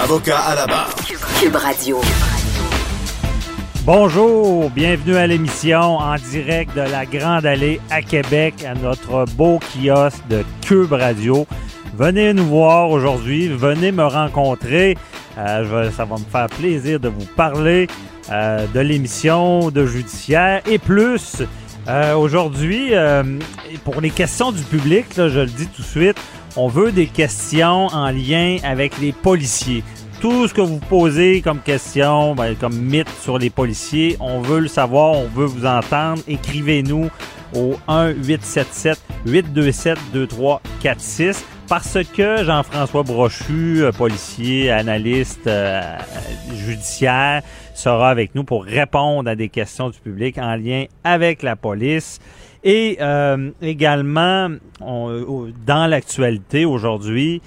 Avocat à la barre. Cube Radio. Bonjour, bienvenue à l'émission en direct de la Grande Allée à Québec, à notre beau kiosque de Cube Radio. Venez nous voir aujourd'hui, venez me rencontrer. Euh, je ça va me faire plaisir de vous parler euh, de l'émission de judiciaire et plus. Euh, aujourd'hui, euh, pour les questions du public, là, je le dis tout de suite, on veut des questions en lien avec les policiers. Tout ce que vous posez comme question, ben, comme mythe sur les policiers, on veut le savoir, on veut vous entendre. Écrivez-nous au 1-877-827-2346 parce que Jean-François Brochu, euh, policier, analyste euh, judiciaire, sera avec nous pour répondre à des questions du public en lien avec la police. Et euh, également, on- dans l'actualité aujourd'hui,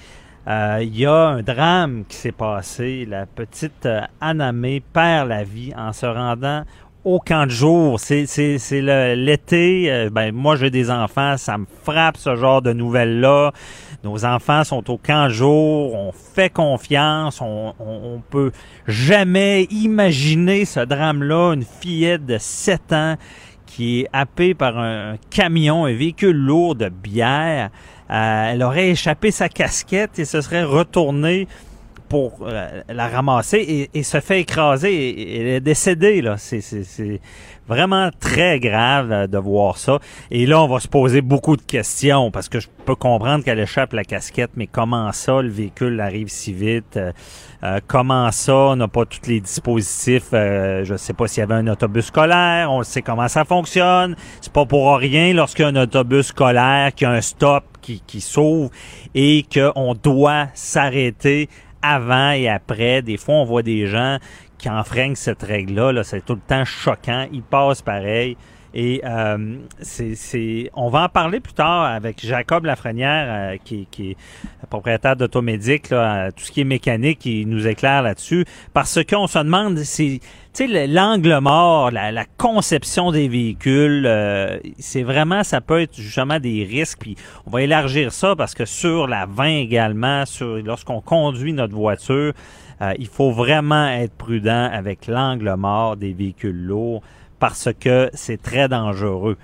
euh, il y a un drame qui s'est passé. La petite euh, Anamé perd la vie en se rendant au camp de jour. C'est, l'été. Euh, ben, moi, j'ai des enfants. Ça me frappe ce genre de nouvelles-là. Nos enfants sont au camp de jour. On fait confiance. On, on, on peut jamais imaginer ce drame-là. Une fillette de 7 ans qui est happée par un camion, un véhicule lourd de bière. Euh, elle aurait échappé sa casquette et se serait retournée pour euh, la ramasser et, se fait écraser. Et, elle est décédée. là. C'est vraiment très grave euh, de voir ça. Et là, on va se poser beaucoup de questions parce que je peux comprendre qu'elle échappe la casquette, mais comment ça, le véhicule arrive si vite? Euh, euh, comment ça, on n'a pas tous les dispositifs? Euh, je ne sais pas s'il y avait un autobus scolaire, on sait comment ça fonctionne. C'est pas pour rien lorsqu'il y a un autobus scolaire qui a un stop qui, qui s'ouvre et qu'on doit s'arrêter avant et après. Des fois, on voit des gens qui enfreignent cette règle-là. Là, c'est tout le temps choquant. Ils passent pareil. Et euh, c'est, on va en parler plus tard avec Jacob Lafrenière, euh, qui, qui est propriétaire d'Automédic, euh, tout ce qui est mécanique, il nous éclaire là-dessus. Parce qu'on se demande, c'est, tu sais, le- l'angle mort, la, la conception des véhicules, euh, c'est vraiment, ça peut être justement des risques. Puis on va élargir ça parce que sur la 20 également, sur lorsqu'on conduit notre voiture, euh, il faut vraiment être prudent avec l'angle mort des véhicules lourds parce que c'est très dangereux.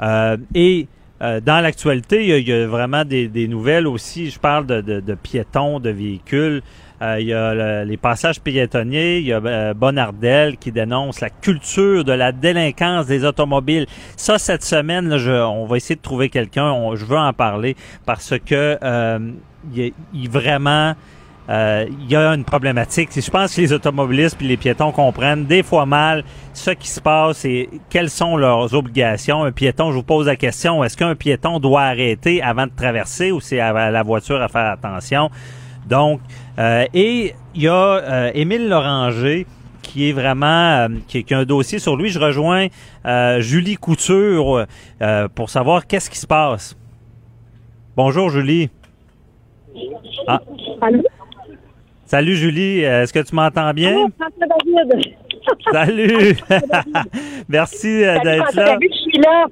Euh, et euh, dans l'actualité, il y, a, vraiment des, des nouvelles aussi. Je parle de, de- de piétons, de véhicules. Euh, il y a le- les passages piétonniers. Il y a euh, Bonardel qui dénonce la culture de la délinquance des automobiles. Ça, cette semaine, là, je- on va essayer de trouver quelqu'un. Je veux en parler parce que euh, il, a- il vraiment euh, il y a une problématique. Je pense que les automobilistes et les piétons comprennent des fois mal ce qui se passe et quelles sont leurs obligations. Un piéton, je vous pose la question, est-ce qu'un piéton doit arrêter avant de traverser ou c'est à la voiture à faire attention? Donc, euh, et il y a euh, Émile Loranger qui est vraiment euh, qui, qui a un dossier sur lui. Je rejoins euh, Julie Couture euh, pour savoir qu'est-ce qui se passe. Bonjour Julie. Ah. Salut Julie, est-ce que tu m'entends bien? Allô, François David. Salut! Merci euh, d'être là. David, je suis là.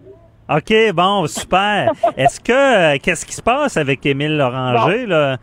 OK, bon, super. Est-ce que euh, qu'est-ce qui se passe avec Émile Loranger là?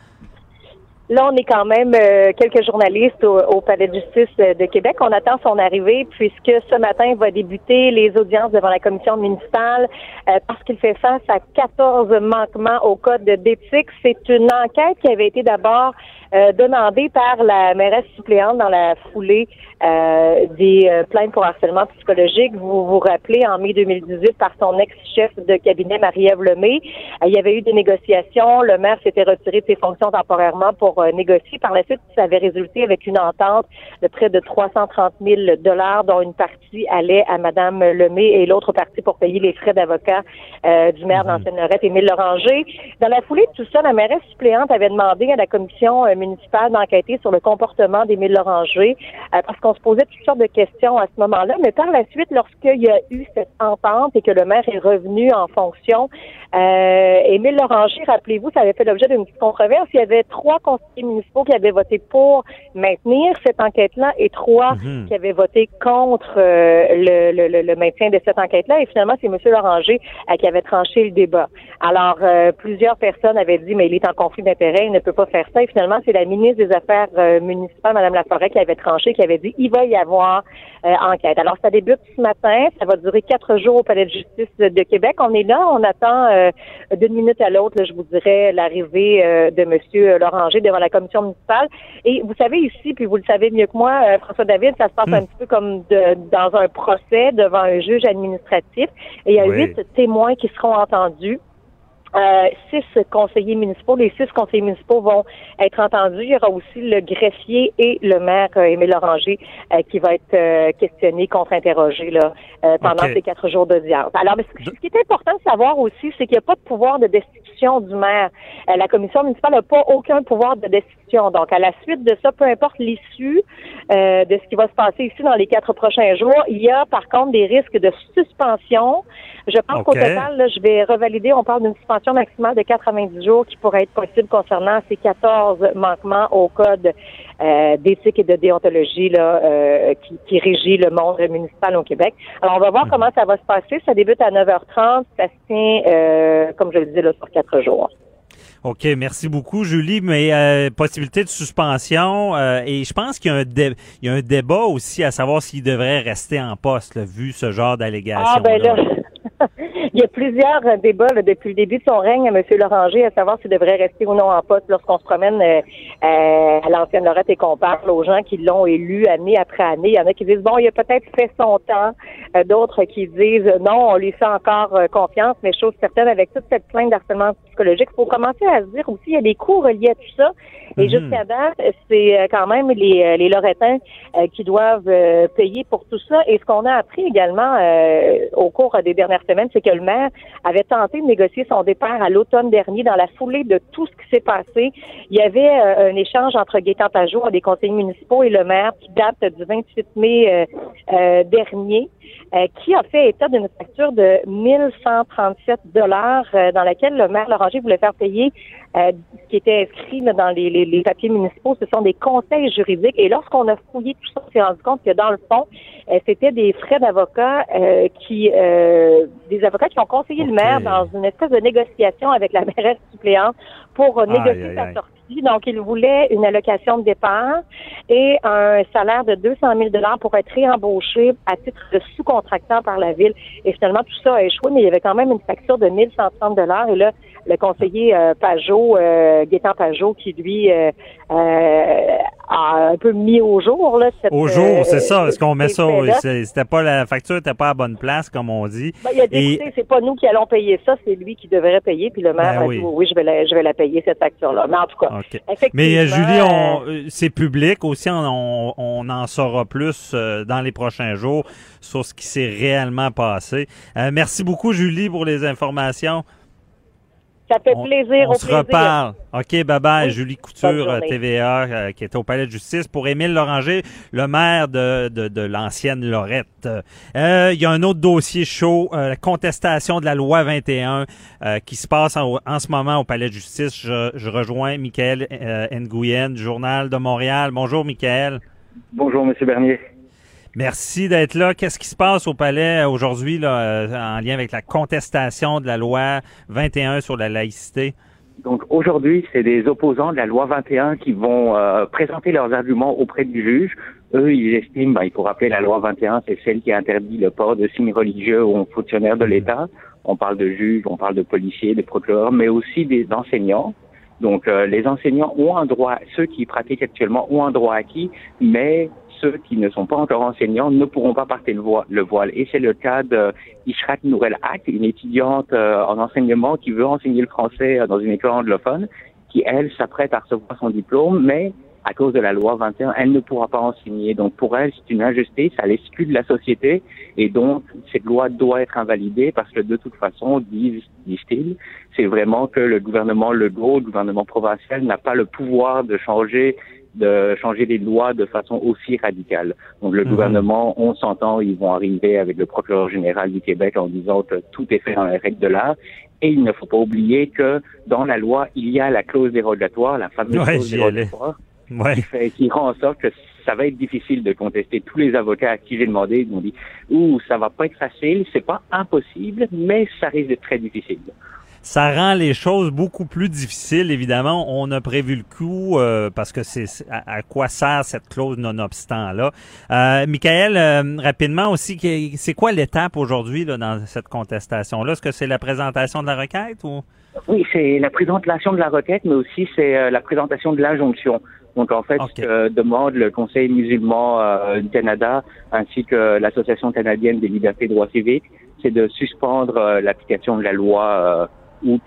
Là, on est quand même euh, quelques journalistes au, au Palais de justice de Québec. On attend son arrivée puisque ce matin va débuter les audiences devant la commission municipale euh, parce qu'il fait face à 14 manquements au code d'éthique. C'est une enquête qui avait été d'abord euh, demandée par la mairesse suppléante dans la foulée euh, des euh, plaintes pour harcèlement psychologique. Vous vous rappelez, en mai 2018, par son ex-chef de cabinet, Marie-Ève Lemay, euh, il y avait eu des négociations. Le maire s'était retiré de ses fonctions temporairement pour négocier. Par la suite, ça avait résulté avec une entente de près de 330 000 dollars, dont une partie allait à Madame Lemay et l'autre partie pour payer les frais d'avocat euh, du maire d'ancienne Lorette, Émile Loranger. Dans la foulée de tout ça, la mairesse suppléante avait demandé à la commission municipale d'enquêter sur le comportement d'Émile Loranger euh, parce qu'on se posait toutes sortes de questions à ce moment-là. Mais par la suite, lorsqu'il y a eu cette entente et que le maire est revenu en fonction, euh, Émile Loranger, rappelez-vous, ça avait fait l'objet d'une petite controverse. Il y avait trois conseillers municipaux qui avaient voté pour maintenir cette enquête-là et trois Mhm. qui avaient voté contre euh, le, le, le, maintien de cette enquête-là. Et finalement, c'est M. Loranger qui avait tranché le débat. Alors, euh, plusieurs personnes avaient dit, mais il est en conflit d'intérêts, il ne peut pas faire ça. Et finalement, c'est la ministre des Affaires euh, municipales, Mme Laforêt, qui avait tranché, qui avait dit, il va y avoir euh, enquête. Alors, ça débute ce matin. Ça va durer quatre jours au Palais de justice de, Québec. On est là, on attend euh, d'une minute à l'autre, je vous dirais, l'arrivée euh, de M. Loranger devant la commission municipale. Et vous savez ici, puis vous le savez mieux que moi, euh, François David, ça se passe un petit peu comme de, dans un procès devant un juge administratif. Et il y a Oui. huit témoins qui seront entendus. Euh, six conseillers municipaux. Les six conseillers municipaux vont être entendus. Il y aura aussi le greffier et le maire euh, Émile Loranger euh, qui va être euh, questionné, contre-interrogé là, pendant ces quatre jours d'audience. Alors, mais ce ce qui est important de savoir aussi, c'est qu'il n'y a pas de pouvoir de destitution du maire. La commission municipale n'a pas aucun pouvoir de destitution. Donc, à la suite de ça, peu importe l'issue euh, de ce qui va se passer ici dans les quatre prochains jours, il y a par contre des risques de suspension. Je pense qu'au total, là, je vais revalider, on parle d'une suspension maximale de 90 jours qui pourrait être possible concernant ces 14 manquements au code euh, d'éthique et de déontologie là, euh, qui, qui régit le monde municipal au Québec. Alors, on va voir comment ça va se passer. Ça débute à 9h30. Ça se tient, euh, comme je le disais, là, sur quatre jours. OK, merci beaucoup, Julie. Mais euh, possibilité de suspension, euh, et je pense qu'il y, y a un débat aussi à savoir s'il devrait rester en poste, là, vu ce genre d'allégations. Ah, ben là, il y a plusieurs euh, débats là, depuis le début de son règne à M. Loranger à savoir s'il devrait rester ou non en poste lorsqu'on se promène euh, euh, à l'ancienne Lorette et qu'on parle aux gens qui l'ont élu année après année. Il y en a qui disent, bon, il a peut-être fait son temps. Euh, D'autres qui disent, non, on lui fait encore confiance, mais chose certaine, avec toute cette plainte d'harcèlement psychologique, il faut commencer à se dire aussi, il y a des coûts reliés à tout ça. Et Mhm. jusqu'à date, c'est quand même les, les Loretins euh, qui doivent euh, payer pour tout ça. Et ce qu'on a appris également euh, au cours des dernières semaines, c'est que le maire avait tenté de négocier son départ à l'automne dernier dans la foulée de tout ce qui s'est passé. Il y avait euh, un échange entre Gaétan Pajot, des conseillers municipaux, et le maire qui date du 28 mai euh, euh, dernier. qui a fait état d'une facture de 1137 dollars dans laquelle le maire Loranger voulait faire payer euh, qui était inscrit là, dans les, les- les papiers municipaux, ce sont des conseils juridiques. Et lorsqu'on a fouillé tout ça, on s'est rendu compte que dans le fond, euh, c'était des frais d'avocats euh, qui, euh, des avocats qui ont conseillé le maire dans une espèce de négociation avec la mairesse suppléante pour négocier aïe, sa aïe. sortie. Donc, il voulait une allocation de départ et un salaire de 200 000 pour être réembauché à titre de sous-contractant par la ville. Et finalement, tout ça a échoué, mais il y avait quand même une facture de 1130 Et là, le conseiller euh, Pajot, euh, Gaétan Pajot, qui lui euh, euh, a un peu mis au jour là, cette, Au jour, euh, c'est ça. Est-ce qu'on met ça? C'était pas la facture n'était pas à bonne place, comme on dit. Ben, il a dit, Et- écoutez, c'est pas nous qui allons payer ça, c'est lui qui devrait payer. Puis le maire Ben a oui. dit, oui, je vais la, je vais la payer, cette facture-là. Mais en tout cas, OK. effectivement... Mais euh, Julie, on, euh, euh, c'est public aussi. On, on, on en saura plus euh, dans les prochains jours sur ce qui s'est réellement passé. Euh, merci beaucoup, Julie, pour les informations. Ça fait On, plaisir, on au se plaisir. reparle. OK, bye bye. Oui. Julie Couture, euh. TVA, euh, qui était au Palais de justice. Pour Émile Loranger, le maire de, de, de l'ancienne Lorette. Euh, Il y a un autre dossier chaud, euh, la contestation de la loi 21 euh, qui se passe en, en ce moment au Palais de justice. Je, je rejoins Michael euh, Nguyen du Journal de Montréal. Bonjour, Michael. Bonjour, Monsieur Bernier. Merci d'être là. Qu'est-ce qui se passe au palais euh, aujourd'hui là, euh, en lien avec la contestation de la loi 21 sur la laïcité? Donc aujourd'hui, c'est des opposants de la loi 21 qui vont euh, présenter leurs arguments auprès du juge. Eux, ils estiment, ben, il faut rappeler la loi 21, c'est celle qui interdit le port de signes religieux aux fonctionnaires de l'État. On parle de juges, on parle de policiers, de procureurs, mais aussi des enseignants. Donc euh, les enseignants ont un droit, ceux qui pratiquent actuellement ont un droit acquis, mais ceux qui ne sont pas encore enseignants ne pourront pas porter le voile. Le voile. Et c'est le cas de Nourel Haq, une étudiante euh, en enseignement qui veut enseigner le français euh, dans une école anglophone, qui, elle, s'apprête à recevoir son diplôme, mais à cause de la loi 21, elle ne pourra pas en signer. Donc pour elle, c'est une injustice, elle exclut de la société et donc cette loi doit être invalidée parce que de toute façon, disent, disent-ils, c'est vraiment que le gouvernement Legault, le gouvernement provincial n'a pas le pouvoir de changer de changer les lois de façon aussi radicale. Donc le Mhm. gouvernement, on s'entend, ils vont arriver avec le procureur général du Québec en disant que tout est fait dans les règles de l'art. Et il ne faut pas oublier que dans la loi, il y a la clause dérogatoire, la fameuse Ouais, clause dérogatoire, Ouais. qui, fait, qui rend en sorte que ça va être difficile de contester. Tous les avocats à qui j'ai demandé ils m'ont dit ouh ça va pas être facile, c'est pas impossible, mais ça risque d'être très difficile. Ça rend les choses beaucoup plus difficiles, évidemment. On a prévu le coup euh, parce que c'est à, à quoi sert cette clause nonobstant-là. Euh, Michael, euh, rapidement aussi, c'est quoi l'étape aujourd'hui dans cette contestation-là? Est-ce que c'est la présentation de la requête ou? Oui, c'est la présentation de la requête, mais aussi c'est euh, la présentation de l'injonction. Donc en fait, ce que demande le Conseil musulman euh, du Canada ainsi que l'Association canadienne des libertés et droits civiques, c'est de suspendre euh, l'application de la loi euh, ou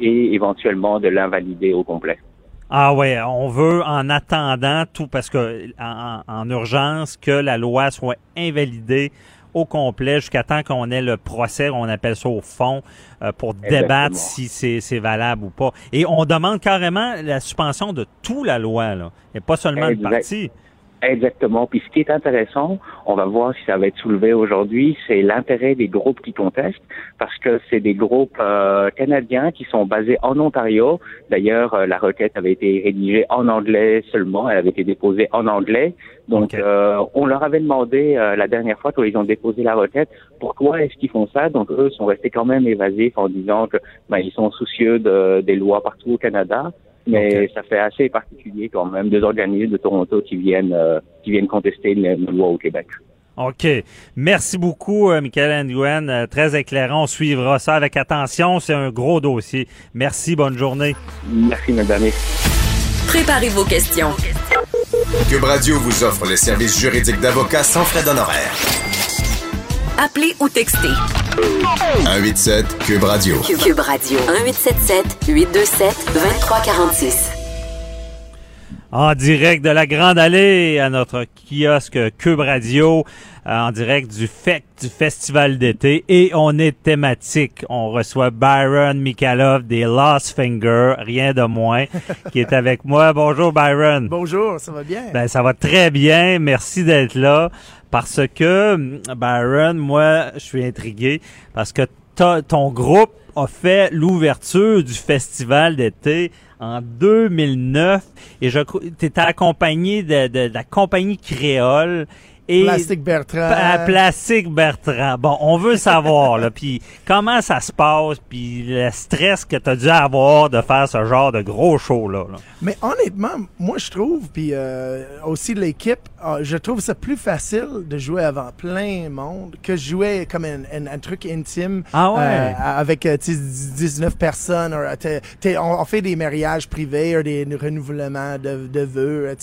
et éventuellement de l'invalider au complet. Ah ouais, on veut en attendant tout parce que en, en urgence que la loi soit invalidée au complet jusqu'à temps qu'on ait le procès, on appelle ça au fond, euh, pour Exactement. débattre si c'est valable ou pas. Et on demande carrément la suspension de toute la loi, là, et pas seulement Exact. partie. Exactement. Puis ce qui est intéressant, on va voir si ça va être soulevé aujourd'hui, c'est l'intérêt des groupes qui contestent, parce que c'est des groupes euh, canadiens qui sont basés en Ontario. D'ailleurs, euh, la requête avait été rédigée en anglais seulement, elle avait été déposée en anglais. Donc, euh, on leur avait demandé euh, la dernière fois quand ils ont déposé la requête, pourquoi est-ce qu'ils font ça? Donc, eux sont restés quand même évasifs en disant que ben, ils sont soucieux de, des lois partout au Canada. Mais ça fait assez particulier quand même, deux organismes de Toronto qui viennent euh, qui viennent contester une, une loi au Québec. OK. Merci beaucoup, euh, Michael Nguyen. Euh, très éclairant. On suivra ça avec attention. C'est un gros dossier. Merci. Bonne journée. Merci, mesdames. Préparez vos questions. Cube Radio vous offre les services juridiques d'avocats sans frais d'honoraires. Appelez ou textez 187 Cube Radio. Cube Radio 1877 827 2346. En direct de la Grande Allée à notre kiosque Cube Radio, euh, en direct du FEC du Festival d'été et on est thématique. On reçoit Byron Mikhalov des Lost Finger, rien de moins, qui est avec moi. Bonjour Byron. Bonjour, ça va bien? Ben, ça va très bien. Merci d'être là. Parce que, Byron, moi, je suis intrigué parce que ton groupe a fait l'ouverture du festival d'été en 2009 et je tu étais accompagné de la compagnie créole et Plastique Bertrand. à Plastique Bertrand. Bon, on veut savoir là, puis comment ça se passe, puis le stress que tu as dû avoir de faire ce genre de gros show là. là. Mais honnêtement, moi je trouve, puis euh, aussi l'équipe, euh, je trouve ça plus facile de jouer avant plein monde que jouer comme un, un- un truc intime Ah ouais? euh, avec euh, tu sais, 19 personnes. euh, on, on fait des mariages privés, ou des renouvellements de, de vœux, euh,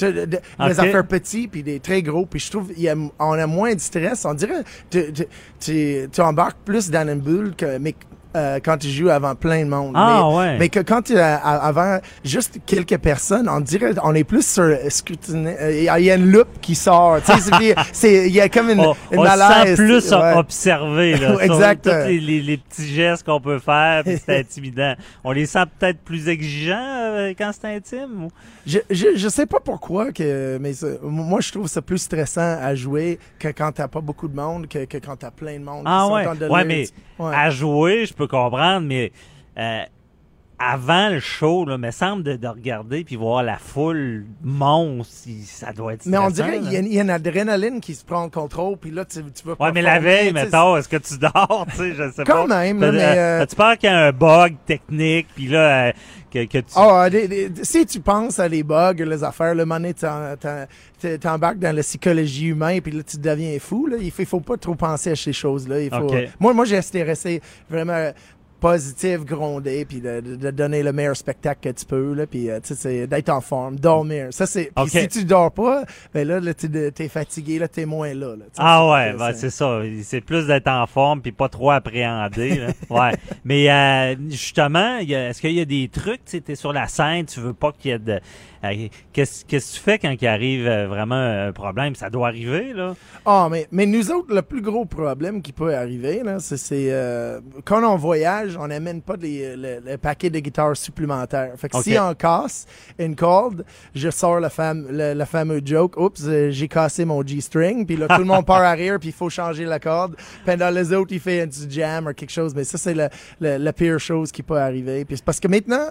de- de- des affaires petits puis des très gros. Puis je trouve y a, on a moins de stress. On dirait tu, tu embarques plus dans une bulle que mais euh, quand tu joues avant plein de monde. Ah, mais, ouais. mais que quand tu as avant juste quelques personnes, on dirait on est plus sur scrutiné. euh, Il y a- il une loupe qui sort. Il y a comme une, on, une on malaise. sent plus ouais. là, sur Exact. tous les, les- les petits gestes qu'on peut faire, c'est intimidant. On les sent peut-être plus exigeants euh, quand c'est intime. ou- Je, je, je sais pas pourquoi que mais moi je trouve ça plus stressant à jouer que quand t'as pas beaucoup de monde que, que quand t'as plein de monde. Ah ouais, ouais, mais À jouer, je peux comprendre, mais euh, avant le show, là, me semble de, de regarder puis voir la foule monstre, si- ça doit être. Mais on dirait qu'il y, a y a une adrénaline qui se prend le contrôle, puis là, tu, tu veux Ouais, mais la veille, mettons, est-ce que tu dors, tu sais, je sais pas. Quand même, mais, euh, As-tu peur qu'il y ait un bug technique, puis là, euh, que, que tu... Des- des- si tu penses à les bugs, les affaires, le t'en- t'embarques dans la psychologie humaine, puis là, tu deviens fou. Là. Il faut, faut pas trop penser à ces choses-là. Il faut, Ok. moi, moi, j'ai resté vraiment positif, gronder, puis de, donner le meilleur spectacle que tu peux, là, puis euh, tu sais, d'être en forme, dormir. Ça, c'est... Puis Ok. si tu dors pas, ben là, là tu es fatigué, là, t'es moins là. là, sais. Ah ouais, c'est- ben, c'est ça. C'est plus d'être en forme puis pas trop appréhender. là. Ouais. Mais euh, justement, est-ce qu'il y a des trucs, tu es sur la scène, tu veux pas qu'il y ait de... euh, Qu'est-ce que tu fais quand il arrive euh, vraiment un problème? Ça doit arriver, là. Ah, mais, mais nous autres, le plus gros problème qui peut arriver, là, c'est, c'est euh, quand on voyage, on n'amène pas les, le, le paquet de guitares supplémentaires. Fait que si on casse une corde, je sors le, fam le, le fameux joke, oups, euh, j'ai cassé mon G-string, puis là, tout le monde part à rire, puis il faut changer la corde. Pendant les autres, il fait un petit jam ou quelque chose, mais ça, c'est la pire chose qui peut arriver. Puis c'est parce que maintenant,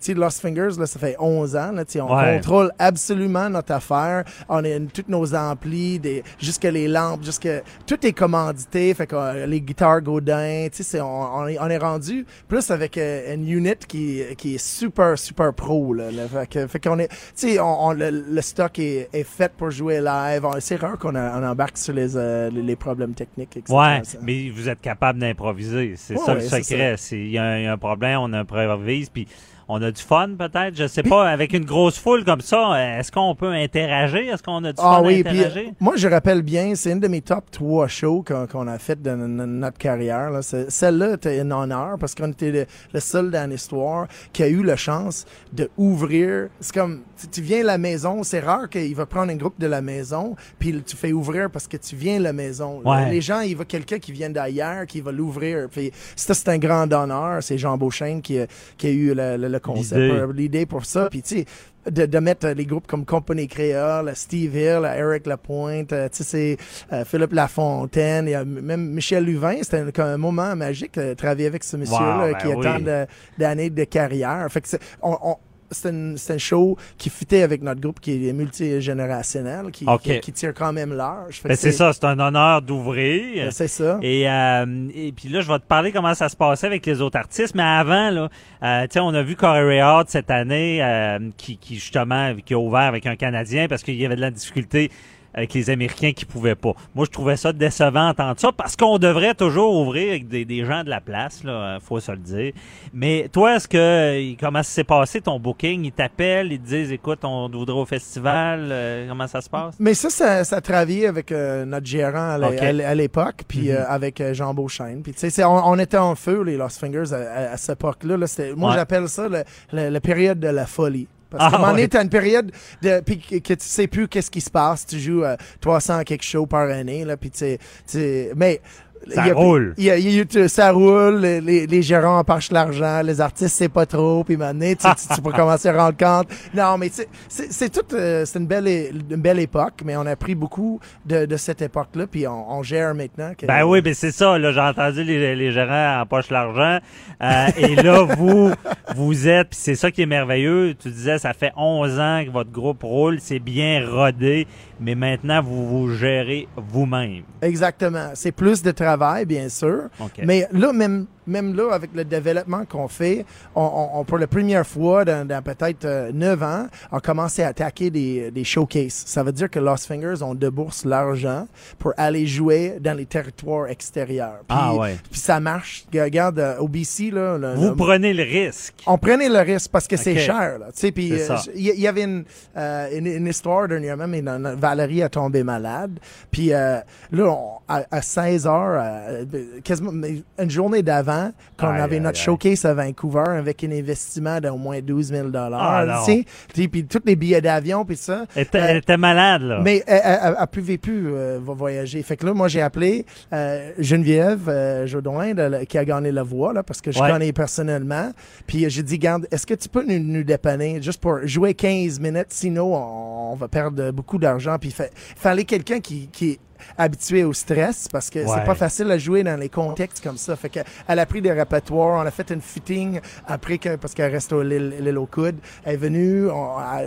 tu sais, Lost Fingers, là, ça fait 11 ans, là, on Ouais. contrôle absolument notre affaire. On a une- toutes nos amplis, des, jusque les lampes, jusque tout est commandité. Fait que euh, les guitares Godin, tu sais, c'est- on, on est, on est rendu plus avec euh, une unit qui, qui est super super pro. Là, là. fait que- fait qu'on est, tu sais, on, on- le, le stock est, est fait pour jouer live. On- C'est rare qu'on on embarque sur les, euh, les, les problèmes techniques, etc. Ouais, mais vous êtes capable d'improviser. C'est Ouais, ça le secret. Il y, a un- il y a un problème, on improvise, puis on a du fun peut-être? Je sais pas, avec une grosse foule comme ça, est-ce qu'on peut interagir? Est-ce qu'on a du Ah fun oui, à interagir? euh, moi je rappelle bien, c'est une de mes top trois shows qu'on a fait de notre carrière. Celle-là était un honneur parce qu'on était le, le seul dans l'histoire qui a eu la chance de ouvrir. C'est comme tu, tu viens à la maison, c'est rare qu'il va prendre un groupe de la maison puis tu fais ouvrir parce que tu viens à la maison. Ouais. Les gens, il va quelqu'un qui vient d'ailleurs qui va l'ouvrir. Puis ça c'est un grand honneur. C'est Jean Beauchesne qui, a- qui a eu le, le- le concept, L'idée. pour- ça. Puis tu sais de, de mettre euh, les groupes comme Compagnie Créole, Steve Hill, Eric Lapointe, euh, tu sais, euh, Philippe Lafontaine, et, euh, même Michel Luvin, c'était un, un moment magique de travailler avec ce monsieur-là Wow, ben qui a oui. tant de- d'années de carrière. Fait que c'est, on, on- c'est une, c'est un show qui fitait avec notre groupe qui est multigénérationnel, qui, qui, qui tire quand même large. Fait Ben, c'est ça, c'est un honneur d'ouvrir. Ben, C'est ça. Et, euh, et puis là, je vais te parler comment ça se passait avec les autres artistes. Mais avant, là, euh, tu sais, on a vu Corey Hart cette année, euh, qui, qui justement, qui a ouvert avec un Canadien parce qu'il y avait de la difficulté avec les Américains qui pouvaient pas. Moi, je trouvais ça décevant d'entendre ça parce qu'on devrait toujours ouvrir avec des, des gens de la place, là, faut se le dire. Mais toi, est-ce que comment ça s'est passé ton booking? Ils t'appellent, ils te disent, écoute, on voudrait au festival. euh, comment ça se passe? Mais ça, ça, ça a travaillé avec euh, notre gérant à l'époque, puis Mhm. euh, avec Jean Beauchesne. Puis tu sais, on, on était en feu, les Lost Fingers, à, à- à cette époque-là. Là, moi, Ouais. j'appelle ça le- le- la période de la folie. Parce Ah, qu'à un moment donné, ouais. t'as une période de, puis que, que tu sais plus qu'est-ce qui se passe. Tu joues euh, 300 quelque shows par année, là, puis tu sais, tu sais, mais... Ça il y a- roule. il y a- il ça roule, les, les, gérants empochent l'argent, les artistes, c'est pas trop, puis maintenant, tu, tu, tu peux commencer à rendre compte. Non, mais c'est tout, euh, c'est une belle, une belle époque, mais on a appris beaucoup de, de cette époque-là, puis on, on gère maintenant. Que, Ben oui, ben c'est ça. Là, j'ai entendu les, les gérants empochent l'argent. Euh, et là, vous, vous êtes, puis c'est ça qui est merveilleux. Tu disais, ça fait 11 ans que votre groupe roule, c'est bien rodé, mais maintenant, vous vous gérez vous-même. Exactement. C'est plus de travail, bien sûr. OK. Mais là, même, même là, avec le développement qu'on fait, on, on- on- pour la première fois dans, dans peut-être euh, 9 ans, on commence à attaquer des, des showcases. Ça veut dire que Lost Fingers, on débourse l'argent pour aller jouer dans les territoires extérieurs. Puis, Ah ouais. Puis ça marche. Regarde, euh, au BC, là, le- Vous le- prenez le risque. on prenait le risque parce que c'est cher. Là, tu sais, puis C'est euh, il y, il y avait une, euh, une, une histoire dernièrement, mais Valérie a tombé malade. Puis euh, là, on- à, à 16 heures, euh, quasiment une journée d'avant, quand Aïe, on avait notre aïe. showcase à Vancouver avec un investissement d'au moins 12 000 Ah, non. tu sais. Puis, tous les billets d'avion, puis ça. Elle était, Euh, elle était malade, là. mais elle, elle, elle, elle pouvait plus euh, va voyager. Fait que là, moi, j'ai appelé euh, Geneviève euh, Jodoin, de qui a gagné la voix, là, parce que je Ouais. connais personnellement. Puis euh, j'ai dit, garde, est-ce que tu peux nous, nous dépanner juste pour jouer 15 minutes? Sinon, on, on va perdre beaucoup d'argent. Puis il fa- fallait quelqu'un qui, qui est habitué au stress parce que Ouais. c'est pas facile à jouer dans les contextes comme ça. Fait que elle a pris des répertoires, on a fait une fitting après que parce qu'elle reste au l'île aux coudes. Elle est venue,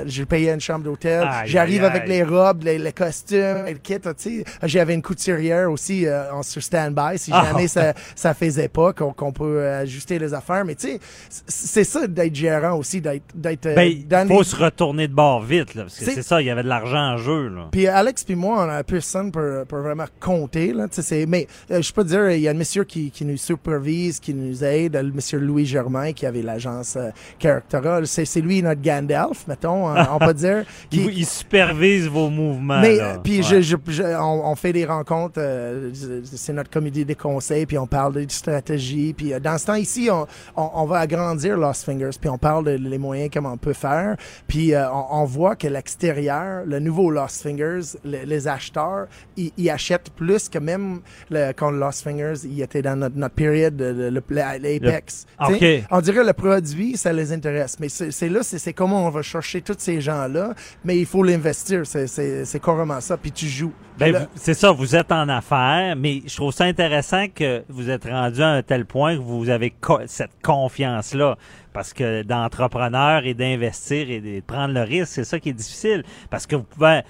j'ai payé une chambre d'hôtel. J'arrive avec les robes, les, les costumes, le kit, tu sais. J'avais une couturière aussi euh, en sur stand-by si Ah. jamais ça ça faisait pas qu'on qu'on peut ajuster les affaires. Mais tu sais, c'est ça d'être gérant aussi, d'être d'être euh, ben, faut les- se retourner de bord vite, là, parce que C'est- ça, il y avait de l'argent en jeu, là. puis Alex puis moi, on a plus ça pour pour, pour vraiment compter. Là, c'est- mais euh, je peux dire, il y a un monsieur qui, qui nous supervise, qui nous aide, le monsieur Louis Germain, qui avait l'agence euh, Charactera. C'est c'est lui notre Gandalf, mettons, euh, on peut dire. Il, qui- vous- il supervise vos mouvements. mais euh, puis Ouais. je, je, je- on, on fait des rencontres, euh, c'est notre comité des conseils, puis on parle de stratégie, puis euh, dans ce temps ici, on, on, on va agrandir Lost Fingers, puis on parle de les moyens comment on peut faire, puis euh, on, on voit que l'extérieur, le nouveau Lost Fingers, le- les acheteurs, ils, ils achètent plus que même le, quand Lost Fingers, il était dans notre, notre période, l'Apex. Le- Tu sais, OK. On dirait le produit, ça les intéresse, mais c'est là, c'est comment on va chercher tous ces gens-là, mais il faut l'investir, c'est- c'est c'est carrément ça, puis tu joues. Ben, vous- c'est ça, vous êtes en affaires, mais je trouve ça intéressant que vous êtes rendu à un tel point que vous avez co- cette confiance-là. Parce que d'entrepreneur et d'investir et de prendre le risque, c'est ça qui est difficile. Parce que vous pouvez,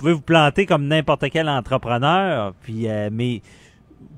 pouvez vous planter comme n'importe quel entrepreneur, puis euh, mais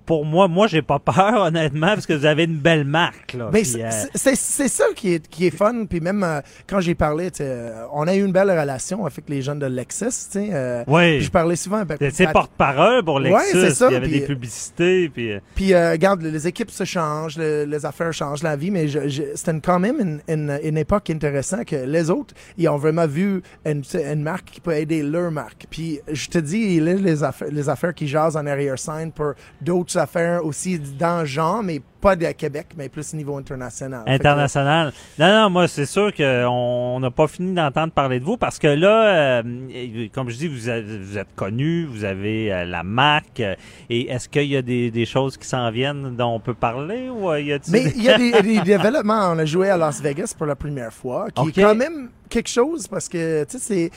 pour moi, moi j'ai pas peur honnêtement parce que vous avez une belle marque là. Mais c'est- euh, c'est- c'est ça qui est, qui est fun. Puis même euh, quand j'ai parlé, euh, on a eu une belle relation avec les jeunes de Lexus. tu sais, euh, Oui. puis je parlais souvent avec c'est Pat- porte-parole pour Ouais, Lexus. c'est ça, Il y avait puis- des publicités, puis Puis, euh, regarde, les équipes se changent, le- les affaires changent, la vie, mais je, je- c'était quand même une, une, une époque intéressante que les autres, ils ont vraiment vu une, une marque qui peut aider leur marque. Puis, je te dis, a les affaires, les affaires qui jasent en arrière-scène pour d'autres affaires aussi dans genre, mais pas de Québec, mais plus au niveau international. Que- International. Non, non, moi, c'est sûr qu'on n'a pas fini d'entendre parler de vous parce que là, euh, comme je dis, vous, avez- vous êtes connu, vous avez euh, la marque. euh, et est-ce qu'il y a des, des choses qui s'en viennent dont on peut parler ou y a Mais il y a des, des développements. On a joué à Las Vegas pour la première fois, qui est quand même quelque chose parce que, tu sais,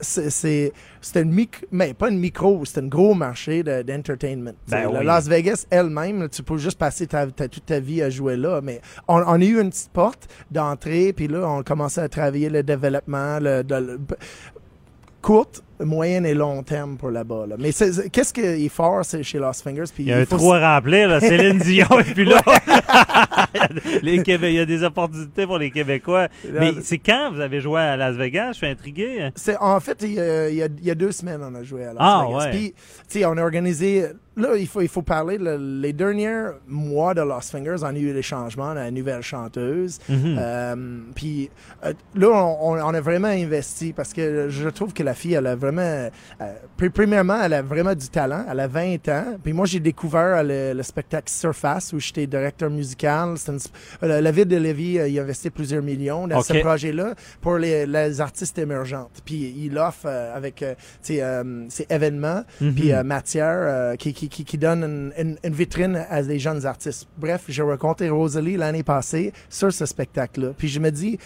c'est- c'est une, micro, mais pas une micro, c'est un gros marché de- d'entertainment. Sais, Ben oui. Las Vegas elle-même, tu peux juste passer ta, ta- toute ta vie à jouer là, mais on, on a eu une petite porte d'entrée, puis là, on commençait à travailler le développement, le, de- le- courte, moyenne et long terme pour là-bas. Là. Mais qu'est-ce qui est fort chez Lost Fingers? Puis Il y a un faut trou à remplir, là. Céline Dion, et puis là, les Québé- il y a des opportunités pour les Québécois. Mais c'est quand vous avez joué à Las Vegas? Je suis intrigué. En fait il y, a, il y a- il y a deux semaines on a joué à Las Ah, Vegas. ouais. Puis tu sais on a organisé là il faut il faut parler le- les derniers mois de Lost Fingers on a eu des changements, on a une nouvelle chanteuse. Mhm. Euh, puis euh, là on, on- on a vraiment investi parce que je trouve que la fille elle a vraiment euh, premièrement elle a vraiment du talent, elle a 20 ans. Puis moi j'ai découvert le, le spectacle Surface où j'étais directeur musical. Une- euh, la ville de Lévis euh, il a investi plusieurs millions dans ce projet-là pour les, les artistes émergentes. Puis il offre euh, avec euh, euh, ces événements, Mhm. puis euh, matière euh, qui, qui, qui, qui donne une, une- une vitrine à des jeunes artistes. Bref, j'ai rencontré Rosalie l'année passée sur ce spectacle-là. Puis je me dis,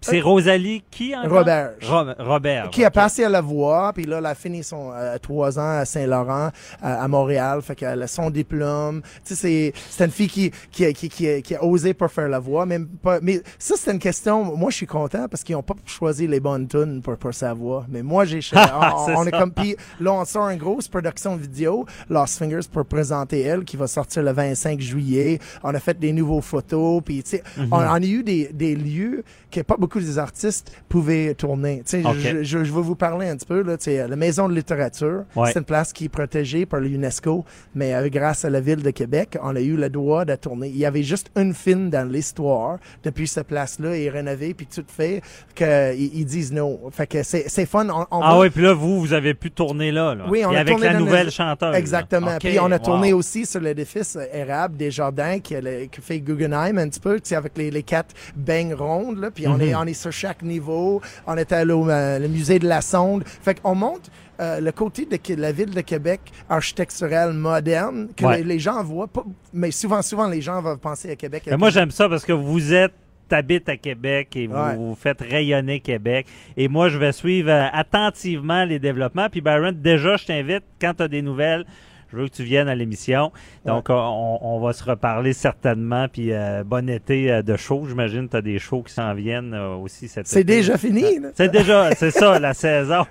c'est Rosalie qui? Robert. Ro- Robert. qui a passé à la voix, puis là, elle a fini son euh, trois ans à Saint-Laurent, à, à Montréal, fait qu'elle a son diplôme. Tu sais, c'est, une fille qui, qui, a- qui, qui, a- qui a osé pour faire la voix, pas, mais ça, c'est une question, moi, je suis content parce qu'ils ont pas choisi les bonnes tunes pour, pour sa voix, mais moi, j'ai, on, est comme, puis là, on sort une grosse production vidéo, Lost Fingers, pour présenter elle, qui va sortir le 25 juillet. On a fait des nouveaux photos, puis tu sais, Mhm. on, on a eu des, des lieux que pas beaucoup des artistes pouvaient tourner. Tu sais, je, je, je vais vous parler un petit peu. Là, tu sais, la Maison de littérature, Ouais. c'est une place qui est protégée par l'UNESCO, mais euh, grâce à la ville de Québec, on a eu le droit de tourner. Il y avait juste une film dans l'histoire depuis cette place-là est rénovée puis tout fait qu'ils ils disent non. Fait que c'est fun. On, on Ah va- oui, puis là, vous, vous avez pu tourner là. là. oui, on a avec tourné la nouvelle le- chanteuse. Exactement. Puis on a wow. tourné aussi sur l'édifice euh, érable des jardins qui, qui fait Guggenheim un petit peu, avec les, les quatre beignes rondes. Là. Puis on, Mhm. est, on est sur chaque niveau. On au euh, le musée de la Sonde. Fait qu'on monte euh, le côté de la ville de Québec architecturale moderne que Ouais. les, les gens voient pas. Mais souvent, souvent, les gens vont penser à Québec. Mais moi, j'aime ça parce que vous êtes habite à Québec et vous, Ouais. vous faites rayonner Québec. Et moi, je vais suivre euh, attentivement les développements. Puis Byron, déjà, je t'invite, quand tu as des nouvelles, je veux que tu viennes à l'émission. Donc, on, on va se reparler certainement. Puis euh, bon été euh, de show. J'imagine que tu as des shows qui s'en viennent euh, aussi cet C'est déjà fini. C'est déjà, c'est ça, la saison.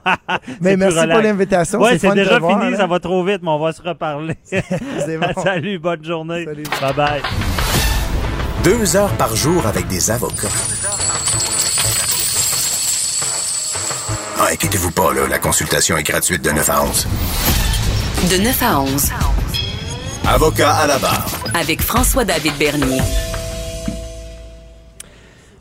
Mais merci pour l'invitation. Ouais, c'est déjà voir, fini, ça va trop vite, mais on va se reparler. C'est bon. Salut, bonne journée. Salut. Bye bye. Deux heures par jour avec des avocats. Ah, inquiétez-vous pas, là, la consultation est gratuite de 9 à 11. De 9 à 11. Avocat à la barre. Avec François-David Bernier.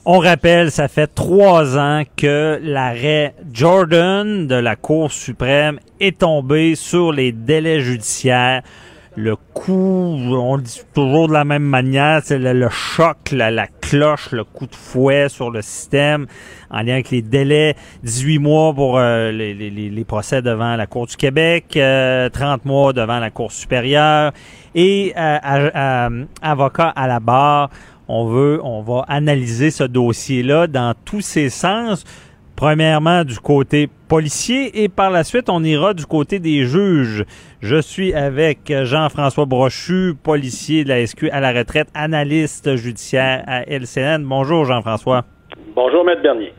On rappelle, ça fait trois ans que l'arrêt Jordan de la Cour suprême est tombé sur les délais judiciaires. Le coup, on le dit toujours de la même manière, c'est le, choc, la, cloche, le coup de fouet sur le système en lien avec les délais, 18 mois pour euh, les, procès devant la Cour du Québec, euh, 30 mois devant la Cour supérieure et euh, à- avocat à la barre. On veut, on va analyser ce dossier-là dans tous ses sens. Premièrement, du côté policier et par la suite, on ira du côté des juges. Je suis avec Jean-François Brochu, policier de la SQ à la retraite, analyste judiciaire à LCN. Bonjour Jean-François. Bonjour, Maître Bernier.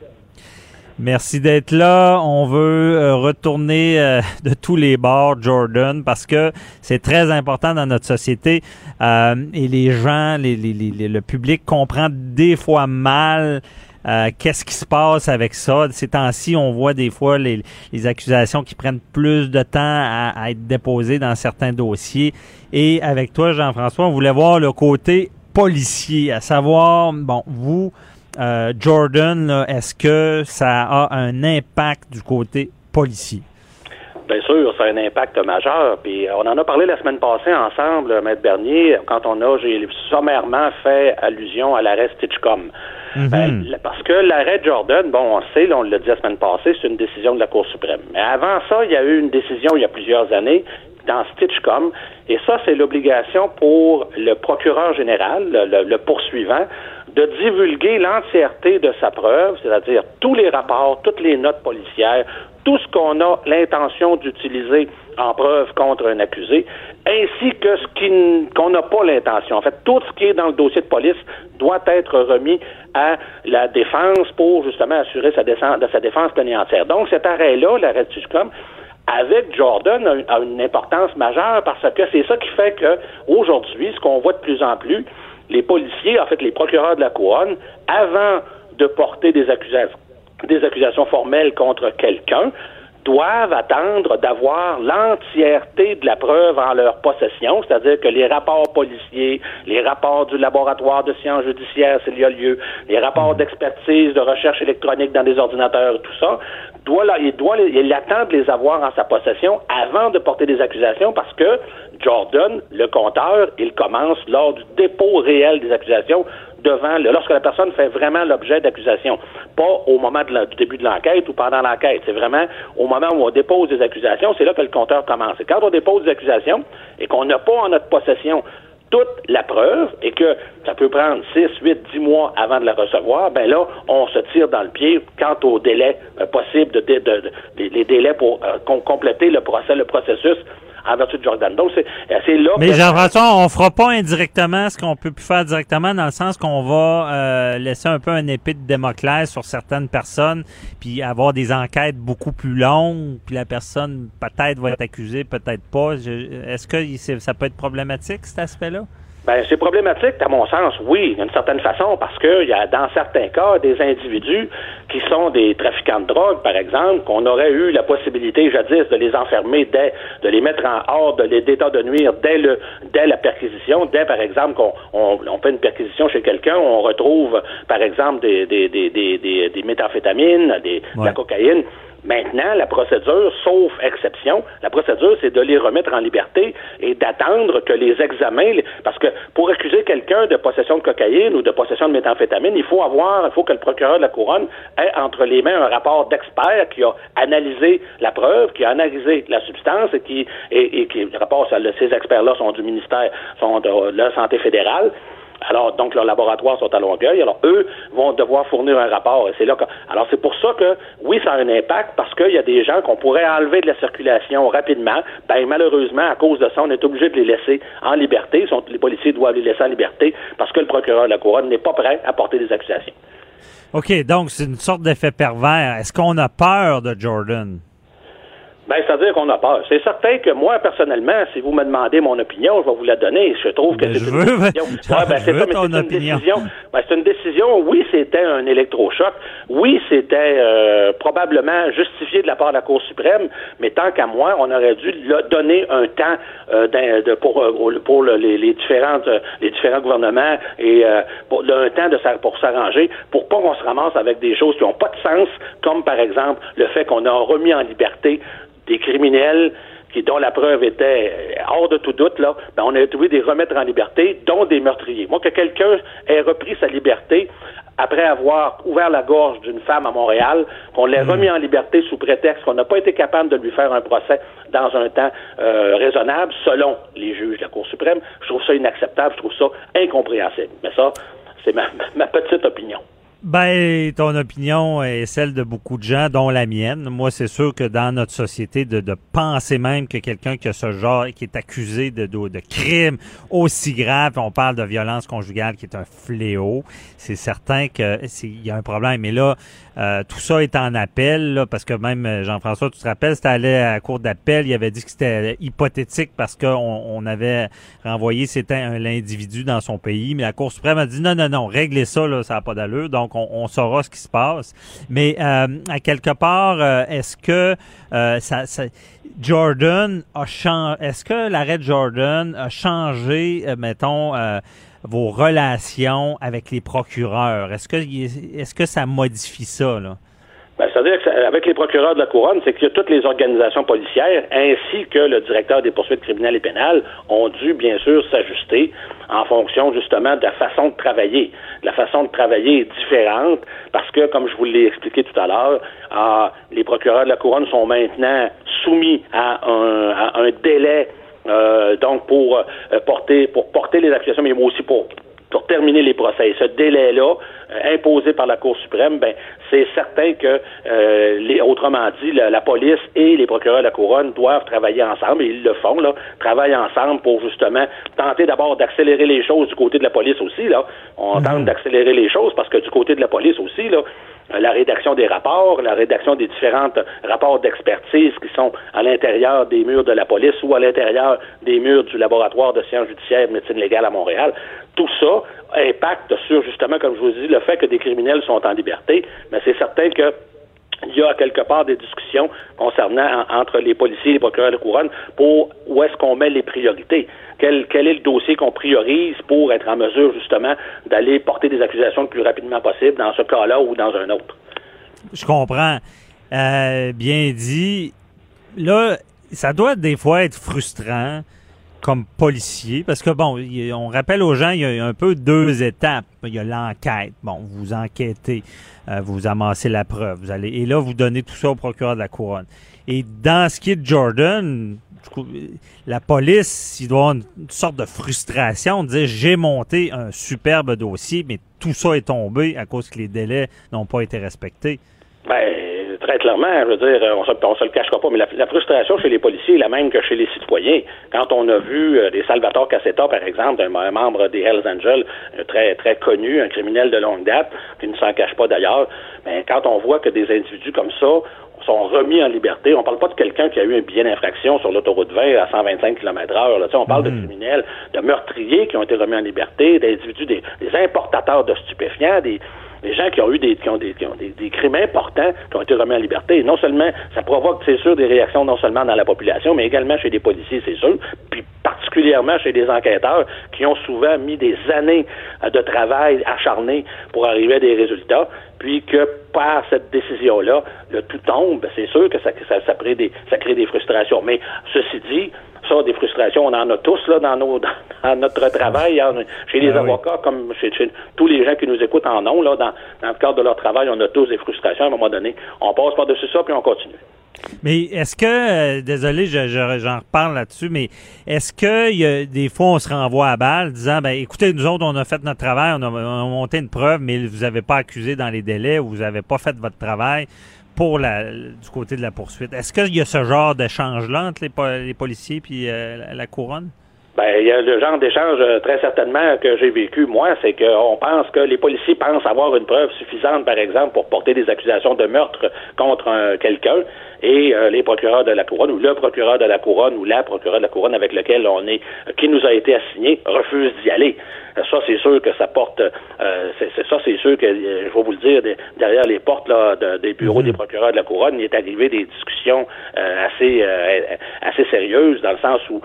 Merci d'être là. On veut euh, retourner euh, de tous les bords Jordan parce que c'est très important dans notre société euh, et les gens, les, les- les- le public comprend des fois mal euh, qu'est-ce qui se passe avec ça? Ces temps-ci, on voit des fois les, les accusations qui prennent plus de temps à, à être déposées dans certains dossiers. Et avec toi, Jean-François, on voulait voir le côté policier, à savoir, bon, vous, euh, Jordan, est-ce que ça a un impact du côté policier? Bien sûr, ça a un impact majeur. Puis euh, on en a parlé la semaine passée ensemble, euh, Maître Bernier, quand on a, j'ai sommairement fait allusion à l'arrêt Stitchcom. Ben, la- parce que l'arrêt Jordan, bon, on sait, là, on l'a dit la semaine passée, c'est une décision de la Cour suprême. Mais avant ça, il y a eu une décision il y a plusieurs années dans Stitchcom, et ça, c'est l'obligation pour le procureur général, le, le- le poursuivant, de divulguer l'entièreté de sa preuve, c'est-à-dire tous les rapports, toutes les notes policières, tout ce qu'on a l'intention d'utiliser en preuve contre un accusé, ainsi que ce qu'on n'a pas l'intention. En fait, tout ce qui est dans le dossier de police doit être remis à la défense pour justement assurer sa, défense, sa défense et entière. Donc, cet arrêt-là, l'arrêt de Suscom, avec Jordan a une importance majeure parce que c'est ça qui fait que aujourd'hui, ce qu'on voit de plus en plus, les policiers, en fait les procureurs de la couronne, avant de porter des accusations, des accusations formelles contre quelqu'un, doivent attendre d'avoir l'entièreté de la preuve en leur possession, c'est-à-dire que les rapports policiers, les rapports du laboratoire de sciences judiciaires s'il y a lieu, les rapports d'expertise, de recherche électronique dans des ordinateurs, tout ça, doit, là, il doit il attend de les avoir en sa possession avant de porter des accusations parce que Jordan, le compteur, il commence lors du dépôt réel des accusations devant lorsque la personne fait vraiment l'objet d'accusation, pas au moment du début de l'enquête ou pendant l'enquête. C'est vraiment au moment où on dépose des accusations, c'est là que le compteur commence. Et quand on dépose des accusations et qu'on n'a pas en notre possession toute la preuve et que ça peut prendre 6, 8, 10 mois avant de la recevoir, ben là, on se tire dans le pied quant au délai euh, possible, de, de- de- de- les, délais pour euh, com- compléter le procès, le processus en vertu de Jordan. Donc, c'est euh, c'est là Mais Jean-François, on fera pas indirectement ce qu'on peut plus faire directement dans le sens qu'on va euh, laisser un peu un épée de Démoclès sur certaines personnes, puis avoir des enquêtes beaucoup plus longues, puis la personne peut-être va être accusée, peut-être pas. Est-ce que ça peut être problématique cet aspect-là? Ben, c'est problématique, à mon sens, oui, d'une certaine façon, parce que il y a dans certains cas des individus qui sont des trafiquants de drogue, par exemple, qu'on aurait eu la possibilité jadis de les enfermer dès, de les mettre en hors de l'état de nuire dès le, dès la perquisition, dès par exemple qu'on on, on fait une perquisition chez quelqu'un, on retrouve par exemple des des des des, des, des méthamphétamines, des, de la cocaïne. Maintenant, la procédure, sauf exception, la procédure, c'est de les remettre en liberté et d'attendre que les examens, parce que pour accuser quelqu'un de possession de cocaïne ou de possession de méthamphétamine, il faut avoir, il faut que le procureur de la couronne ait entre les mains un rapport d'expert qui a analysé la preuve, qui a analysé la substance et qui, et, qui, le rapport, ces experts-là sont du ministère, sont de la santé fédérale. Alors, donc, leurs laboratoires sont à Longueuil. Alors, eux vont devoir fournir un rapport. C'est là que... Alors, c'est pour ça que, oui, ça a un impact parce qu'il y a des gens qu'on pourrait enlever de la circulation rapidement. Ben, malheureusement, à cause de ça, on est obligé de les laisser en liberté. Les policiers doivent les laisser en liberté parce que le procureur de la Couronne n'est pas prêt à porter des accusations. OK, donc c'est une sorte d'effet pervers. Est-ce qu'on a peur de Jordan? Ben, c'est-à-dire qu'on a peur. C'est certain que moi, personnellement, si vous me demandez mon opinion, je vais vous la donner. Je trouve que Ben, c'est une veux- décision. Ouais, ben, c'est ça, mais une décision. Ben, c'est une décision. Oui, c'était un électrochoc. Oui, c'était euh, probablement justifié de la part de la Cour suprême. Mais tant qu'à moi, on aurait dû le- donner un temps euh, de- pour euh, pour le- les, les différentes euh, les différents gouvernements et euh, pour un temps de pour s'arranger pour pas qu'on se ramasse avec des choses qui n'ont pas de sens, comme par exemple le fait qu'on a remis en liberté des criminels qui, dont la preuve était hors de tout doute, là, ben, on a trouvé des remettre en liberté, dont des meurtriers. Moi, que quelqu'un ait repris sa liberté après avoir ouvert la gorge d'une femme à Montréal, qu'on l'ait remis en liberté sous prétexte qu'on n'a pas été capable de lui faire un procès dans un temps euh, raisonnable, selon les juges de la Cour suprême, je trouve ça inacceptable, je trouve ça incompréhensible. Mais ça, c'est ma, ma petite opinion. Ben, ton opinion est celle de beaucoup de gens, dont la mienne. Moi, c'est sûr que dans notre société, de, penser même que quelqu'un qui a ce genre, qui est accusé de, de, de crime aussi grave, on parle de violence conjugale qui est un fléau, c'est certain que c'est- il y a un problème. Mais là, euh, tout ça est en appel, là, parce que même euh, Jean-François, tu te rappelles, c'était allé à la cour d'appel, il avait dit que c'était hypothétique parce qu'on on avait renvoyé c'était un l'individu dans son pays, mais la Cour suprême a dit non, non, non, réglez ça, là, ça n'a pas d'allure, donc on, on saura ce qui se passe. Mais euh, à quelque part, euh, est-ce que euh, ça, ça- Jordan a changé, est-ce que l'arrêt de Jordan a changé, euh, mettons, euh, vos relations avec les procureurs? Est-ce que, est-ce que ça modifie ça, là? Ben, C'est-à-dire qu'avec les procureurs de la Couronne, c'est que toutes les organisations policières, ainsi que le directeur des poursuites criminelles et pénales, ont dû, bien sûr, s'ajuster en fonction, justement, de la façon de travailler. La façon de travailler est différente parce que, comme je vous l'ai expliqué tout à l'heure, ah, les procureurs de la Couronne sont maintenant soumis à un, à un délai euh, donc pour euh, porter pour porter les accusations, mais aussi pour pour terminer les procès. Et ce délai-là, euh, imposé par la Cour suprême, ben, c'est certain que, euh, les, autrement dit, la, la police et les procureurs de la couronne doivent travailler ensemble, et ils le font, là, travaillent ensemble pour justement tenter d'abord d'accélérer les choses du côté de la police aussi, là. On tente d'accélérer les choses parce que du côté de la police aussi, là, euh, la rédaction des rapports, la rédaction des différents rapports d'expertise qui sont à l'intérieur des murs de la police ou à l'intérieur des murs du laboratoire de sciences judiciaires et de médecine légale à Montréal. Tout ça impacte sur, justement, comme je vous dis, le fait que des criminels sont en liberté, mais c'est certain que il y a quelque part des discussions concernant en- entre les policiers et les procureurs de couronne pour où est-ce qu'on met les priorités. Quel, quel est le dossier qu'on priorise pour être en mesure justement d'aller porter des accusations le plus rapidement possible dans ce cas-là ou dans un autre? Je comprends. Euh, bien dit. Là, ça doit des fois être frustrant comme policier, parce que bon, on rappelle aux gens, il y a un peu deux étapes. Il y a l'enquête. Bon, vous enquêtez, euh, vous amassez la preuve, vous allez, et là, vous donnez tout ça au procureur de la couronne. Et dans ce qui est de Jordan, la police, il doit avoir une, une sorte de frustration de dire j'ai monté un superbe dossier, mais tout ça est tombé à cause que les délais n'ont pas été respectés. Ben, très clairement, je veux dire, on se, on se le cachera pas, mais la, la frustration chez les policiers est la même que chez les citoyens. Quand on a vu euh, des Salvatore Cassetta, par exemple, un, un membre des Hells Angels, euh, très très connu, un criminel de longue date, qui ne s'en cache pas d'ailleurs, ben, quand on voit que des individus comme ça sont remis en liberté. On parle pas de quelqu'un qui a eu un billet d'infraction sur l'autoroute 20 à 125 km heure. Là. On parle de criminels, de meurtriers qui ont été remis en liberté, d'individus, des, des importateurs de stupéfiants, des, des gens qui ont eu des, crimes importants qui ont été remis en liberté. Et non seulement, ça provoque, c'est sûr, des réactions non seulement dans la population, mais également chez les policiers, c'est sûr, puis particulièrement chez des enquêteurs qui ont souvent mis des années de travail acharné pour arriver à des résultats, puis que par cette décision-là, le tout tombe, ben, c'est sûr que ça, ça, ça, crée des, ça crée des frustrations. Mais ceci dit, ça, des frustrations, on en a tous là dans, nos, dans, notre travail, chez les oui. avocats, comme chez, chez tous les gens qui nous écoutent en ont, là, dans, dans le cadre de leur travail, on a tous des frustrations à un moment donné. On passe par-dessus ça, puis on continue. Mais est-ce que, euh, désolé, je- je- j'en reparle là-dessus, mais est-ce que y a, des fois on se renvoie à balle disant, ben écoutez, nous autres, on a fait notre travail, on a, on a monté une preuve, mais vous n'avez pas accusé dans les délais ou vous n'avez pas fait votre travail pour la, du côté de la poursuite. Est-ce qu'il y a ce genre d'échange-là entre les, les policiers puis euh, la couronne? Ben, il y a le genre d'échange euh, très certainement que j'ai vécu, moi, c'est qu'on pense que les policiers pensent avoir une preuve suffisante, par exemple, pour porter des accusations de meurtre contre quelqu'un, et euh, les procureurs de la couronne, ou le procureur de la couronne, ou la procureure de la couronne avec lequel on est, qui nous a été assigné, refusent d'y aller. Euh, ça, c'est sûr que ça porte, c'est, ça, c'est sûr que, je vais vous le dire, derrière les portes là, des bureaux des procureurs de la couronne, il est arrivé des discussions assez, assez sérieuses, dans le sens où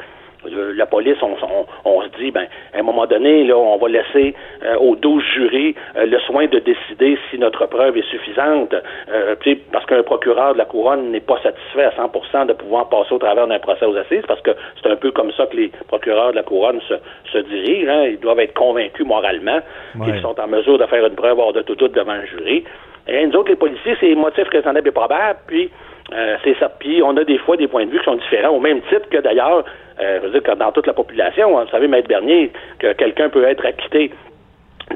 la police, on, on, se dit, ben, à un moment donné, là, on va laisser euh, aux 12 jurés euh, le soin de décider si notre preuve est suffisante, euh, parce qu'un procureur de la couronne n'est pas satisfait à 100% de pouvoir passer au travers d'un procès aux assises, parce que c'est un peu comme ça que les procureurs de la couronne se, se dirigent. Hein. Ils doivent être convaincus moralement qu'ils sont en mesure de faire une preuve hors de tout doute devant un jury. Et nous autres, les policiers, c'est motif raisonnable et probable, puis euh, c'est ça. Puis on a des fois des points de vue qui sont différents, au même titre que d'ailleurs, euh, je veux dire que dans toute la population, hein, vous savez, Maître Bernier, que quelqu'un peut être acquitté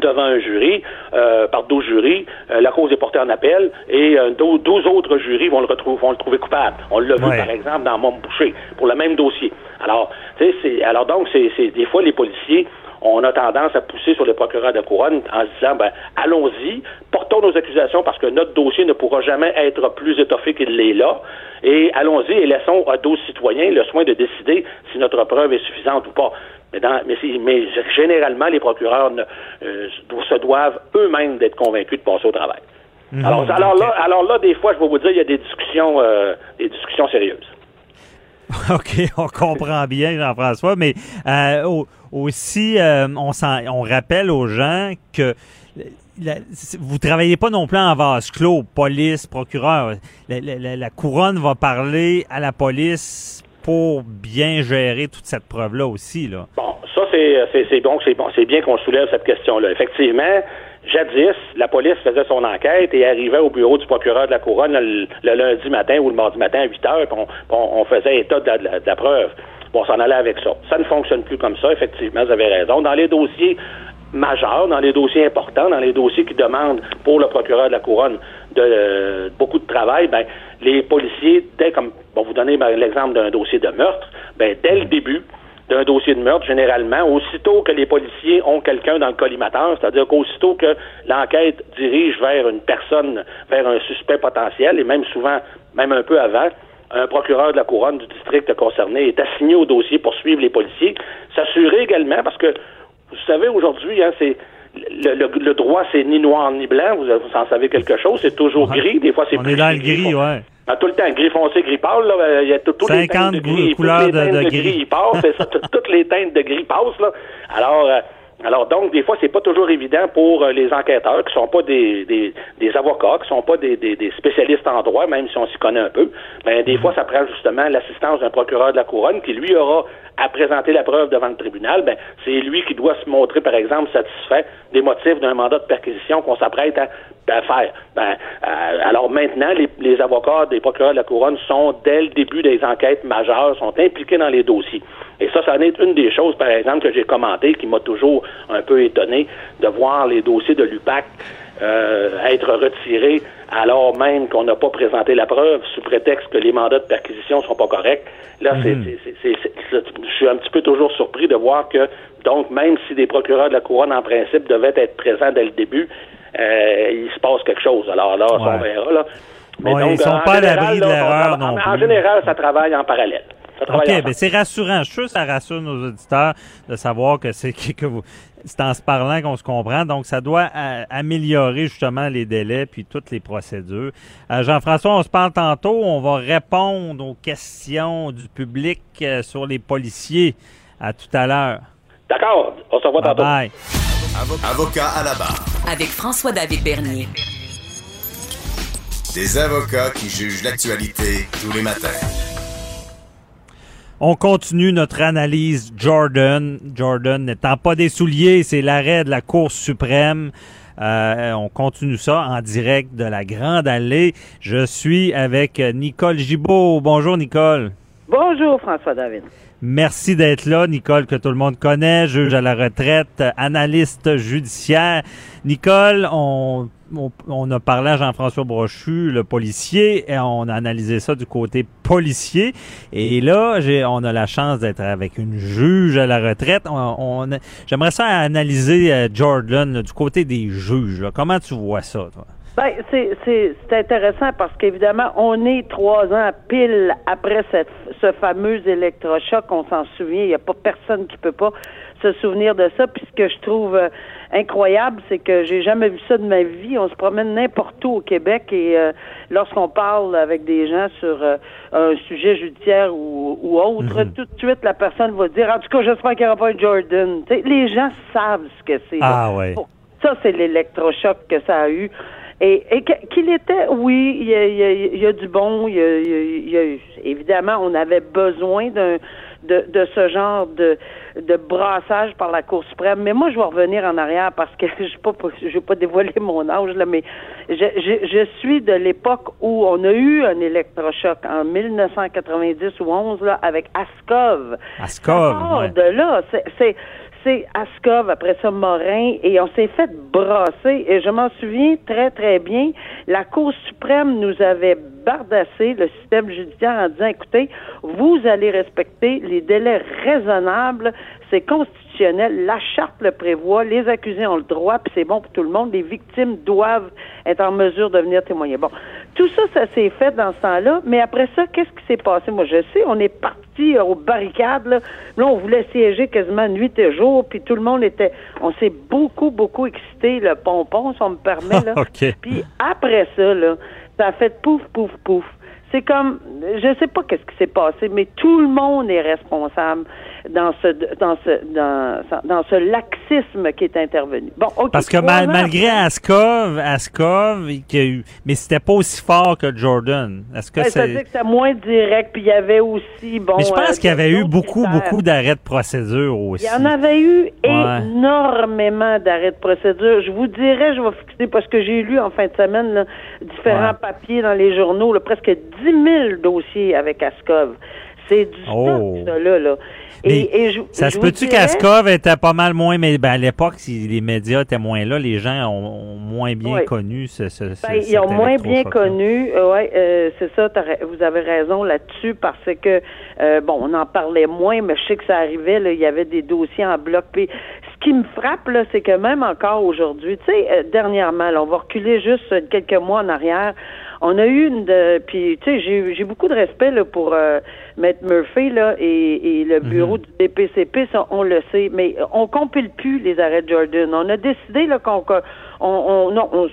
devant un jury, euh, par 12 jurys, la cause est portée en appel et 12, autres jurys vont le retrouver, vont le trouver coupable. On l'a vu, par exemple, dans Mont Boucher, pour le même dossier. Alors, tu sais, c'est, alors donc, c'est, des fois, les policiers on a tendance à pousser sur les procureurs de couronne en se disant, ben, allons-y, portons nos accusations parce que notre dossier ne pourra jamais être plus étoffé qu'il l'est là, et allons-y et laissons à d'autres citoyens le soin de décider si notre preuve est suffisante ou pas. Mais, mais, généralement, les procureurs euh, se doivent eux-mêmes d'être convaincus de passer au travail. Mhm. alors, alors, là, alors là, des fois, je vais vous dire, il y a des discussions, euh, des discussions sérieuses. OK, on comprend bien, Jean-François, mais euh, aussi, euh, on, on rappelle aux gens que vous travaillez pas non plus en vase clos, police, procureur. La, couronne va parler à la police pour bien gérer toute cette preuve-là aussi. Là. Bon, ça, c'est bon, c'est bon, bien qu'on soulève cette question-là. Effectivement, Jadis, la police faisait son enquête et arrivait au bureau du procureur de la couronne le, lundi matin ou le mardi matin à 8 heures, puis on, faisait état de la, preuve. On s'en allait avec ça. Ça ne fonctionne plus comme ça, effectivement, vous avez raison. Dans les dossiers majeurs, dans les dossiers importants, dans les dossiers qui demandent pour le procureur de la couronne de, beaucoup de travail, ben, les policiers, dès comme, bon, vous donner ben, l'exemple d'un dossier de meurtre, ben, dès le début, d'un dossier de meurtre, généralement, aussitôt que les policiers ont quelqu'un dans le collimateur, c'est-à-dire qu'aussitôt que l'enquête dirige vers une personne, vers un suspect potentiel, et même souvent, même un peu avant, un procureur de la couronne du district concerné est assigné au dossier pour suivre les policiers. S'assurer également, parce que, vous savez, aujourd'hui, hein, c'est le, droit, c'est ni noir ni blanc. Vous, en savez quelque chose. C'est toujours gris. Des fois, c'est plus. On est dans le gris, ouais. Ah, tout le temps, gris foncé, gris pâle, là. Il y a toutes les teintes de gris. couleurs les de, gris. gris passent. ça, toutes les teintes de gris passent, là. Alors, euh, alors donc, des fois, c'est pas toujours évident pour euh, les enquêteurs qui sont pas des, des, des, avocats, qui sont pas des, des, des spécialistes en droit, même si on s'y connaît un peu. Ben, des fois, ça prend justement l'assistance d'un procureur de la couronne qui, lui, aura à présenter la preuve devant le tribunal. Ben, c'est lui qui doit se montrer, par exemple, satisfait des motifs d'un mandat de perquisition qu'on s'apprête à, faire. Ben, euh, alors maintenant, les, avocats des procureurs de la couronne sont, dès le début des enquêtes majeures, sont impliqués dans les dossiers. Et ça, ça en est une des choses, par exemple, que j'ai commenté, qui m'a toujours un peu étonné de voir les dossiers de l'UPAC euh, être retirés alors même qu'on n'a pas présenté la preuve sous prétexte que les mandats de perquisition sont pas corrects. Là, mhm. c'est, je suis un petit peu toujours surpris de voir que, donc, même si des procureurs de la couronne, en principe, devaient être présents dès le début, euh, il se passe quelque chose. Alors là, on verra. Là. Mais donc, ils sont pas à l'abri de l'erreur non En général, ça travaille en parallèle. OK, ben c'est rassurant. Je suis sûr que ça rassure nos auditeurs de savoir que c'est que vous c'est en se parlant qu'on se comprend. Donc, ça doit euh, améliorer justement les délais puis toutes les procédures. Euh, Jean-François, on se parle tantôt. On va répondre aux questions du public euh, sur les policiers. À tout à l'heure. D'accord. On se revoit tantôt. Bye. Avocat à la barre. Avec François-David Bernier. Des avocats qui jugent l'actualité tous les matins. On continue notre analyse Jordan. Jordan n'étant pas des souliers, c'est l'arrêt de la Cour suprême. Euh, on continue ça en direct de la Grande Allée. Je suis avec Nicole Gibault. Bonjour Nicole. Bonjour François David. Merci d'être là, Nicole, que tout le monde connaît, juge à la retraite, analyste judiciaire. Nicole, on, on, a parlé à Jean-François Brochu, le policier, et on a analysé ça du côté policier. Et là, on a la chance d'être avec une juge à la retraite. On, j'aimerais ça analyser euh, Jordan du côté des juges. Comment tu vois ça, toi? Ben, c'est, c'est, c'est intéressant parce qu'évidemment, on est trois ans pile après cette, ce fameux électrochoc. On s'en souvient. Il n'y a pas personne qui peut pas se souvenir de ça. Puis ce que je trouve euh, incroyable, c'est que j'ai jamais vu ça de ma vie. On se promène n'importe où au Québec et euh, lorsqu'on parle avec des gens sur euh, un sujet judiciaire ou, ou autre, mhm. tout de suite la personne va dire en tout cas j'espère qu'il n'y aura pas un Jordan. les gens savent ce que c'est. Ah ouais. Ça, c'est l'électrochoc que ça a eu. Et, et qu'il était, oui, il y, a, il, y a, du bon, il y a, il y a, évidemment, on avait besoin d'un de, de ce genre de, de brassage par la Cour suprême. Mais moi, je vais revenir en arrière parce que je ne pas, je vais pas dévoiler mon âge, là, mais je, je, je suis de l'époque où on a eu un électrochoc en 1990 ou 11 là, avec Askov. Askov, ouais. de là, c'est c'est Ascov, après ça Morin, et on s'est fait brasser. Et je m'en souviens très, très bien. La Cour suprême nous avait bardassé le système judiciaire en disant, écoutez, vous allez respecter les délais raisonnables, c'est constitutionnel, la charte le prévoit, les accusés ont le droit, puis c'est bon pour tout le monde, les victimes doivent être en mesure de venir témoigner. Bon, tout ça, ça s'est fait dans ce temps-là, mais après ça, qu'est-ce qui s'est passé? Moi, je sais, on est parti aux barricades, là. là, on voulait siéger quasiment nuit et jour, puis tout le monde était, on s'est beaucoup, beaucoup excité, le pompon, si on me permet, là. Puis après ça, là, ça a fait pouf, pouf, pouf. C'est comme, je sais pas qu'est-ce qui s'est passé, mais tout le monde est responsable dans ce dans ce dans, dans ce laxisme qui est intervenu. Bon, Parce que malgré Askov, Askov, mais c'était pas aussi fort que Jordan. Est-ce que c'est que c'était moins direct, puis il y avait aussi bon. Mais je pense euh, qu'il y avait eu beaucoup beaucoup d'arrêts de procédure aussi. Il y en avait eu énormément d'arrêts de procédure. Je vous dirais, je vais fixer parce que j'ai lu en fin de semaine là, différents papiers dans les journaux, là, presque 10 000 dossiers avec Askov. C'est du oh. ça, là, là. Et, ça se peut-tu qu'Askov était pas mal moins, mais ben, à l'époque, si les médias étaient moins là, les gens ont, moins bien connu ce, ce, ben, Ils ont moins bien connu, euh, ouais, euh, c'est ça, vous avez raison là-dessus, parce que, euh, bon, on en parlait moins, mais je sais que ça arrivait, là, il y avait des dossiers en bloc. Puis, ce qui me frappe, là, c'est que même encore aujourd'hui, tu sais, dernièrement, on va reculer juste quelques mois en arrière, on a eu une de, puis tu sais, j'ai beaucoup de respect là, pour euh, Maître Murphy là et, et le mhm. bureau du DPCP, ça, on le sait, mais on compile plus les arrêts de Jordan. On a décidé là qu'on on, on, non, on,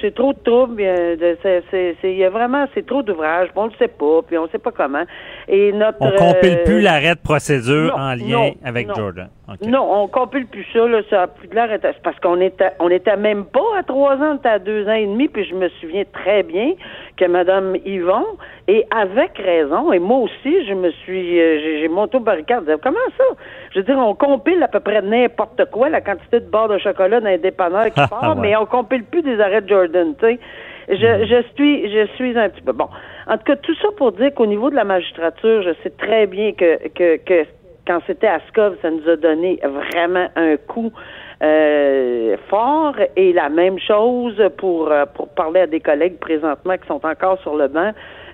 c'est trop de troubles. Il y a vraiment, c'est trop d'ouvrages. On le sait pas, puis on sait pas comment. Et notre. On compile plus euh, l'arrêt de procédure en lien avec Jordan. Non, on compile plus ça. Là, ça a plus de l'arrêt. Parce qu'on était, on était même pas à trois ans, on était à deux ans et demi. Puis je me souviens très bien que Madame Yvon, et avec raison, et moi aussi, je me suis, euh, j'ai monté au barricade. Comment ça? Je veux dire, on compile à peu près n'importe quoi, la quantité de barres de chocolat dans les dépanneurs qui part, mais on compile plus des arrêts de Jordan, tu sais. Je, mm-hmm. je suis, je suis un petit peu bon. En tout cas, tout ça pour dire qu'au niveau de la magistrature, je sais très bien que, que, que quand c'était à Scov, ça nous a donné vraiment un coup euh, fort. Et la même chose pour euh, pour parler à des collègues présentement qui sont encore sur le banc.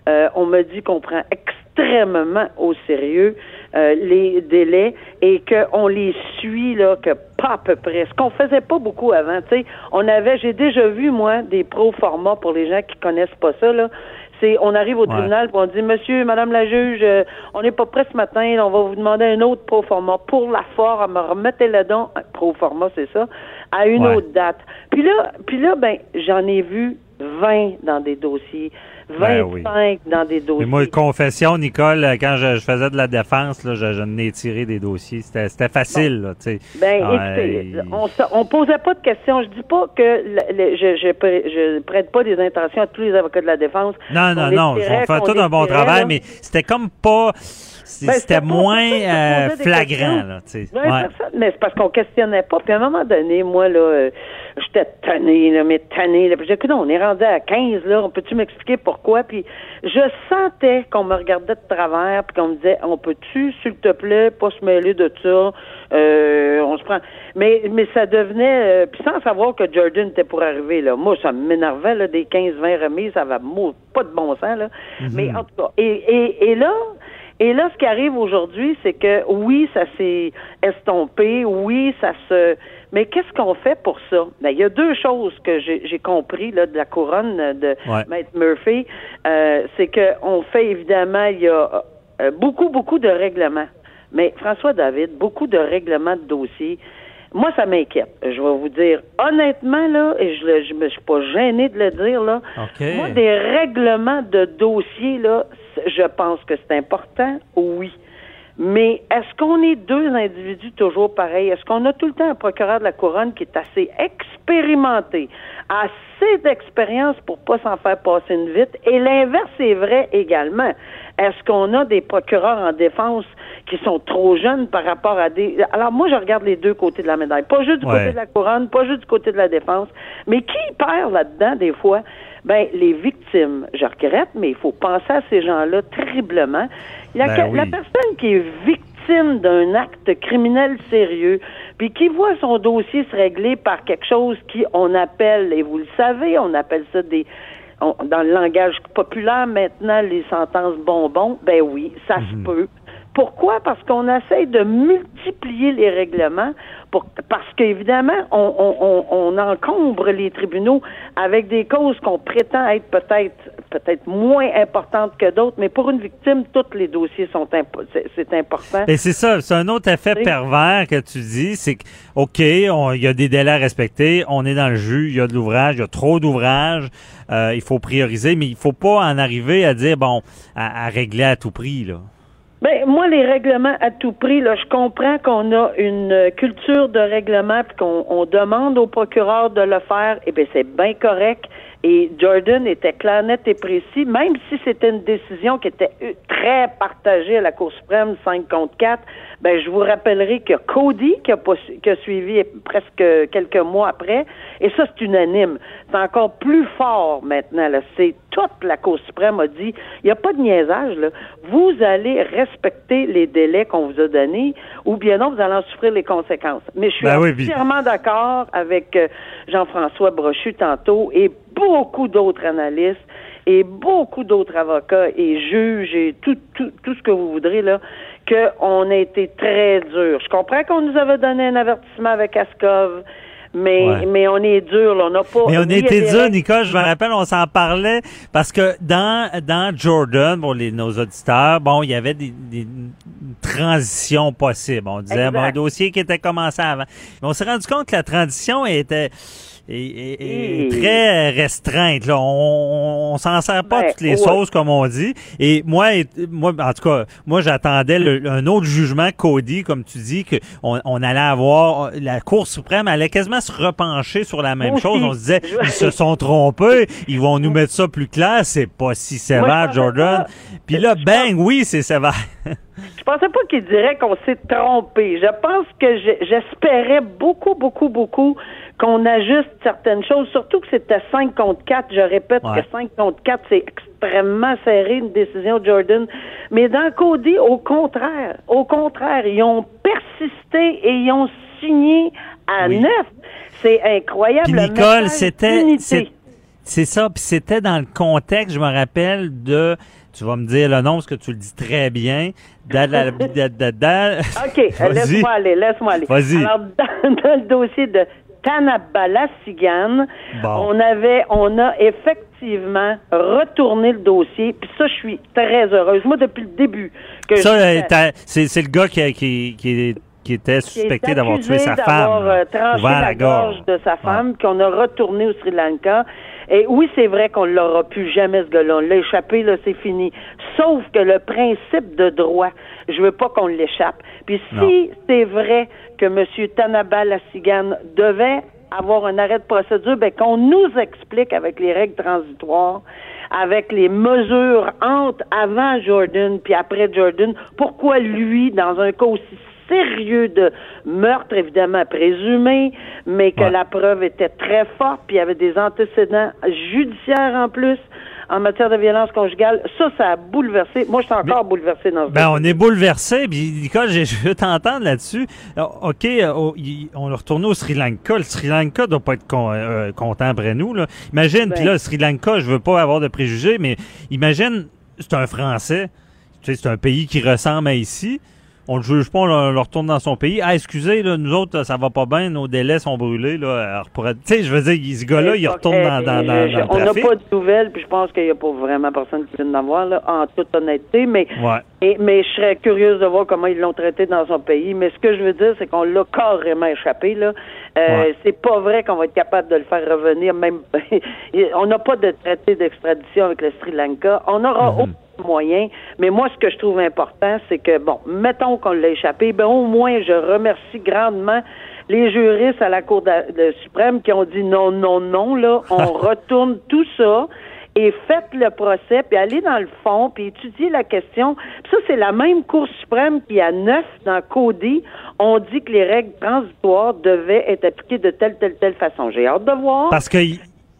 Euh, on me dit qu'on prend extrêmement au sérieux euh, les délais et qu'on les suit là que pas à peu près. Ce qu'on faisait pas beaucoup avant, tu sais, on avait, j'ai déjà vu moi des pro formats pour les gens qui connaissent pas ça là. C'est, on arrive au tribunal et on dit Monsieur, Madame la juge, euh, on n'est pas prêt ce matin, on va vous demander un autre pro format pour la forme, remettez le don pro format, c'est ça, à une autre date. Puis là, puis là, ben j'en ai vu 20 dans des dossiers. 25 ben dans des dossiers. Mais moi, confession, Nicole, quand je, faisais de la défense, là, je, je n'ai tiré des dossiers. C'était facile. Là, ben, écoutez, on, on posait pas de questions. Je dis pas que je, je, je, prête pas des intentions à tous les avocats de la défense. Non, non, non. On fait tout un bon travail, mais c'était comme pas Ben, c'était moins euh, flagrant, là, sais. Ouais, mais c'est parce qu'on questionnait pas. Puis à un moment donné, moi, là, euh, j'étais tannée, là, mais tannée. Là. Puis j'ai dit, on est rendu à 15, là. On peut-tu m'expliquer pourquoi? Puis je sentais qu'on me regardait de travers, puis qu'on me disait, on peut-tu, s'il te plaît, pas se mêler de ça? Euh, on se prend. Mais, mais ça devenait, euh, puis sans savoir que Jordan était pour arriver, là. Moi, ça m'énervait, là, des 15-20 remises, ça va pas de bon sens, là. Mais en tout cas, et, et, et là, et là, ce qui arrive aujourd'hui, c'est que oui, ça s'est estompé, oui, ça se. Mais qu'est-ce qu'on fait pour ça? Ben, il y a deux choses que j'ai j'ai compris là, de la couronne de Ouais. Maître Murphy. Euh, c'est qu'on fait évidemment, il y a euh, beaucoup, beaucoup de règlements. Mais François David, beaucoup de règlements de dossiers. Moi, ça m'inquiète. Je vais vous dire honnêtement là, et je, le- je me suis pas gêné de le dire là. OK. Moi, des règlements de dossiers là, je pense que c'est important. Oui. Mais est-ce qu'on est deux individus toujours pareils? Est-ce qu'on a tout le temps un procureur de la couronne qui est assez expérimenté, assez d'expérience pour pas s'en faire passer une vite? Et l'inverse est vrai également. Est-ce qu'on a des procureurs en défense qui sont trop jeunes par rapport à des... Alors moi, je regarde les deux côtés de la médaille. Pas juste du Ouais. côté de la couronne, pas juste du côté de la défense. Mais qui perd là-dedans, des fois? Ben, les victimes. Je regrette, mais il faut penser à ces gens-là terriblement. La, Ben oui. la personne qui est victime d'un acte criminel sérieux, puis qui voit son dossier se régler par quelque chose qui on appelle, et vous le savez, on appelle ça des on- dans le langage populaire maintenant les sentences bonbons, ben oui, ça se peut. Pourquoi? Parce qu'on essaye de multiplier les règlements pour, parce qu'évidemment, on, on, on, on encombre les tribunaux avec des causes qu'on prétend être peut-être peut-être moins importantes que d'autres, mais pour une victime, tous les dossiers sont impo- c'est, important. Et c'est ça, c'est un autre effet pervers que tu dis, c'est que, OK, on- il y a des délais à respecter, on est dans le jus, il y a de l'ouvrage, il y a trop d'ouvrage, euh, il faut prioriser, mais il faut pas en arriver à dire, bon, à, à régler à tout prix, là. Ben, moi, les règlements à tout prix, là, je comprends qu'on a une culture de règlement puis qu'on on demande au procureur de le faire. Eh bien, c'est bien correct. Et Jordan était clair, net et précis, même si c'était une décision qui était très partagée à la Cour suprême, 5 contre 4. Ben, je vous rappellerai que Cody, qui a, qui a suivi presque quelques mois après, et ça, c'est unanime. C'est encore plus fort maintenant. Là. C'est toute la Cour suprême a dit, il n'y a pas de niaisage. Là. Vous allez respecter les délais qu'on vous a donnés, ou bien non, vous allez en souffrir les conséquences. Mais je suis Ben oui, puis- entièrement d'accord avec euh, Jean-François Brochu tantôt et beaucoup d'autres analystes et beaucoup d'autres avocats et juges et tout, tout, tout ce que vous voudrez, là, qu'on a été très dur. Je comprends qu'on nous avait donné un avertissement avec Ascov, mais, Ouais. mais on est dur, là. On n'a pas. Mais on était dur, Nicole, je me rappelle, on s'en parlait parce que dans dans Jordan, pour les, nos auditeurs, bon, il y avait des, des une transition possible. On disait Exact. bon, un dossier qui était commencé avant. Mais on s'est rendu compte que la transition était est- est- est Et- très restreinte. Là. On, on, s'en sert pas Ben, toutes les ouais. sauces, comme on dit. Et moi, et- moi en tout cas, moi, j'attendais un autre jugement, Cody, comme tu dis, que on, allait avoir la Cour suprême allait quasiment se repencher sur la même chose. On se disait, ils se sont trompés, ils vont nous mettre ça plus clair, c'est pas si sévère, Moi, Jordan. Puis là, bang, oui, c'est sévère. Je pensais pas qu'il dirait qu'on s'est trompé. Je pense que j'espérais beaucoup, beaucoup, beaucoup qu'on ajuste certaines choses, surtout que c'était 5 contre 4. Je répète Ouais. que 5 contre 4, c'est extrêmement serré, une décision de Jordan. Mais dans Cody, au contraire, au contraire, ils ont persisté et ils ont signé à Oui. neuf. C'est incroyable. Puis le Nicole, c'était c'est- ça, puis c'était dans le contexte, je me rappelle de tu vas me dire le nom parce que tu le dis très bien. Da, da, da. OK, laisse-moi aller, laisse-moi aller. Vas-y. Alors, dans, dans le dossier de Tanabala Sigan, Bon. on avait, on a effectivement retourné le dossier, puis ça, je suis très heureuse. Moi, depuis le début, que Ça, je- euh, c'est le gars qui, était suspecté d'avoir tué sa d'avoir, femme. euh, tranché ouvert la, gorge de sa femme, qu'on a retourné au Sri Lanka. Et oui, c'est vrai qu'on l'aura plus jamais, ce gars-là. On l'a échappé, là, c'est fini. Sauf que le principe de droit, je veux pas qu'on l'échappe. Puis si c'est vrai que M. Tanaba Lassigan devait avoir un arrêt de procédure, ben qu'on nous explique avec les règles transitoires, avec les mesures entre avant Jordan puis après Jordan. Pourquoi lui, dans un cas aussi sérieux de meurtre, évidemment présumé, mais que la preuve était très forte, puis il y avait des antécédents judiciaires en plus en matière de violence conjugale. Ça, ça a bouleversé. Moi, je suis encore bouleversé dans ce Ben, on est bouleversé. Puis, Nicole, je veux t'entendre là-dessus. Euh, OK, euh, on est retourné au Sri Lanka. Le Sri Lanka doit pas être euh, content après nous. Là. Imagine, puis ben. là, le Sri Lanka, je veux pas avoir de préjugés, mais imagine, c'est un Français. C'est un pays qui ressemble à ici on le juge pas, on le, retourne dans son pays. Ah, excusez, là, nous autres, ça va pas bien, nos délais sont brûlés. Là. Tu sais, je veux dire, ce gars-là, il retourne dans, dans, dans, le On n'a pas de nouvelles, puis je pense qu'il n'y a pas vraiment personne qui vient d'en voir, là, en toute honnêteté. Mais, mais je serais curieuse de voir comment ils l'ont traité dans son pays. Mais ce que je veux dire, c'est qu'on l'a carrément échappé. Là. Euh, C'est pas vrai qu'on va être capable de le faire revenir. Même, on n'a pas de traité d'extradition avec le Sri Lanka. On aura mm moyen. Mais moi, ce que je trouve important, c'est que, bon, mettons qu'on l'a échappé, ben au moins, je remercie grandement les juristes à la Cour de, suprême qui ont dit non, non, non, là, on retourne tout ça et faites le procès, puis allez dans le fond, puis étudiez la question. ça, c'est la même Cour suprême qui, a neuf dans Cody, on dit que les règles transitoires devaient être appliquées de telle, telle, telle façon. J'ai hâte de voir. Parce que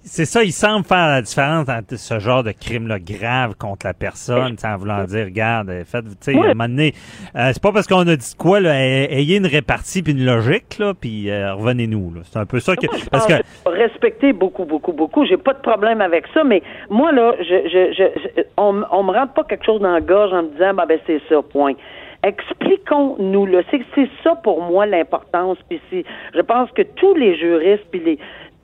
c'est ça, il semble faire la différence entre ce genre de crime-là grave contre la personne, sans vouloir dire, regarde, faites, tu sais, à un moment donné, euh, c'est pas parce qu'on a dit quoi, là, ayez une répartie puis une logique, là, puis euh, revenez-nous, C'est un peu ça que, parce que... Respecter beaucoup, beaucoup, beaucoup, j'ai pas de problème avec ça, mais moi, là, je, je, je, on, on me rentre pas quelque chose dans la gorge en me disant, bah, ben, c'est ça, point expliquons-nous là. C'est, c'est ça pour moi l'importance. Puis je pense que tous les juristes puis les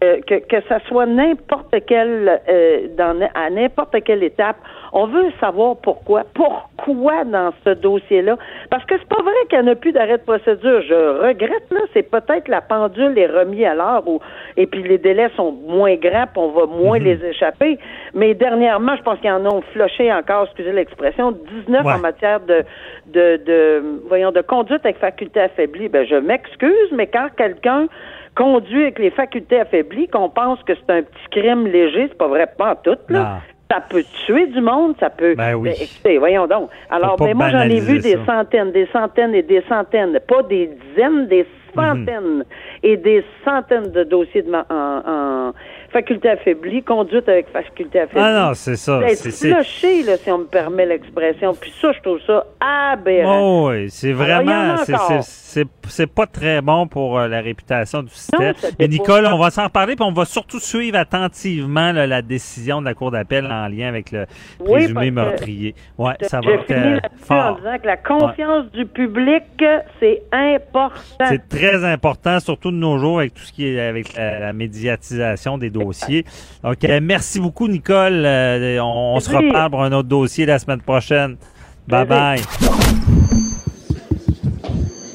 euh, que, que ça soit n'importe quelle euh, dans à n'importe quelle étape, on veut savoir pourquoi. Pourquoi dans ce dossier-là? Parce que c'est pas vrai qu'il n'y en a plus d'arrêt de procédure. Je regrette, là, c'est peut-être la pendule est remise à l'heure ou et puis les délais sont moins grands, puis on va moins mhm. les échapper. Mais dernièrement, je pense qu'ils en ont floché encore, excusez l'expression, 19 en matière de, de, de, voyons, de conduite avec faculté affaiblie. Ben, je m'excuse, mais quand quelqu'un conduit avec les facultés affaiblies, qu'on pense que c'est un petit crime léger, c'est pas vrai, pas tout, là. Ça peut tuer du monde, ça peut. Ben oui. Ben, voyons donc. Alors, ben, moi, j'en ai vu des centaines, des centaines et des centaines, pas des dizaines, des mhm. centaines et des centaines de dossiers de en, faculté affaiblie, conduite avec faculté affaiblie. Ah non, c'est ça. C'est cloché, là, si on me permet l'expression. Puis ça, je trouve ça aberrant. Oh, oui, c'est vraiment, c'est pas très bon pour euh, la réputation du système. Mais Nicole, on va s'en reparler, puis on va surtout suivre attentivement la décision de la Cour d'appel en lien avec le présumé meurtrier. Ouais, ça va être euh, fort. en disant que la confiance du public, c'est important. C'est très important, surtout de nos jours avec tout ce qui est avec la, médiatisation des dossiers. Donc, merci beaucoup, Nicole. Euh, on, se reparle pour un autre dossier la semaine prochaine. Bye bye.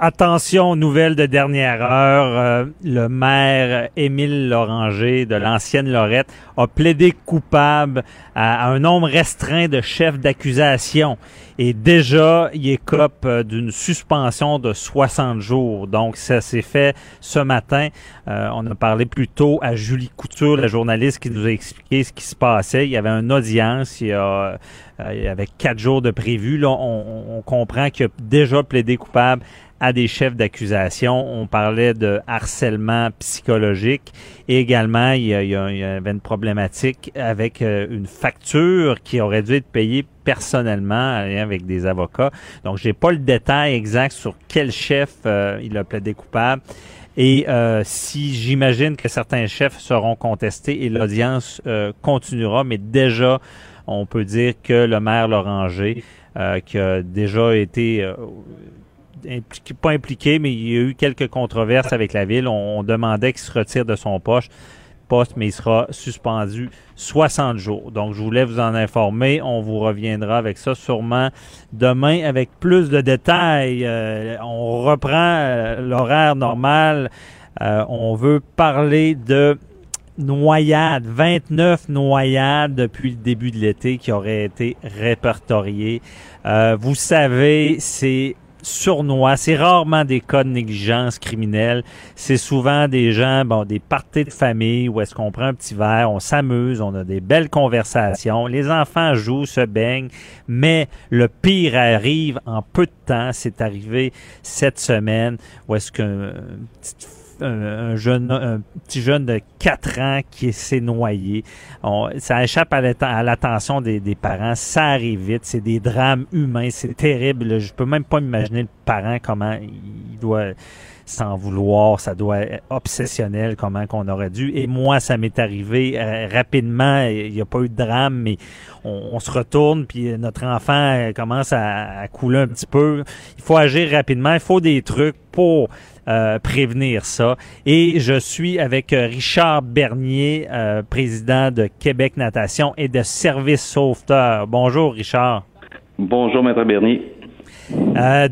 Attention, nouvelle de dernière heure. Euh, le maire Émile Loranger de l'ancienne Lorette a plaidé coupable à, un nombre restreint de chefs d'accusation. Et déjà, il écope euh, d'une suspension de 60 jours. Donc, ça s'est fait ce matin. Euh, on a parlé plus tôt à Julie Couture, la journaliste, qui nous a expliqué ce qui se passait. Il y avait une audience, il y, a, quatre jours de prévu. Là, on comprend qu'il a déjà plaidé coupable à des chefs d'accusation. On parlait de harcèlement psychologique et également il y, a, il y, avait une problématique avec euh, une facture qui aurait dû être payée personnellement avec des avocats. Donc j'ai pas le détail exact sur quel chef euh, il a plaidé coupable. Et euh, si j'imagine que certains chefs seront contestés et l'audience continuera, mais déjà, on peut dire que le maire Loranger, qui a déjà été pas impliqué, mais il y a eu quelques controverses avec la ville. On, demandait qu'il se retire de son poste, mais il sera suspendu 60 jours. Donc, je voulais vous en informer. On vous reviendra avec ça sûrement demain avec plus de détails. Euh, on reprend euh, l'horaire normal. Euh, on veut parler de noyades, 29 noyades depuis le début de l'été qui auraient été répertoriées. Vous savez, c'est sournois. C'est rarement des cas de négligence criminelle. C'est souvent des gens, bon, des parties de famille où est-ce qu'on prend un petit verre, on s'amuse, on a des belles conversations. Les enfants jouent, se baignent, mais le pire arrive en peu de temps. C'est arrivé cette semaine où est-ce qu'un un, jeune, un petit jeune de 4 ans qui s'est noyé. ça échappe à l'attention des, des, parents. Ça arrive vite. C'est des drames humains. C'est terrible. Je peux même pas imaginer le parent comment il doit s'en vouloir, ça doit être obsessionnel comment qu'on aurait dû. Et moi, ça m'est arrivé euh, rapidement. Il n'y a pas eu de drame, mais on, se retourne puis notre enfant euh, commence à, couler un petit peu. Il faut agir rapidement. Il faut des trucs pour euh, prévenir ça. Et je suis avec Richard Bernier, président de Québec Natation et de Service Sauveteur. Bonjour, Richard. Bonjour, Maître Bernier.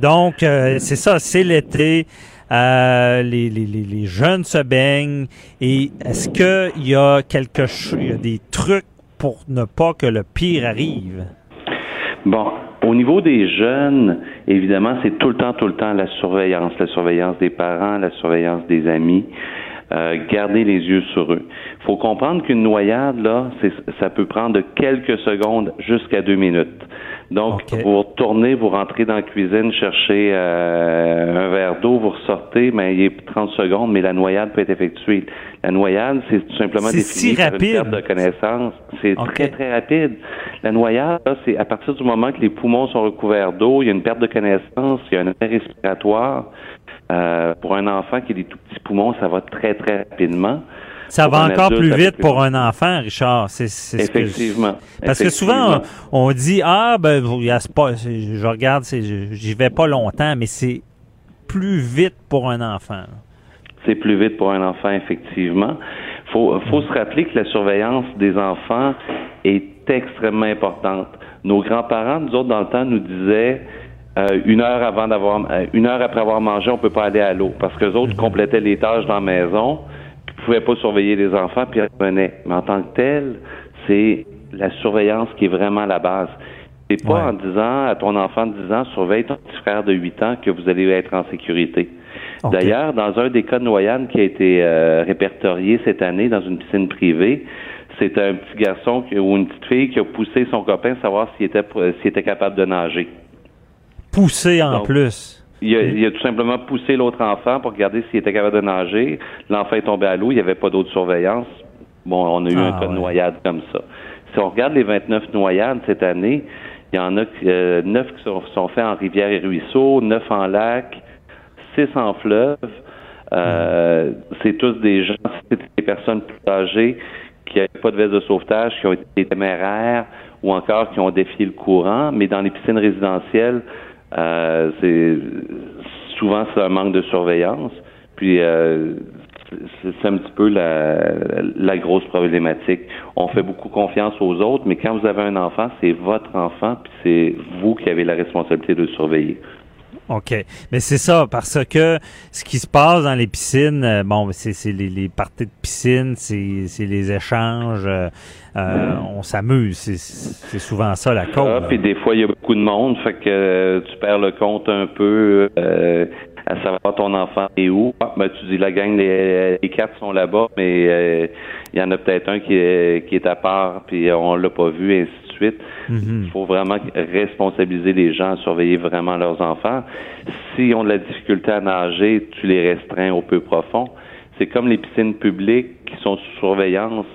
donc, c'est ça, c'est l'été. Euh, les, les, les, jeunes se baignent. Et est-ce qu'il y a quelque chose, il y a des trucs pour ne pas que le pire arrive? Bon, au niveau des jeunes, évidemment, c'est tout le temps, tout le temps la surveillance, la surveillance des parents, la surveillance des amis. Euh, garder les yeux sur eux. Il faut comprendre qu'une noyade, là, ça peut prendre quelques secondes jusqu'à deux minutes. Donc, vous retournez, vous rentrez dans la cuisine, cherchez euh, un verre d'eau, vous ressortez, mais il est 30 secondes, mais la noyade peut être effectuée. La noyade, c'est tout simplement défini si une perte de connaissance. C'est très, très rapide. La noyade, c'est à partir du moment que les poumons sont recouverts d'eau, il y a une perte de connaissance, il y a un arrêt respiratoire. Euh, pour un enfant qui a des tout petits poumons, ça va très, très rapidement. Ça va encore plus vite pour un enfant, Richard. C'est, Effectivement. Parce que souvent, on, dit, ah, ben, y a pas, je regarde, j'y vais pas longtemps, mais c'est plus vite pour un enfant. C'est plus vite pour un enfant, effectivement. Faut, faut se rappeler que la surveillance des enfants est extrêmement importante. Nos grands-parents, nous autres, dans le temps, nous disaient, euh, une heure avant d'avoir, euh, une heure après avoir mangé, on peut pas aller à l'eau parce que les autres mhm. complétaient les tâches dans la maison pouvait pas surveiller les enfants, puis revenaient. Mais en tant que tel, c'est la surveillance qui est vraiment la base. C'est pas en disant à ton enfant de 10 ans, surveille ton petit frère de 8 ans que vous allez être en sécurité. D'ailleurs, dans un des cas de noyade qui a été euh, répertorié cette année dans une piscine privée, c'est un petit garçon ou une petite fille qui a poussé son copain savoir s'il était, s'il était capable de nager. Poussé en plus. Il a, tout simplement poussé l'autre enfant pour regarder s'il était capable de nager. L'enfant est tombé à l'eau, il n'y avait pas d'autre surveillance. Bon, on a eu un ah, cas de noyade comme ça. Si on regarde les 29 noyades cette année, il y en a euh, 9 qui sont, sont faits en rivière et ruisseaux, 9 en lac, 6 en fleuve. Euh, c'est tous des gens, c'est des personnes plus âgées qui n'avaient pas de veste de sauvetage, qui ont été téméraires ou encore qui ont défié le courant. Mais dans les piscines résidentielles, euh, c'est souvent c'est un manque de surveillance. Puis euh, c'est un petit peu la, la, grosse problématique. On fait beaucoup confiance aux autres, mais quand vous avez un enfant, c'est votre enfant, puis c'est vous qui avez la responsabilité de le surveiller. OK. Mais c'est ça, parce que ce qui se passe dans les piscines, euh, bon, c'est les, les parties de piscine, c'est les échanges, euh, euh, on s'amuse. C'est souvent ça la cause. Ah, puis des fois, il y a beaucoup de monde, fait que tu perds le compte un peu à savoir ton enfant est où. Ah, ben, tu dis la gang, les, les quatre sont là-bas, mais il y en a peut-être un qui est, qui est à part, puis on l'a pas vu, ainsi suite. Mhm. Il faut vraiment responsabiliser les gens à surveiller vraiment leurs enfants. Si on a de la difficulté à nager, tu les restreins au peu profond. C'est comme les piscines publiques qui sont sous surveillance.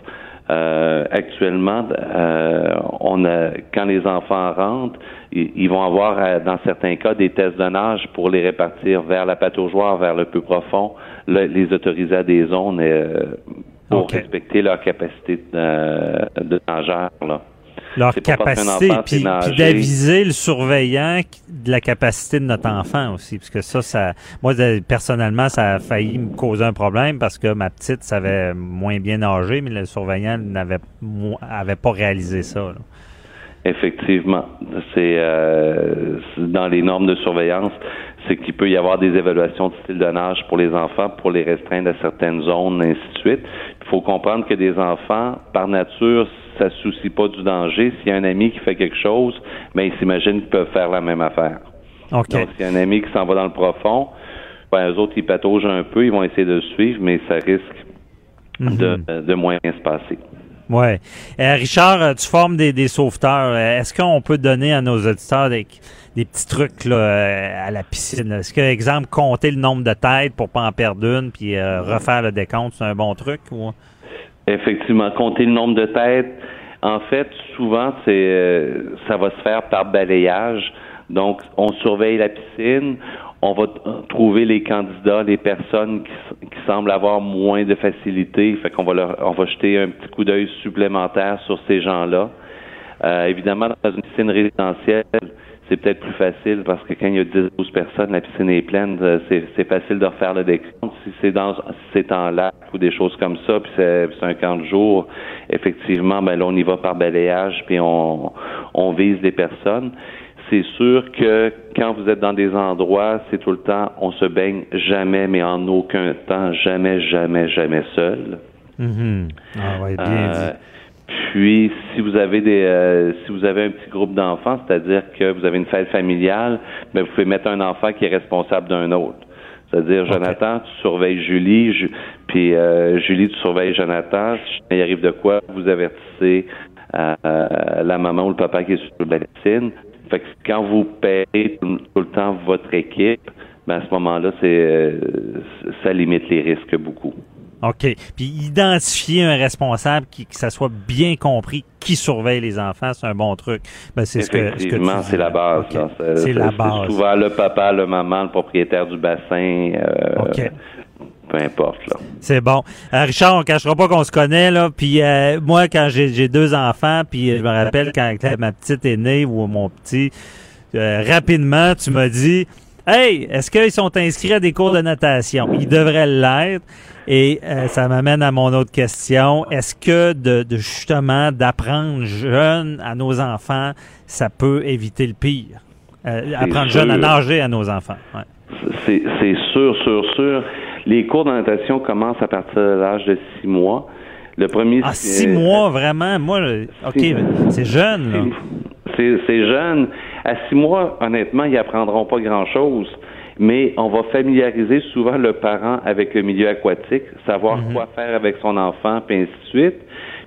Euh, actuellement, euh, on a, quand les enfants rentrent, ils, vont avoir, euh, dans certains cas, des tests de nage pour les répartir vers la pataugeoire, vers le peu profond, les autoriser à des zones pour respecter leur capacité de, de nageur. Là leur capacité, puis, d'aviser le surveillant de la capacité de notre enfant aussi, parce que ça, ça, moi personnellement, ça a failli me causer un problème parce que ma petite savait moins bien nager, mais le surveillant n'avait avait pas réalisé ça. Effectivement, c'est euh, dans les normes de surveillance, c'est qu'il peut y avoir des évaluations de style de nage pour les enfants pour les restreindre à certaines zones, ainsi de suite. Il faut comprendre que des enfants, par nature, ça se soucie pas du danger. S'il y a un ami qui fait quelque chose, mais ben, ils s'imaginent qu'ils peuvent faire la même affaire. Donc, s'il y a un ami qui s'en va dans le profond, ben, eux autres, ils pataugent un peu, ils vont essayer de suivre, mais ça risque de, mhm. de moins se passer. Oui. Euh, Richard, euh, tu formes des, des sauveteurs. Euh, est-ce qu'on peut donner à nos auditeurs des, des petits trucs là, à la piscine? Est-ce que, exemple, compter le nombre de têtes pour pas en perdre une, puis refaire le décompte, c'est un bon truc? Ou? Effectivement, compter le nombre de têtes. En fait, souvent, c'est ça va se faire par balayage. Donc, on surveille la piscine, on va trouver les candidats, les personnes qui, qui, semblent avoir moins de facilité. Fait qu'on va leur, on va jeter un petit coup d'œil supplémentaire sur ces gens-là. Euh, évidemment, dans une piscine résidentielle, c'est peut-être plus facile parce que quand il y a 10-12 personnes, la piscine est pleine, euh, c'est facile de refaire le décompte. Si c'est dans si c'est en lac ou des choses comme ça, puis c'est un camp de jour, effectivement, ben là, on y va par balayage, puis on, on vise les personnes c'est sûr que quand vous êtes dans des endroits, c'est tout le temps, on se baigne jamais, mais en aucun temps, jamais, jamais, jamais seul. Mm-hmm. ah, ouais, bien euh, puis, si vous avez des, euh, si vous avez un petit groupe d'enfants, c'est-à-dire que vous avez une fête familiale, ben vous pouvez mettre un enfant qui est responsable d'un autre. C'est-à-dire, Jonathan, tu surveilles Julie, puis euh, Julie, tu surveilles Jonathan. Si il arrive de quoi, vous avertissez la maman ou le papa qui est sur la piscine. Fait que quand vous payez tout, le temps votre équipe, ben à ce moment-là, c'est euh, ça limite les risques beaucoup. OK. Puis identifier un responsable qui que ça soit bien compris qui surveille les enfants, c'est un bon truc. Ben, c'est ce que, c'est la base. C'est la base. Souvent le papa, le maman, le propriétaire du bassin. Euh, OK peu importe. Là. C'est bon. Euh, Richard, on cachera pas qu'on se connaît, là. Puis euh, moi, quand j'ai deux enfants, puis je me rappelle quand ma petite est née ou mon petit, euh, rapidement, tu m'as dit Hey, est-ce qu'ils sont inscrits à des cours de natation? Ils devraient l'être. Et ça m'amène à mon autre question. Est-ce que de, justement d'apprendre jeune à nos enfants, ça peut éviter le pire? apprendre jeune à nager à nos enfants. C'est sûr, sûr, sûr. Les cours de natation commencent à partir de l'âge de six mois. Le premier. Ah, six mois, vraiment? Moi, OK, c'est jeune, là. C'est jeune. À six mois, honnêtement, ils apprendront pas grand-chose, mais on va familiariser souvent le parent avec le milieu aquatique, savoir mhm. quoi faire avec son enfant, puis ainsi de suite.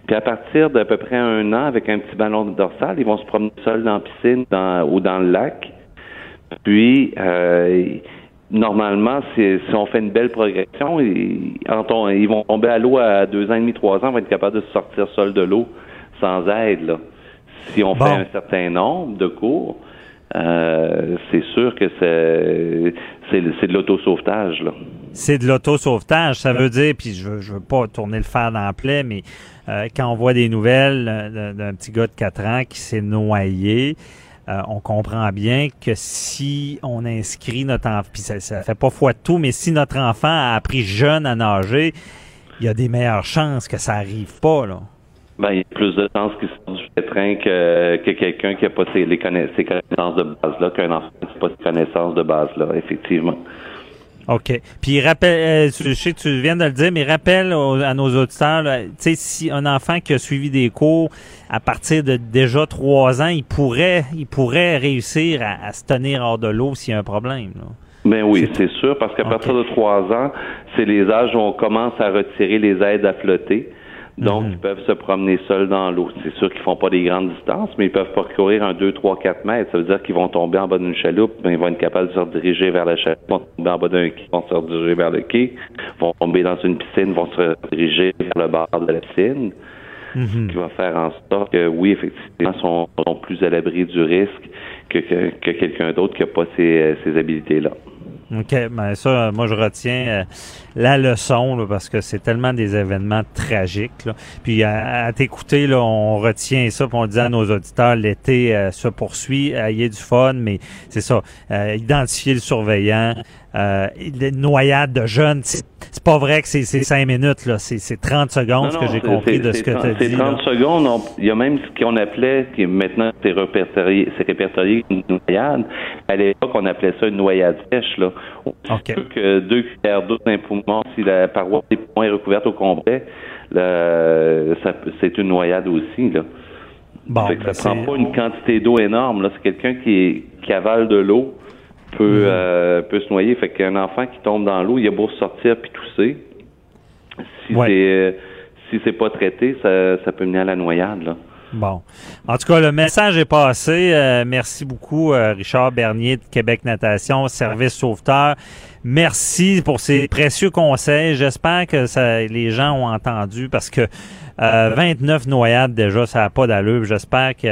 Puis à partir d'à peu près un an, avec un petit ballon de dorsal, ils vont se promener seuls dans la piscine ou dans le lac. Puis, euh, normalement, si, on fait une belle progression, ils, ils vont tomber à l'eau à deux ans et demi, trois ans, vont être capables de se sortir seul de l'eau sans aide. Là. Si on fait un certain nombre de cours, euh, c'est sûr que c'est de l'autosauvetage. C'est de l'autosauvetage, ça veut dire, puis je je veux pas tourner le fer dans la plaie, mais euh, quand on voit des nouvelles d'un petit gars de 4 ans qui s'est noyé, euh, on comprend bien que si on inscrit notre enfant, puis ça, ça fait pas foi de tout, mais si notre enfant a appris jeune à nager, il y a des meilleures chances que ça arrive pas, là. Ben, il y a plus de chances qu'il sorte du pétrin que, que quelqu'un qui a pas ses, les ces connaissances de base-là, qu'un enfant qui n'a pas ces connaissances de base-là, effectivement. OK. Puis rappelle, euh, je sais que tu viens de le dire, mais rappelle à nos auditeurs, tu sais, si un enfant qui a suivi des cours à partir de déjà trois ans, il pourrait, il pourrait réussir à, se tenir hors de l'eau s'il y a un problème. Là. Ben oui, c'est sûr, parce qu'à partir de trois ans, c'est les âges où on commence à retirer les aides à flotter. Donc, mhm. ils peuvent se promener seuls dans l'eau. C'est sûr qu'ils font pas des grandes distances, mais ils peuvent parcourir un 2, 3, 4 mètres. Ça veut dire qu'ils vont tomber en bas d'une chaloupe, mais ils vont être capables de se rediriger vers la chaloupe, vont tomber en bas d'un quai, vont se rediriger vers le quai, vont tomber dans une piscine, vont se rediriger vers le bord de la piscine. Ce qui va faire en sorte que, oui, effectivement, sont, sont plus à l'abri du risque que, que, quelqu'un d'autre qui n'a pas ces, ces habilités-là. OK, ben ça, moi je retiens euh, la leçon parce que c'est tellement des événements tragiques. Là. Puis à, t'écouter, là, on retient ça, puis on dit à nos auditeurs, l'été euh, se poursuit, il y a du fun, mais c'est ça, identifier le surveillant, euh, noyade de jeunes, c'est pas vrai que c'est cinq minutes, là. C'est 30 secondes, ce que j'ai compris de ce que tu as dit. C'est 30 secondes. il y a même ce qu'on appelait, qui maintenant c'est répertorié, répertorié une noyade. À l'époque, on appelait ça une noyade sèche, là. Okay. Que deux cuillères d'eau d'un poumon, si la paroi des poumons est recouverte au complet, c'est une noyade aussi, là. Bon, ça ben, prend pas une quantité d'eau énorme. C'est quelqu'un qui, qui avale de l'eau peut, mhm. euh, peut se noyer. Fait qu'un enfant qui tombe dans l'eau, il a beau sortir puis tousser. Si c'est euh, si c'est pas traité, ça, ça peut mener à la noyade. Là. Bon. En tout cas, le message est passé. Euh, merci beaucoup, Richard Bernier de Québec Natation, Service Sauveteur. Merci pour ces précieux conseils. J'espère que ça, les gens ont entendu parce que 29 noyades déjà, ça n'a pas d'allure. J'espère qu'il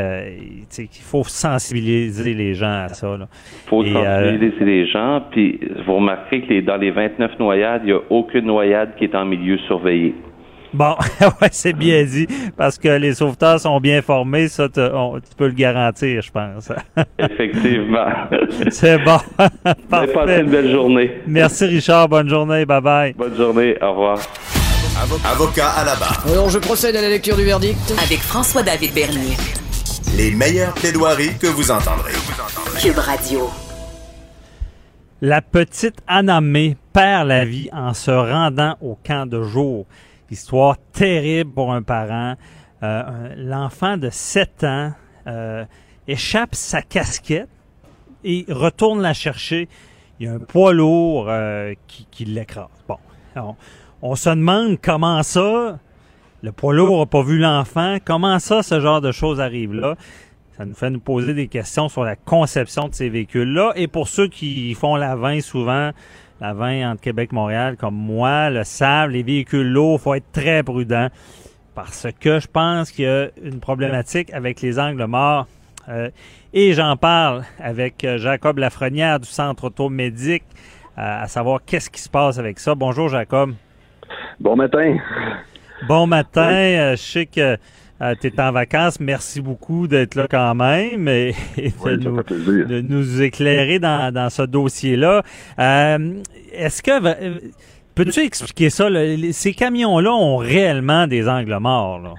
faut sensibiliser les gens à ça. Il faut euh, sensibiliser les gens. Puis vous remarquerez que dans les 29 noyades, il n'y a aucune noyade qui est en milieu surveillé. Bon, ouais, c'est bien dit, parce que les sauveteurs sont bien formés, ça, tu peux le garantir, je pense. Effectivement. c'est bon. Passez une belle journée. Merci, Richard. Bonne journée. Bye-bye. Bonne journée. Au revoir. Avocat à la barre. Alors, je procède à la lecture du verdict. Avec François-David Bernier. Les meilleures plaidoiries que vous entendrez. Cube Radio. La petite Anamé perd la vie en se rendant au camp de jour. Histoire terrible pour un parent. Euh, l'enfant de 7 ans euh, échappe sa casquette et retourne la chercher. Il y a un poids lourd euh, qui, qui l'écrase. Bon, on se demande comment ça, le poids lourd n'a pas vu l'enfant, comment ça, ce genre de choses arrive là. Ça nous fait nous poser des questions sur la conception de ces véhicules-là. Et pour ceux qui font la 20 souvent, la 20 entre Québec et Montréal, comme moi, le savent, les véhicules lourds, faut être très prudent. Parce que je pense qu'il y a une problématique avec les angles morts. Euh, et j'en parle avec euh, Jacob Lafrenière du Centre automédique, euh, à savoir qu'est-ce qui se passe avec ça. Bonjour Jacob. Bon matin. Bon matin. Euh, je sais que euh, tu es en vacances. Merci beaucoup d'être là quand même et, de, nous, éclairer dans, ce dossier-là. Euh, est-ce que peux-tu expliquer ça? ces camions-là ont réellement des angles morts? Là?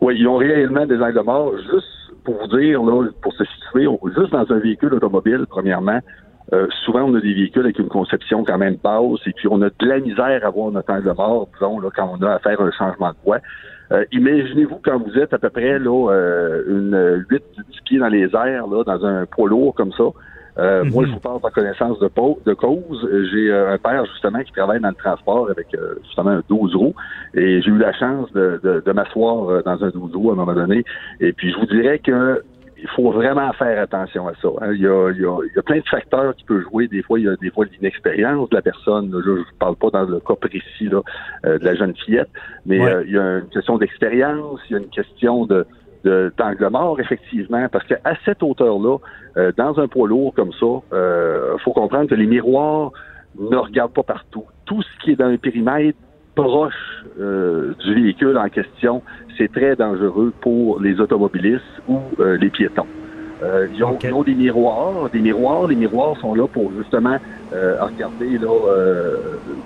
Oui, ils ont réellement des angles morts. Juste pour vous dire, là, pour se situer, juste dans un véhicule automobile, premièrement, euh, souvent, on a des véhicules avec une conception quand même basse et puis on a de la misère à voir notre angle mort, disons, là, quand on a à faire un changement de voie. Euh, imaginez-vous quand vous êtes à peu près là, euh, une 8 10 pieds dans les airs, là, dans un poids lourd comme ça. Mhm. Moi, je vous parle en connaissance de, de cause. J'ai un père, justement, qui travaille dans le transport avec justement un 12 roues. Et j'ai eu la chance de, de, de m'asseoir dans un 12 roues à un moment donné. Et puis, je vous dirais que il faut vraiment faire attention à ça. Hein. Il, y a, il, y a, il, y a, plein de facteurs qui peuvent jouer. Des fois, il y a des fois l'inexpérience de la personne. Là, je ne parle pas dans le cas précis là, euh, de la jeune fillette, mais euh, il y a une question d'expérience, il y a une question de d'angle mort, effectivement, parce qu'à cette hauteur-là, euh, dans un poids lourd comme ça, il faut comprendre que les miroirs ne regardent pas partout. Tout ce qui est dans un périmètre proche euh, du véhicule en question, c'est très dangereux pour les automobilistes ou euh, les piétons. Euh, ils, ont, ils, ont, des miroirs, des miroirs. Les miroirs sont là pour justement regarder là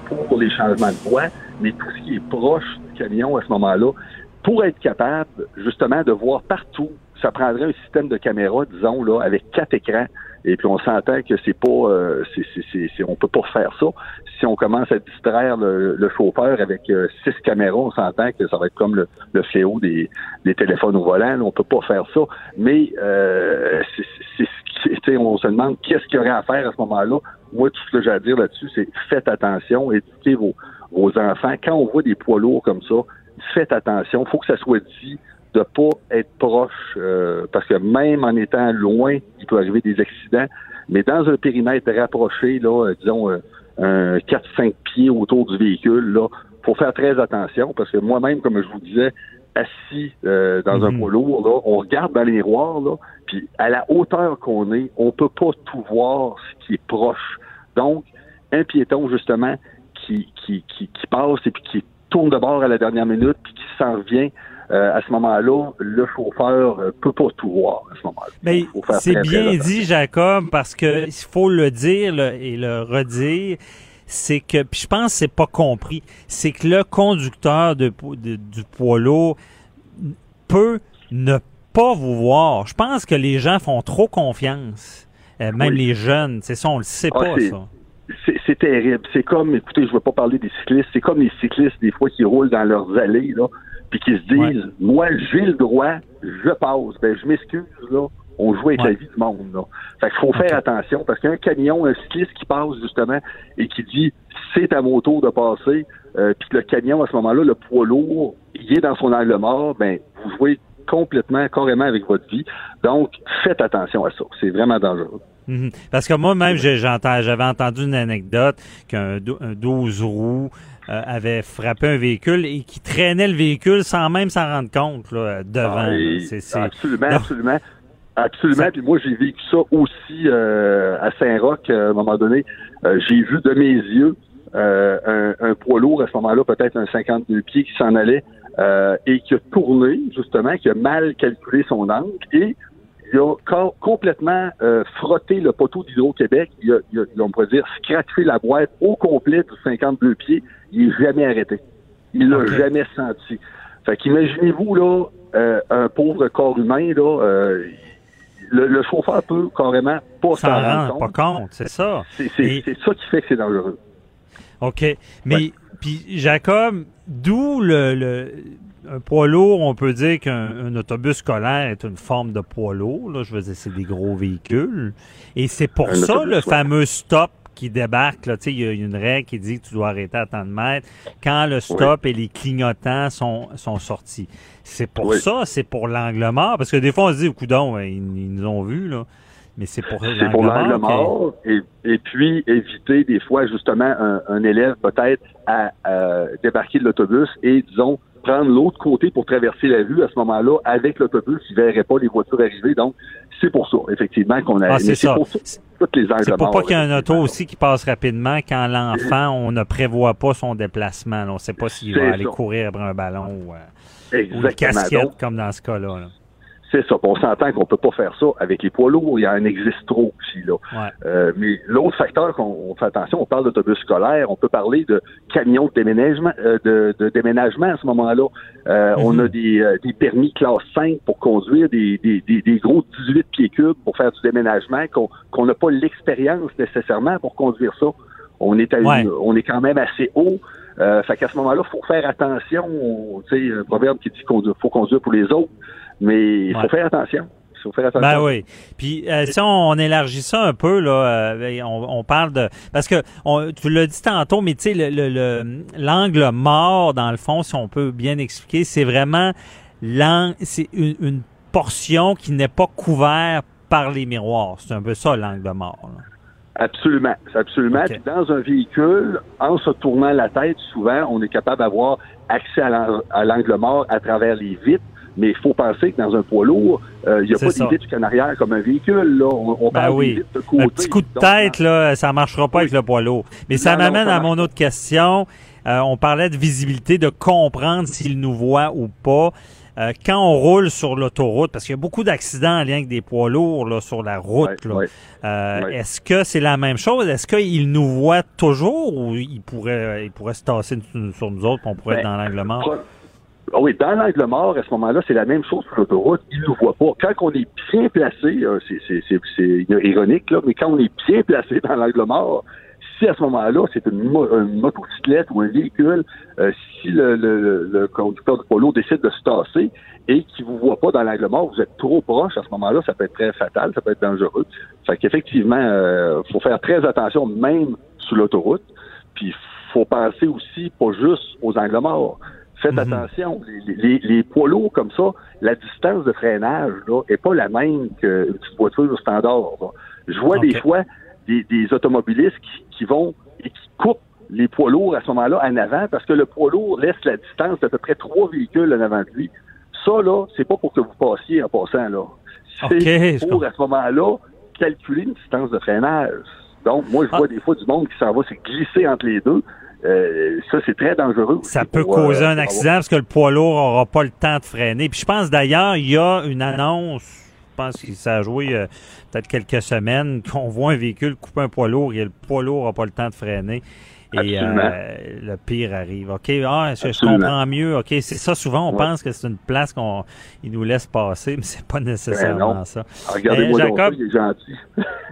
pour les changements de voie, mais tout ce qui est proche du camion à ce moment-là, pour être capable justement de voir partout, ça prendrait un système de caméra, disons là, avec quatre écrans et puis on s'entend que c'est pas, euh, c'est, on peut pas faire ça. Si on commence à distraire le, chauffeur avec euh, six caméras, on s'entend que ça va être comme le, le fléau des, des téléphones au volant. on peut pas faire ça. Mais euh, c'est, on se demande qu'est-ce qu'il y aurait à faire à ce moment-là. Moi, tout ce que j'ai à dire là-dessus, c'est faites attention, éduquez vos, vos enfants. Quand on voit des poids lourds comme ça, faites attention. Il faut que ça soit dit de pas être proche, euh, parce que même en étant loin, il peut arriver des accidents. Mais dans un périmètre rapproché, là, euh, disons euh, un 4-5 pieds autour du véhicule, là, faut faire très attention parce que moi-même, comme je vous disais, assis dans un mhm. poids lourd, là, on regarde dans les miroirs, là, puis à la hauteur qu'on est, on peut pas tout voir ce qui est proche Donc, un piéton, justement, qui, qui, qui, qui passe et puis qui tourne de bord à la dernière minute, puis qui s'en revient, euh, à ce moment-là, le chauffeur euh, peut pas tout voir à ce moment-là. Mais c'est bien dit, Jacob, parce que il faut le dire et le redire. C'est que, puis je pense que c'est pas compris, c'est que le conducteur de, du poids lourd peut ne pas vous voir. Je pense que les gens font trop confiance, euh, même les jeunes. C'est ça, on le sait Ah, pas ça. C'est c'est terrible. C'est comme, écoutez, je ne veux pas parler des cyclistes, c'est comme les cyclistes, des fois, qui roulent dans leurs allées, là, puis qui se disent, moi, j'ai le droit, je passe. Ben, je m'excuse, là. On joue avec la vie du monde, là. Fait qu'il faut faire attention, parce qu'un camion, un cycliste qui passe, justement, et qui dit, c'est à mon tour de passer, euh, puis que le camion, à ce moment-là, le poids lourd, il est dans son angle mort, ben, vous jouez complètement, carrément avec votre vie. Donc, faites attention à ça. C'est vraiment dangereux. Mhm. Parce que moi-même, j'avais entendu une anecdote qu'un dou- un 12 roues euh, avait frappé un véhicule et qui traînait le véhicule sans même s'en rendre compte là, devant. Ah, Absolument, Non. absolument. Absolument. Puis moi, j'ai vécu ça aussi euh, à Saint-Roch euh, à un moment donné. Euh, j'ai vu de mes yeux euh, un, un poids lourd à ce moment-là, peut-être un 52 pieds qui s'en allait euh, et qui a tourné, justement, qui a mal calculé son angle et il a co- complètement euh, frotté le poteau d'Hydro-Québec. Il a, il a- on pourrait dire, scratché la boîte au complet du 52 pieds. Il n'est jamais arrêté. Il l'a jamais senti. Fait qu'imaginez-vous, là, euh, un pauvre corps humain, là, euh, le, le chauffeur peut carrément pas s'en rendre rend compte. pas compte, c'est ça. C'est ça qui fait que c'est dangereux. OK. Mais, puis Jacob, d'où le, le- un poids lourd, on peut dire qu'un un autobus scolaire est une forme de poids lourd. Là, je veux dire, c'est des gros véhicules. Et c'est pour Un ça le fameux stop qui débarque. Là, Tu sais, il y a une règle qui dit que tu dois arrêter à tant de mètres quand le stop et les clignotants sont, sont sortis. C'est pour Oui. ça, c'est pour l'angle mort. Parce que des fois, on se dit, coudon, ils, ils nous ont vus, là. Mais c'est pour l'angle l'angle mort. mort et, et puis éviter des fois justement un, un élève peut-être à, à débarquer de l'autobus et disons prendre l'autre côté pour traverser la rue à ce moment-là avec l'autobus, il verrait pas les voitures arriver. Donc c'est pour ça effectivement qu'on a Ah, c'est ça. pour ça, toutes les C'est pour pas qu'il y ait un auto aussi qui passe rapidement quand l'enfant, on ne prévoit pas son déplacement. là. On ne sait pas s'il va C'est aller ça. courir après un ballon ou, euh, ou une casquette, Donc, comme dans ce cas-là. là. C'est ça. On s'entend qu'on peut pas faire ça avec les poids lourds. Il y en existe trop aussi là. Ouais. Euh, mais l'autre facteur qu'on on fait attention, on parle d'autobus scolaire, on peut parler de camions de déménagement, euh, de, de déménagement à ce moment-là. Euh, On a des, euh, des permis classe 5 pour conduire des, des, des, des gros 18 pieds cubes pour faire du déménagement, qu'on qu'on n'a pas l'expérience nécessairement pour conduire ça. On est à une- Ouais. on est quand même assez haut. Euh, fait qu'à ce moment-là, il faut faire attention. Tu sais, un proverbe qui dit qu'il faut conduire pour les autres, mais il faut Ouais. faire attention. Il faut faire attention. Ben oui. Puis euh, si on, on élargit ça un peu, là, euh, on, on parle de. Parce que on- tu l'as dit tantôt, mais tu sais, le- le- le- l'angle mort, dans le fond, si on peut bien expliquer, c'est vraiment c'est une, une portion qui n'est pas couverte par les miroirs. C'est un peu ça l'angle mort. là. Absolument, absolument. Puis dans un véhicule, en se tournant la tête, souvent, on est capable d'avoir accès à l'angle mort à travers les vitres. Mais il faut penser que dans un poids lourd, euh, il n'y a pas des vitres en arrière comme un véhicule. Là. On, on Ben parle des oui. vitres de côté. Un petit coup de Donc, tête, là, ça marchera pas avec le poids lourd. Mais ça m'amène à mon autre question. Euh, on parlait de visibilité, de comprendre s'il nous voit ou pas. Euh, quand on roule sur l'autoroute, parce qu'il y a beaucoup d'accidents en lien avec des poids lourds là, sur la route, là. Euh, est-ce que c'est la même chose? Est-ce qu'il nous voit toujours ou il pourrait, il pourrait se tasser sur sur nous autres et on pourrait Ben, être dans l'angle mort? Ah oui, dans l'angle mort, à ce moment-là, c'est la même chose sur l'autoroute. Ils ne nous voient pas. Quand on est bien placé, euh, c'est- ironique, là, mais quand on est bien placé dans l'angle mort, si à ce moment-là, c'est une, mo- une motocyclette ou un véhicule, euh, si le, le- le- le conducteur de polo décide de se tasser et qu'il vous voit pas dans l'angle mort, vous êtes trop proche, à ce moment-là, ça peut être très fatal, ça peut être dangereux. Fait qu'effectivement, euh, faut faire très attention, même sur l'autoroute. Puis faut penser aussi pas juste aux angles morts. Faites attention, les, les- les poids lourds comme ça, la distance de freinage là est pas la même qu'une petite voiture standard. là. Je vois des fois des, des automobilistes qui, qui vont et qui coupent les poids lourds à ce moment-là en avant parce que le poids lourd laisse la distance d'à peu près trois véhicules en avant de lui. Ça, là, c'est pas pour que vous passiez en passant, là. C'est pour, à ce moment-là, calculer une distance de freinage. Donc, moi, je vois des fois du monde qui s'en va se glisser entre les deux. Euh, ça, c'est très dangereux. Ça peut pour, causer euh, un accident parce que le poids lourd n'aura pas le temps de freiner. Puis je pense d'ailleurs, il y a une annonce, je pense que ça a joué euh, peut-être quelques semaines, qu'on voit un véhicule couper un poids lourd et le poids lourd n'aura pas le temps de freiner. Et euh, le pire arrive. OK, ah, je, comprends mieux? OK, c'est ça. Souvent, on Ouais. pense que c'est une place qu'on il nous laisse passer, mais c'est pas nécessairement Ben non. ça. Regardez-moi Euh, donc Jacob, il est gentil.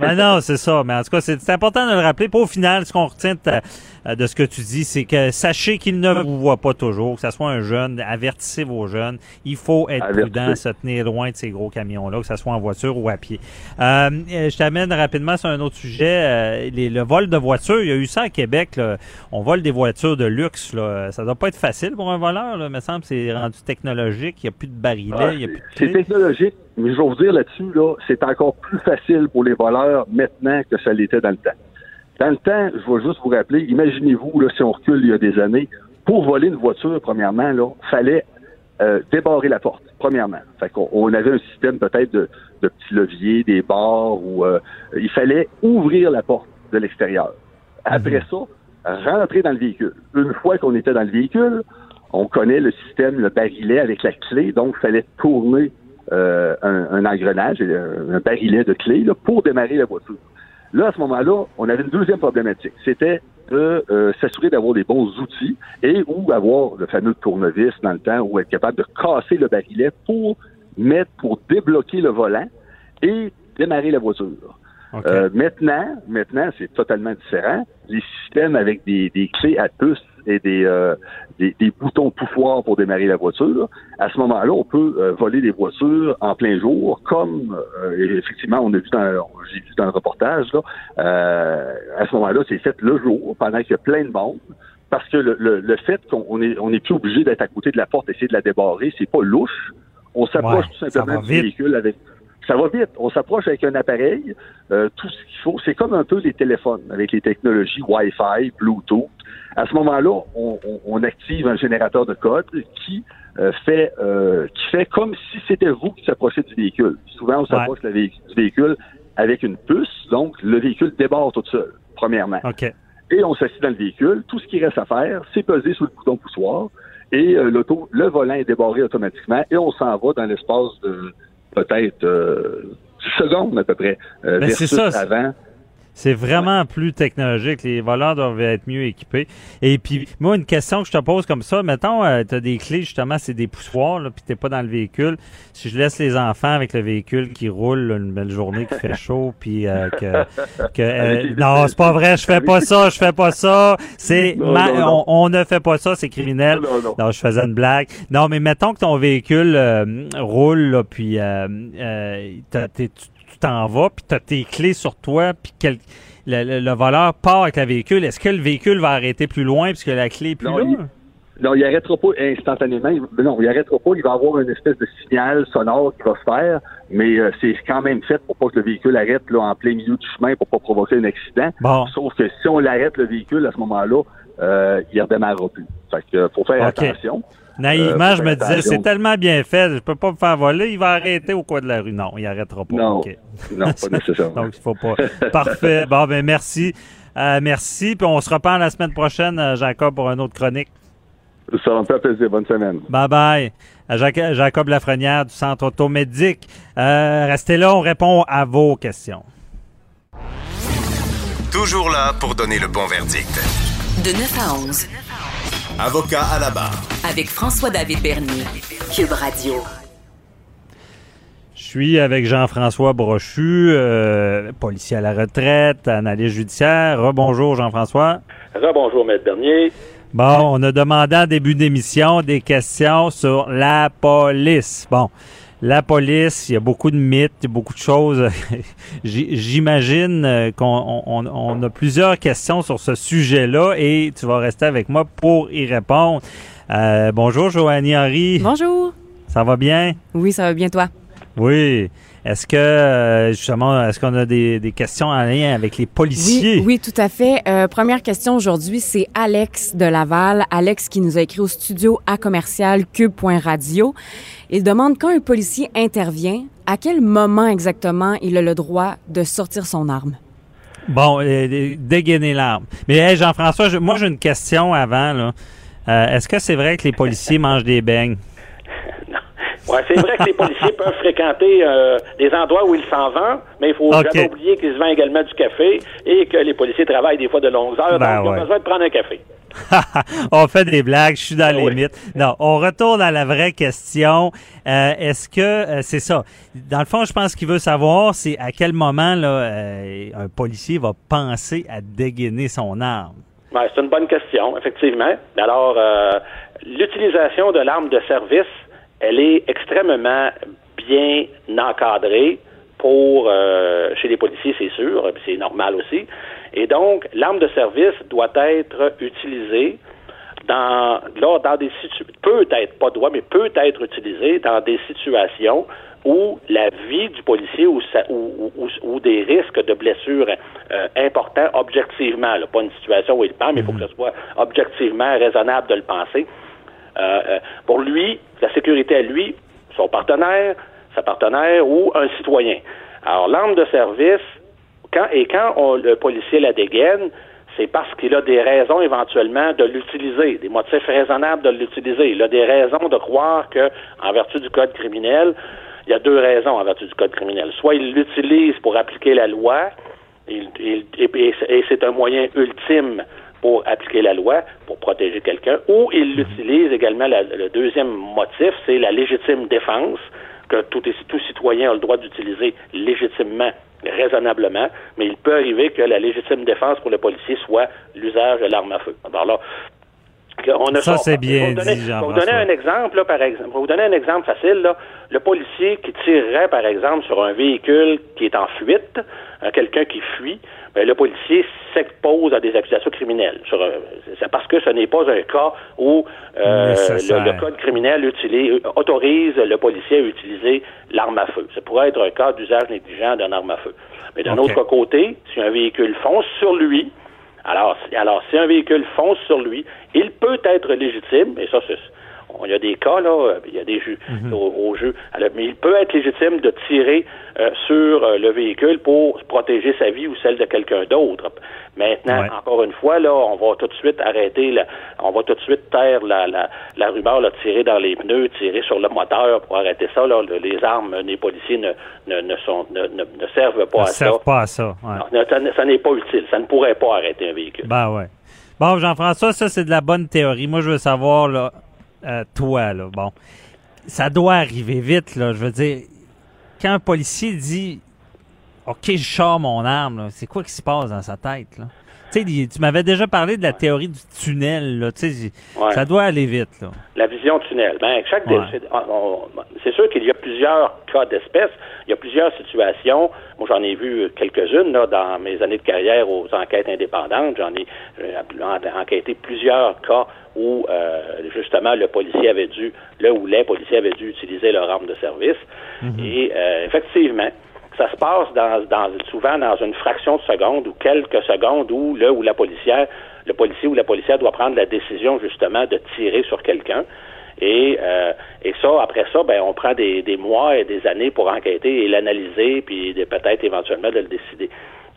ben non, c'est ça. Mais en tout cas, c'est important de le rappeler. Puis au final, ce qu'on retient de, ta- de ce que tu dis, c'est que sachez qu'il ne vous voit pas toujours, que ce soit un jeune, avertissez vos jeunes. Il faut être Avertissez. prudent, se tenir loin de ces gros camions-là, que ce soit en voiture ou à pied. Euh, euh, je t'amène rapidement sur un autre sujet. euh, les- le vol de voitures, il y a eu ça à Québec. là. On vole des voitures de luxe. Là. Ça doit pas être facile pour un voleur. Là. Il me semble que c'est rendu technologique. Il n'y a plus de barilets, Ah, il a plus de c'est technologique, mais je vais vous dire là-dessus, là, c'est encore plus facile pour les voleurs maintenant que ça l'était dans le temps. Dans le temps, je vais juste vous rappeler, imaginez-vous, là, si on recule il y a des années, pour voler une voiture, premièrement, là, fallait euh, débarrer la porte, premièrement. Fait qu'on on avait un système peut-être de, de petits leviers, des barres, ou euh, il fallait ouvrir la porte de l'extérieur. Après ça, rentrer dans le véhicule. Une fois qu'on était dans le véhicule, on connaît le système, le barillet avec la clé, donc il fallait tourner euh, un, un engrenage, euh, un barillet de clé là, pour démarrer la voiture. Là, à ce moment-là, on avait une deuxième problématique. C'était de euh, s'assurer d'avoir des bons outils et ou avoir le fameux tournevis dans le temps ou être capable de casser le barillet pour mettre, pour débloquer le volant et démarrer la voiture. Euh, maintenant, maintenant, c'est totalement différent. Les systèmes avec des, des clés à puce et des, euh, des, des boutons pouffoirs pour démarrer la voiture, à ce moment-là, on peut euh, voler des voitures en plein jour, comme euh, effectivement on a vu dans j'ai vu dans le reportage là. euh, à ce moment-là, c'est fait le jour pendant qu'il y a plein de monde. Parce que le, le, le fait qu'on on est, on est plus obligé d'être à côté de la porte, essayer de la débarrer, c'est pas louche. On s'approche Ouais, tout simplement du véhicule avec ça va vite. On s'approche avec un appareil, euh, tout ce qu'il faut. C'est comme un peu les téléphones avec les technologies Wi-Fi, Bluetooth. À ce moment-là, on, on- on active un générateur de code qui euh, fait euh, qui fait comme si c'était vous qui s'approchez du véhicule. Souvent, on s'approche vé- du véhicule avec une puce, donc le véhicule débarre tout seul, premièrement. OK. Et on s'assied dans le véhicule. Tout ce qui reste à faire, c'est peser sur le bouton poussoir et euh, l'auto, le volant est débarré automatiquement et on s'en va dans l'espace de peut-être euh, 10 secondes à peu près. euh, Ben, versus ça, avant. C'est vraiment plus technologique. Les voleurs doivent être mieux équipés. Et puis, moi, une question que je te pose comme ça, mettons, tu as des clés, justement, c'est des poussoirs, là, puis t'es pas dans le véhicule. Si je laisse les enfants avec le véhicule qui roule là, une belle journée, qui fait chaud, puis euh, que... que euh, non, c'est pas vrai, je fais pas ça, je fais pas ça. C'est Non, ma- non, non. On, on ne fait pas ça, c'est criminel. Non, non. Non, je faisais une blague. Non, mais mettons que ton véhicule euh, roule, là, puis euh, euh, t'as- t'es- t'en vas, puis tu as tes clés sur toi, puis quel- le, le- le voleur part avec le véhicule. Est-ce que le véhicule va arrêter plus loin puisque la clé est plus Non, là? il- Non, il arrêtera pas instantanément. Il- Non, il arrêtera pas. Il va avoir une espèce de signal sonore qui va se faire, mais euh, c'est quand même fait pour pas que le véhicule arrête là, en plein milieu du chemin pour pas provoquer un accident. Bon. Sauf que si on l'arrête le véhicule à ce moment-là, euh, il redémarrera plus. Fait que faut faire attention. Naïvement, Euh, je me disais, c'est tellement bien fait, je peux pas me faire voler, il va arrêter au coin de la rue. Non, il arrêtera pas. Non, non, pas nécessairement. Donc, il faut pas. Parfait. Bon, ben merci. Euh, merci. Puis on se reparle la semaine prochaine, euh, Jacob, pour une autre chronique. Ça va me faire plaisir. Bonne semaine. Bye bye. Jacob Lafrenière du Centre automédique. Euh, restez là, on répond à vos questions. Toujours là pour donner le bon verdict. De 9 à 11, Avocat à la barre. avec François-David Bernier. Cube Radio. Je suis avec Jean-François Brochu, euh, policier à la retraite, analyste judiciaire. Rebonjour Jean-François. Rebonjour, Maître Bernier. Bon, on a demandé en début d'émission des questions sur la police. Bon, la police, il y a beaucoup de mythes, il y a beaucoup de choses. J'imagine euh, qu'on on- on a plusieurs questions sur ce sujet-là et tu vas rester avec moi pour y répondre. Euh, bonjour Joanie Henry. Bonjour. Ça va bien? Oui, ça va bien toi? Oui. Est-ce que, euh, justement, est-ce qu'on a des, des questions en lien avec les policiers? Oui, oui, tout à fait. Euh, première question aujourd'hui, c'est Alex de Laval. Alex qui nous a écrit au studio à commercial cube.radio. Il demande quand un policier intervient, à quel moment exactement il a le droit de sortir son arme? Bon, euh, dégainer l'arme. Mais hey, Jean-François, je- moi j'ai une question avant. là. Euh, Est-ce que c'est vrai que les policiers mangent des beignes? Ouais, c'est vrai que les policiers peuvent fréquenter euh, des endroits où ils s'en vendent, mais il faut jamais oublier qu'ils se vendent également du café et que les policiers travaillent des fois de longues heures, Ben donc ils ont ouais. besoin de prendre un café. on fait des blagues, je suis dans les mythes. Non, on retourne à la vraie question. Euh, Est-ce que euh, c'est ça? Dans le fond, je pense qu'il veut savoir, c'est à quel moment là, euh, un policier va penser à dégainer son arme? Ouais, c'est une bonne question, effectivement. Alors, euh, l'utilisation de l'arme de service, elle est extrêmement bien encadrée pour euh, chez les policiers, c'est sûr, c'est normal aussi. Et donc, l'arme de service doit être utilisée dans, là, dans des situ- peut être, pas doit, mais peut être utilisée dans des situations où la vie du policier ou, sa- ou, ou- ou des risques de blessures euh, importants objectivement, là, pas une situation où il pend, mais il faut que ce soit objectivement raisonnable de le penser. Euh, euh, pour lui, la sécurité à lui, son partenaire, sa partenaire ou un citoyen. Alors, l'arme de service, quand, et quand le policier la dégaine, c'est parce qu'il a des raisons éventuellement de l'utiliser, des motifs raisonnables de l'utiliser. Il a des raisons de croire que, en vertu du code criminel, il y a deux raisons en vertu du code criminel. Soit il l'utilise pour appliquer la loi, et c'est un moyen ultime pour appliquer la loi, pour protéger quelqu'un, ou il l'utilise également, la- le deuxième motif, c'est la légitime défense, que tout, tout citoyen a le droit d'utiliser légitimement, raisonnablement, mais il peut arriver que la légitime défense pour le policier soit l'usage de l'arme à feu. Alors là, on a Ça, c'est bien dit, je vais vous donner un exemple, là, par exemple. Je vais vous donner un exemple facile. Là. Le policier qui tirerait, par exemple, sur un véhicule qui est en fuite, euh, quelqu'un qui fuit, ben, le policier s'expose à des accusations criminelles. Sur, un- c'est parce que ce n'est pas un cas où euh, le, le code criminel utilise- autorise le policier à utiliser l'arme à feu. Ça pourrait être un cas d'usage négligent d'une arme à feu. Mais d'un autre côté, si un véhicule fonce sur lui, alors, si- alors, si un véhicule fonce sur lui, il peut être légitime, et ça, c'est, il y a des cas, là, euh, il y a des jeux au, au jeu, Alors, mais il peut être légitime de tirer euh, sur euh, le véhicule pour protéger sa vie ou celle de quelqu'un d'autre. Maintenant, Ouais. encore une fois, là, on va tout de suite arrêter, la- on va tout de suite taire la, la, la rumeur, là, tirer dans les pneus, tirer sur le moteur pour arrêter ça. Là, Le- les armes des policiers ne, ne, ne, sont, ne, ne, ne servent pas Ne à servent ça. pas à ça. ouais. Non, ça, ça n'est pas utile. Ça ne pourrait pas arrêter un véhicule. Ben ouais. Bon, Jean-François, ça, c'est de la bonne théorie. Moi, je veux savoir, là, euh, toi, là, bon, ça doit arriver vite, là. Je veux dire, quand un policier dit OK, je sors mon arme, c'est quoi qui se passe dans sa tête, là? Tu m'avais déjà parlé de la théorie du tunnel, là. Ouais. ça doit aller vite, là. La vision tunnel. Ben, chaque Ouais. c'est sûr qu'il y a plusieurs cas d'espèces, il y a plusieurs situations. Moi, j'en ai vu quelques-unes dans mes années de carrière aux enquêtes indépendantes. J'en ai euh, en- enquêté plusieurs cas où euh, justement le policier avait dû, le ou les policiers avaient dû utiliser leur arme de service. Et euh, effectivement, ça se passe dans, dans- souvent dans une fraction de seconde ou quelques secondes où le ou la policière, le policier ou la policière doit prendre la décision justement de tirer sur quelqu'un. Et, euh, et ça, après ça, ben, on prend des, des mois et des années pour enquêter et l'analyser, puis de- peut-être éventuellement de le décider.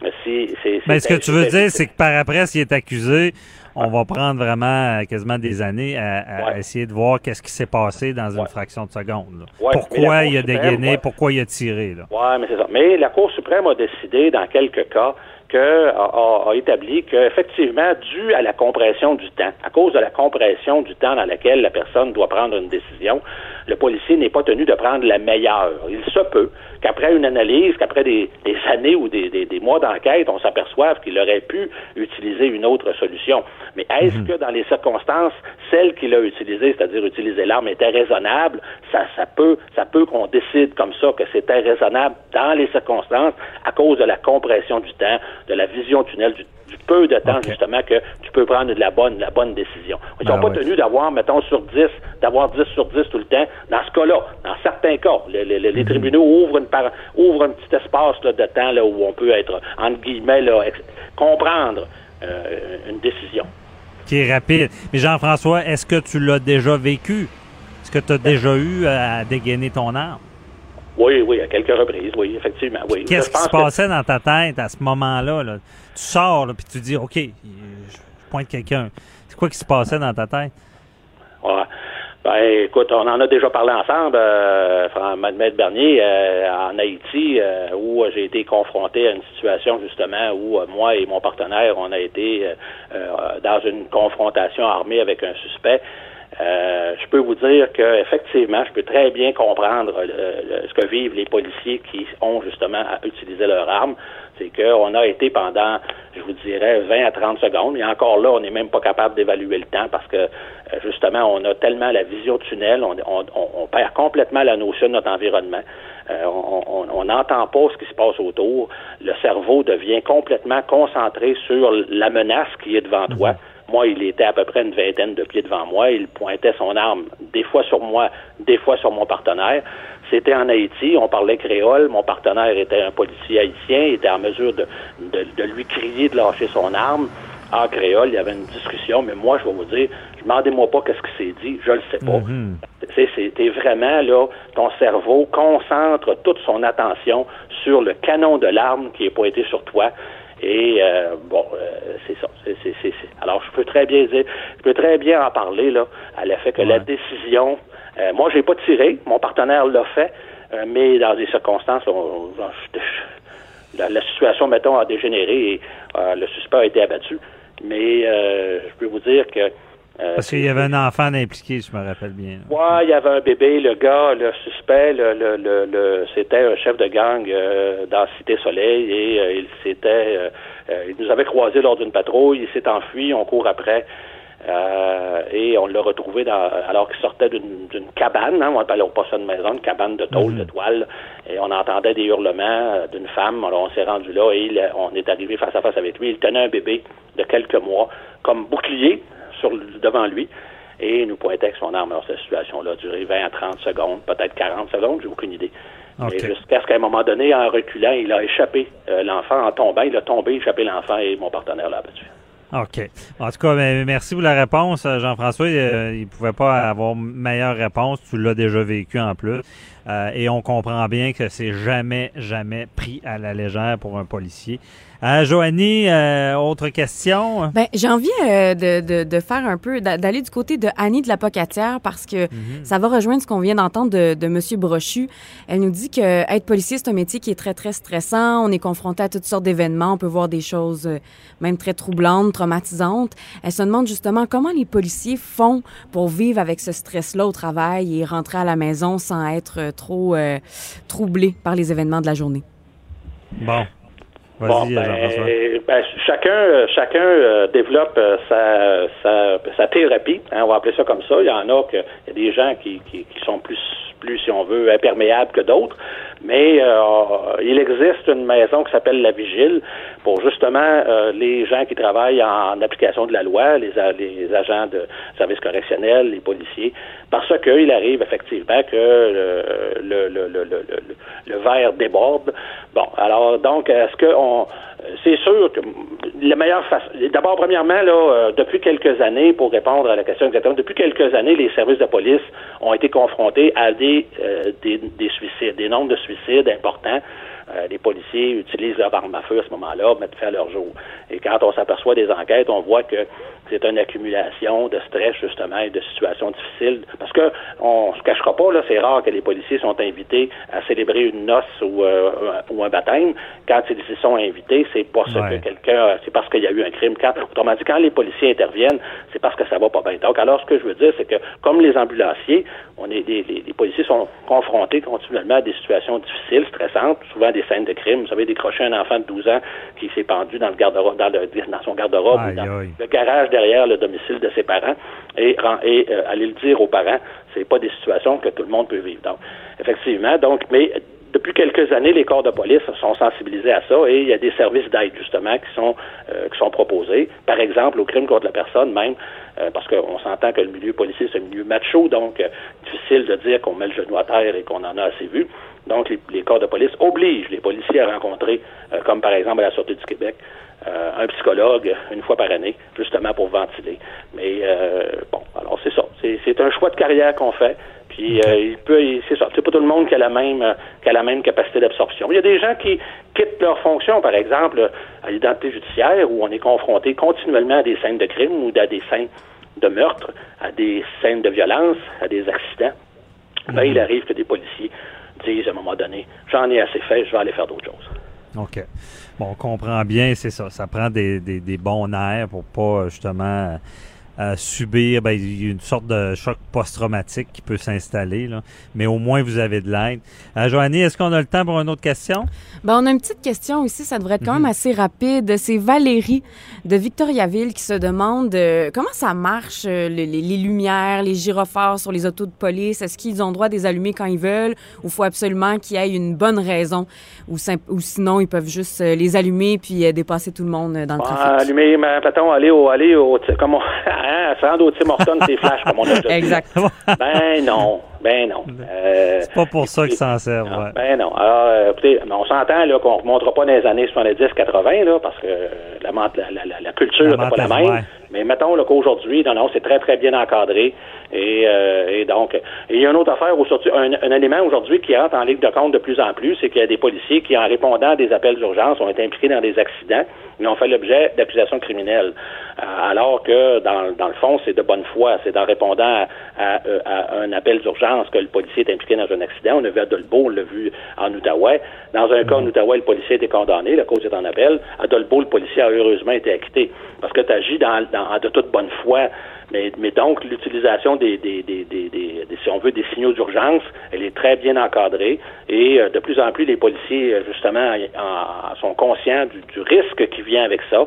Mais si, c'est, Mais c'est- ce que tu veux dire, c'est que par après, s'il est accusé, on va prendre vraiment euh, quasiment des années à, à essayer de voir qu'est-ce qui s'est passé dans une fraction de seconde. Ouais, pourquoi il a dégainé, pourquoi il a tiré. Oui, mais c'est ça. Mais la Cour suprême a décidé, dans quelques cas, que a, a- a établi qu'effectivement, dû à la compression du temps, à cause de la compression du temps dans laquelle la personne doit prendre une décision, le policier n'est pas tenu de prendre la meilleure. Il se peut qu'après une analyse, qu'après des, des années ou des, des- des mois d'enquête, on s'aperçoive qu'il aurait pu utiliser une autre solution. Mais est-ce que dans les circonstances, celle qu'il a utilisée, c'est-à-dire utiliser l'arme, était raisonnable? Ça, ça peut, ça peut qu'on décide comme ça que c'était raisonnable dans les circonstances à cause de la compression du temps, de la vision tunnel, du, du peu de temps justement que tu peux prendre de la bonne, la bonne décision. Ils Ben sont pas ouais. tenus d'avoir, mettons, sur 10, d'avoir 10 sur 10 tout le temps. Dans ce cas-là, dans certains cas, le- le- le- les Mhm. tribunaux ouvrent, une par- ouvrent un petit espace là, de temps là, où on peut être, entre guillemets, là, ex- comprendre euh, une décision. Qui est rapide. Mais Jean-François, est-ce que tu l'as déjà vécu? Est-ce que tu as déjà eu à dégainer ton arme? Oui, oui, à quelques reprises, oui, effectivement, oui. Qu'est-ce qui se passait dans ta tête à ce moment-là? Là? Tu sors, puis tu dis, OK, je pointe quelqu'un. C'est quoi qui se passait dans ta tête? Ben, écoute, on en a déjà parlé ensemble, euh, Maître Bernier, euh, en Haïti, euh, où j'ai été confronté à une situation justement où euh, moi et mon partenaire, on a été dans une confrontation armée avec un suspect. Je peux vous dire que effectivement, je peux très bien comprendre ce que vivent les policiers qui ont justement à utiliser leurs armes c'est qu'on a été pendant, je vous dirais, 20 à 30 secondes. Et encore là, on n'est même pas capable d'évaluer le temps parce que, euh, justement, on a tellement la vision tunnel, on, on, perd complètement la notion de notre environnement. Euh, on n'entend pas ce qui se passe autour. Le cerveau devient complètement concentré sur la menace qui est devant toi. Moi, il était à peu près une vingtaine de pieds devant moi. Il pointait son arme des fois sur moi, des fois sur mon partenaire. C'était en Haïti, on parlait créole, mon partenaire était un policier haïtien, il était en mesure de, de, lui crier de lâcher son arme. En créole, il y avait une discussion, mais moi, je vais vous dire, demandez-moi pas qu'est-ce qui s'est dit, je le sais pas. Mhm. C'était vraiment, là, ton cerveau concentre toute son attention sur le canon de l'arme qui est pointé sur toi. Et euh, bon, euh, c'est ça. Alors, je peux très bien dire, je peux très bien en parler là, à l'effet que la décision euh, moi, j'ai pas tiré. Mon partenaire l'a fait, euh, mais dans des circonstances, la, situation, mettons, a dégénéré et euh, le suspect a été abattu. Mais je peux vous dire que Parce qu'il y avait un enfant impliqué, je me rappelle bien. Oui, il y avait un bébé, le gars, le suspect, le, le, le, c'était un chef de gang dans Cité Soleil et il s'était il nous avait croisé lors d'une patrouille, il s'est enfui, on court après. Euh, et on l'a retrouvé dans, alors qu'il sortait d'une cabane, hein, on appelle pas ça une maison, une cabane de tôle, mhm. de toile, et on entendait des hurlements euh, d'une femme. Alors on s'est rendu là et on est arrivé face à face avec lui. Il tenait un bébé de quelques mois comme bouclier sur, devant lui et nous pointait avec son arme. Alors cette situation-là a duré 20 à 30 secondes, peut-être 40 secondes, j'ai aucune idée. jusqu'à ce qu'à un moment donné, en reculant, il a échappé euh, l'enfant en tombant. Il a tombé, échappé l'enfant et mon partenaire l'a abattu. OK. En tout cas, ben, merci pour la réponse, euh, Jean-François. Euh, il ne pouvait pas avoir meilleure réponse. Tu l'as déjà vécu en plus. Euh, et on comprend bien que c'est jamais, jamais pris à la légère pour un policier. Euh, Joanie, euh, autre question? Ben, j'ai envie euh, de, de, de, faire un peu, d'aller du côté de Annie de la Pocatière parce que mhm. ça va rejoindre ce qu'on vient d'entendre de, de Monsieur Brochu. Elle nous dit que être policier, c'est un métier qui est très, très stressant. On est confronté à toutes sortes d'événements. On peut voir des choses même très troublantes, traumatisantes. Elle se demande justement comment les policiers font pour vivre avec ce stress-là au travail et rentrer à la maison sans être trop troublés par les événements de la journée. Bon. Bon, ben, ben, chacun, chacun euh, développe euh, sa, sa, sa, thérapie, hein, on va appeler ça comme ça. Il y en a que, il y a des gens qui, qui, qui sont plus, plus, si on veut, imperméables que d'autres. Mais euh, il existe une maison qui s'appelle la Vigile pour justement euh, les gens qui travaillent en application de la loi, les, les agents de services correctionnels, les policiers, parce qu'il arrive effectivement que le, le, le, le, verre déborde. Bon, alors donc, est-ce que on c'est sûr que la meilleure façon. D'abord, premièrement, là, euh, depuis quelques années, pour répondre à la question exactement, depuis quelques années, les services de police ont été confrontés à des, des, des suicides, des nombres de suicides importants. Euh, les policiers utilisent leur arme à feu à ce moment-là, mettre fin à leur jour. Et quand on s'aperçoit des enquêtes, on voit que c'est une accumulation de stress, justement, et de situations difficiles. Parce que on se cachera pas, là, c'est rare que les policiers sont invités à célébrer une noce ou, euh, ou un baptême. Quand ils y sont invités, c'est pas ce que quelqu'un, c'est parce qu'il y a eu un crime. Quand, autrement dit, quand les policiers interviennent, c'est parce que ça va pas bien. Donc, alors, ce que je veux dire, c'est que, comme les ambulanciers, on est, les, les, policiers sont confrontés continuellement à des situations difficiles, stressantes, souvent des scènes de crime. Vous savez, décrocher un enfant de 12 ans qui s'est pendu dans le garde-robe, dans, le, dans son garde-robe, dans le garage derrière le domicile de ses parents, et, et euh, aller le dire aux parents, c'est pas des situations que tout le monde peut vivre. Donc, effectivement, donc, mais depuis quelques années, les corps de police sont sensibilisés à ça et il y a des services d'aide justement qui sont euh, qui sont proposés. Par exemple, au crime contre la personne même, euh, parce qu'on s'entend que le milieu policier c'est un milieu macho, donc difficile de dire qu'on met le genou à terre et qu'on en a assez vu. Donc, les, corps de police obligent les policiers à rencontrer, euh, comme par exemple à la Sûreté du Québec, euh, un psychologue une fois par année, justement pour ventiler. Mais euh, bon, alors c'est ça. C'est un choix de carrière qu'on fait. Puis euh, il peut, c'est ça, c'est pas tout le monde qui a la même, euh, qui a la même capacité d'absorption. Il y a des gens qui quittent leur fonction, par exemple, à l'identité judiciaire, où on est confronté continuellement à des scènes de crime ou à des scènes de meurtre, à des scènes de violence, à des accidents. Ben, il arrive que des policiers disent à un moment donné, j'en ai assez fait, je vais aller faire d'autres choses. OK. Bon, on comprend bien, c'est ça. Ça prend des, des, des bons nerfs pour pas justement euh, subir ben, il y a une sorte de choc post-traumatique qui peut s'installer. Là. Mais au moins, vous avez de l'aide. Euh, Joannie, est-ce qu'on a le temps pour une autre question? Ben, on a une petite question ici. Ça devrait être quand même assez rapide. C'est Valérie de Victoriaville qui se demande euh, comment ça marche, euh, les, les- les lumières, les gyrophares sur les autos de police? Est-ce qu'ils ont le droit de les allumer quand ils veulent ou faut absolument qu'il y ait une bonne raison? Ou, sinon ils peuvent juste euh, les allumer puis euh, dépasser tout le monde dans le trafic? Ah, allumer, ma patron, aller au, aller au, comme on, hein, rendre au Tim Hortons, c'est flash, comme on a déjà dit. Exact. Ben non, ben non. Euh, C'est pas pour ça qu'ils s'en servent. ouais. Ben non. Alors, euh, écoutez, on s'entend là qu'on ne remontera pas dans les années 70-80, là, parce que la, ment- la, la- la- la culture n'est pas la même. ouais. Mais mettons là, qu'aujourd'hui, non, non, c'est très, très bien encadré. Et, euh, et donc, il y a une autre affaire, un, un élément aujourd'hui qui entre en ligne de compte de plus en plus, c'est qu'il y a des policiers qui, en répondant à des appels d'urgence, ont été impliqués dans des accidents, mais ont fait l'objet d'accusations criminelles. Euh, alors que, dans, le fond, c'est de bonne foi. C'est en répondant euh, à un appel d'urgence que le policier est impliqué dans un accident. On a vu à on l'a vu en Outaouais. Dans un cas en Outaouais, le policier été condamné, la cause est en appel. À le policier a heureusement été acquitté. Parce que tu agis dans, dans, de toute bonne foi. Mais, mais donc, l'utilisation des, des, des, des, si on veut, des signaux d'urgence, elle est très bien encadrée. Et euh, de plus en plus, les policiers, euh, justement, en- en- sont conscients du, du risque qui vient avec ça.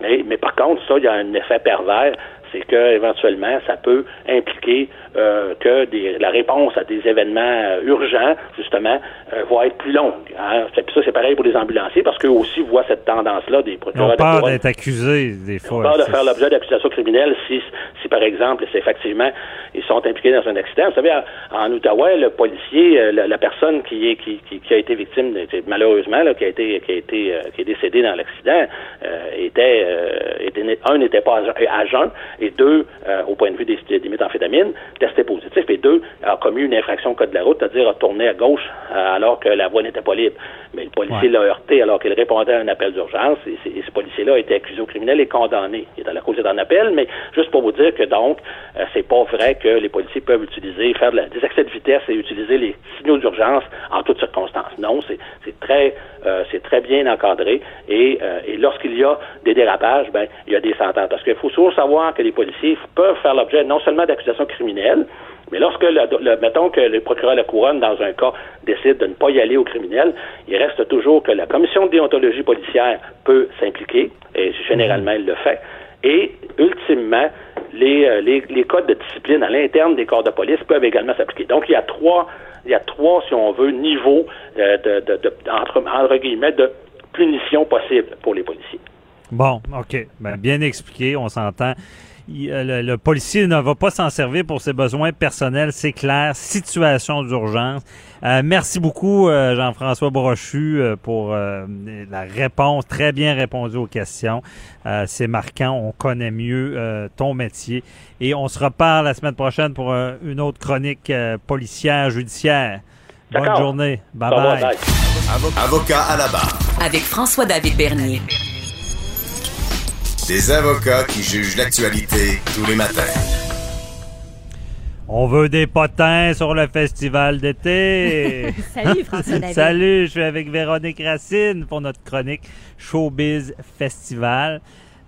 Mais, mais par contre, ça, il y a un effet pervers, c'est que éventuellement, ça peut impliquer euh, que des- la réponse à des événements euh, urgents, justement, euh, va être plus longue. Hein. Ça, c'est pareil pour les ambulanciers, parce qu'eux aussi voient cette tendance-là des Ils ont procureurs peur d'être accusés, des Ils ont fois. peur de faire l'objet d'accusations criminelles si, si, par exemple, c'est effectivement, ils sont impliqués dans un accident. Vous savez, en, en Outaouais, le policier, euh, la, la personne qui, est, qui, qui, qui a été victime, malheureusement, là, qui a été, qui a été, euh, qui est décédée dans l'accident, euh, était, euh, était, un, n'était pas à jeun, et deux, euh, au point de vue des, des méthamphétamines, testé positif, et deux, a commis une infraction au code de la route, c'est-à-dire a tourné à gauche euh, alors que la voie n'était pas libre. Mais le policier Ouais. l'a heurté alors qu'il répondait à un appel d'urgence, et, ce policier-là a été accusé au criminel et condamné. Il est dans la cause d'un appel, mais juste pour vous dire que donc, euh, c'est pas vrai que les policiers peuvent utiliser, faire de la- des accès de vitesse et utiliser les signaux d'urgence en toutes circonstances. Non, c'est très, euh, c'est très bien encadré. Et, et lorsqu'il y a des dérapages, ben, il y a des sentences. Parce qu'il faut toujours savoir que les policiers peuvent faire l'objet non seulement d'accusations criminelles, mais lorsque, le, mettons que le procureur de la couronne, dans un cas, décide de ne pas y aller au criminel, il reste toujours que la commission de déontologie policière peut s'impliquer, et généralement elle le fait, et ultimement, les, euh, codes de discipline à l'interne des corps de police peuvent également s'appliquer. Donc, il y a trois, il y a trois, si on veut, niveaux euh, de, entre, entre de punition possible pour les policiers. Bon, OK. Ben, bien expliqué, on s'entend. Euh, Le, le policier ne va pas s'en servir pour ses besoins personnels, c'est clair. Situation d'urgence. Euh, merci beaucoup, euh, Jean-François Brochu, euh, pour euh, la réponse, très bien répondu aux questions. Euh, c'est marquant, on connaît mieux euh, ton métier. Et on se reparle la semaine prochaine pour euh, une autre chronique euh, policière, judiciaire. Bonne journée. Au revoir, Bye-bye. bye. Avocat à la barre. Avec François-David Bernier. Des avocats qui jugent l'actualité tous les matins. On veut des potins sur le festival d'été. Salut, François David. Salut, je suis avec Véronique Racine pour notre chronique Showbiz Festival.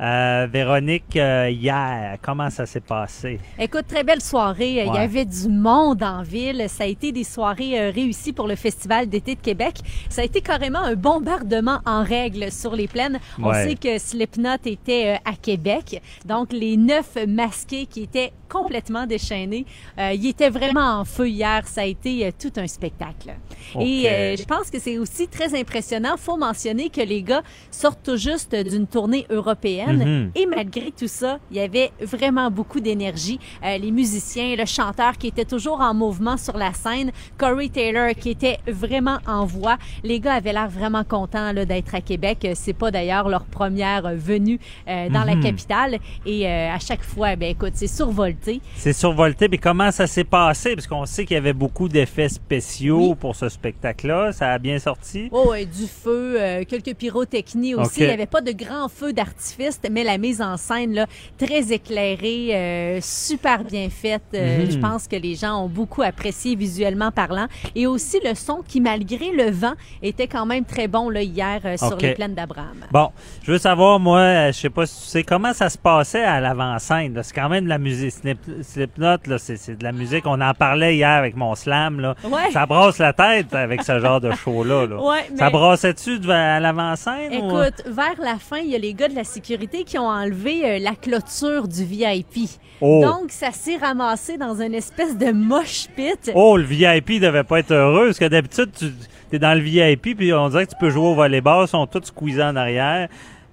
Euh, Véronique, euh, hier, comment ça s'est passé? Écoute, très belle soirée. Il y avait du monde en ville. Ça a été des soirées euh, réussies pour le Festival d'été de Québec. Ça a été carrément un bombardement en règle sur les plaines. On sait que Slipknot était à Québec. Donc, les neuf masqués qui étaient complètement déchaînés, ils étaient vraiment en feu hier. Ça a été tout un spectacle. Et je pense que c'est aussi très impressionnant. Faut mentionner que les gars sortent tout juste d'une tournée européenne. Mhm. Et malgré tout ça, il y avait vraiment beaucoup d'énergie. Euh, les musiciens, le chanteur qui était toujours en mouvement sur la scène, Corey Taylor qui était vraiment en voix. Les gars avaient l'air vraiment contents d'être à Québec. Euh, C'est pas d'ailleurs leur première venue euh, dans la Mhm. capitale. Et euh, à chaque fois, ben écoute, c'est survolté. C'est survolté, mais comment ça s'est passé? Parce qu'on sait qu'il y avait beaucoup d'effets spéciaux pour ce spectacle-là. Ça a bien sorti? Oh, du feu, quelques pyrotechnies aussi. Il n'y avait pas de grands feux d'artifice, mais la mise en scène, là, très éclairée, euh, super bien faite. Euh, Mhm. Je pense que les gens ont beaucoup apprécié visuellement parlant. Et aussi le son qui, malgré le vent, était quand même très bon là, hier euh, sur les plaines d'Abraham. Bon, je veux savoir, moi, euh, je sais pas si tu sais, comment ça se passait à l'avant-scène. C'est quand même de la musique. Slip- Slipknot, là, c'est de la musique. On en parlait hier avec mon slam. Là. Ouais. Ça brasse la tête avec ce genre de show-là. là. Ouais, Ça brassait-tu à l'avant-scène? ou- Écoute, vers la fin, il y a les gars de la sécurité qui ont enlevé euh, la clôture du VIP. Oh. Donc, ça s'est ramassé dans une espèce de moche pit. Oh, le VIP devait pas être heureux, parce que d'habitude, tu es dans le VIP, puis on dirait que tu peux jouer au volleyball, ils sont tous squeezés en arrière.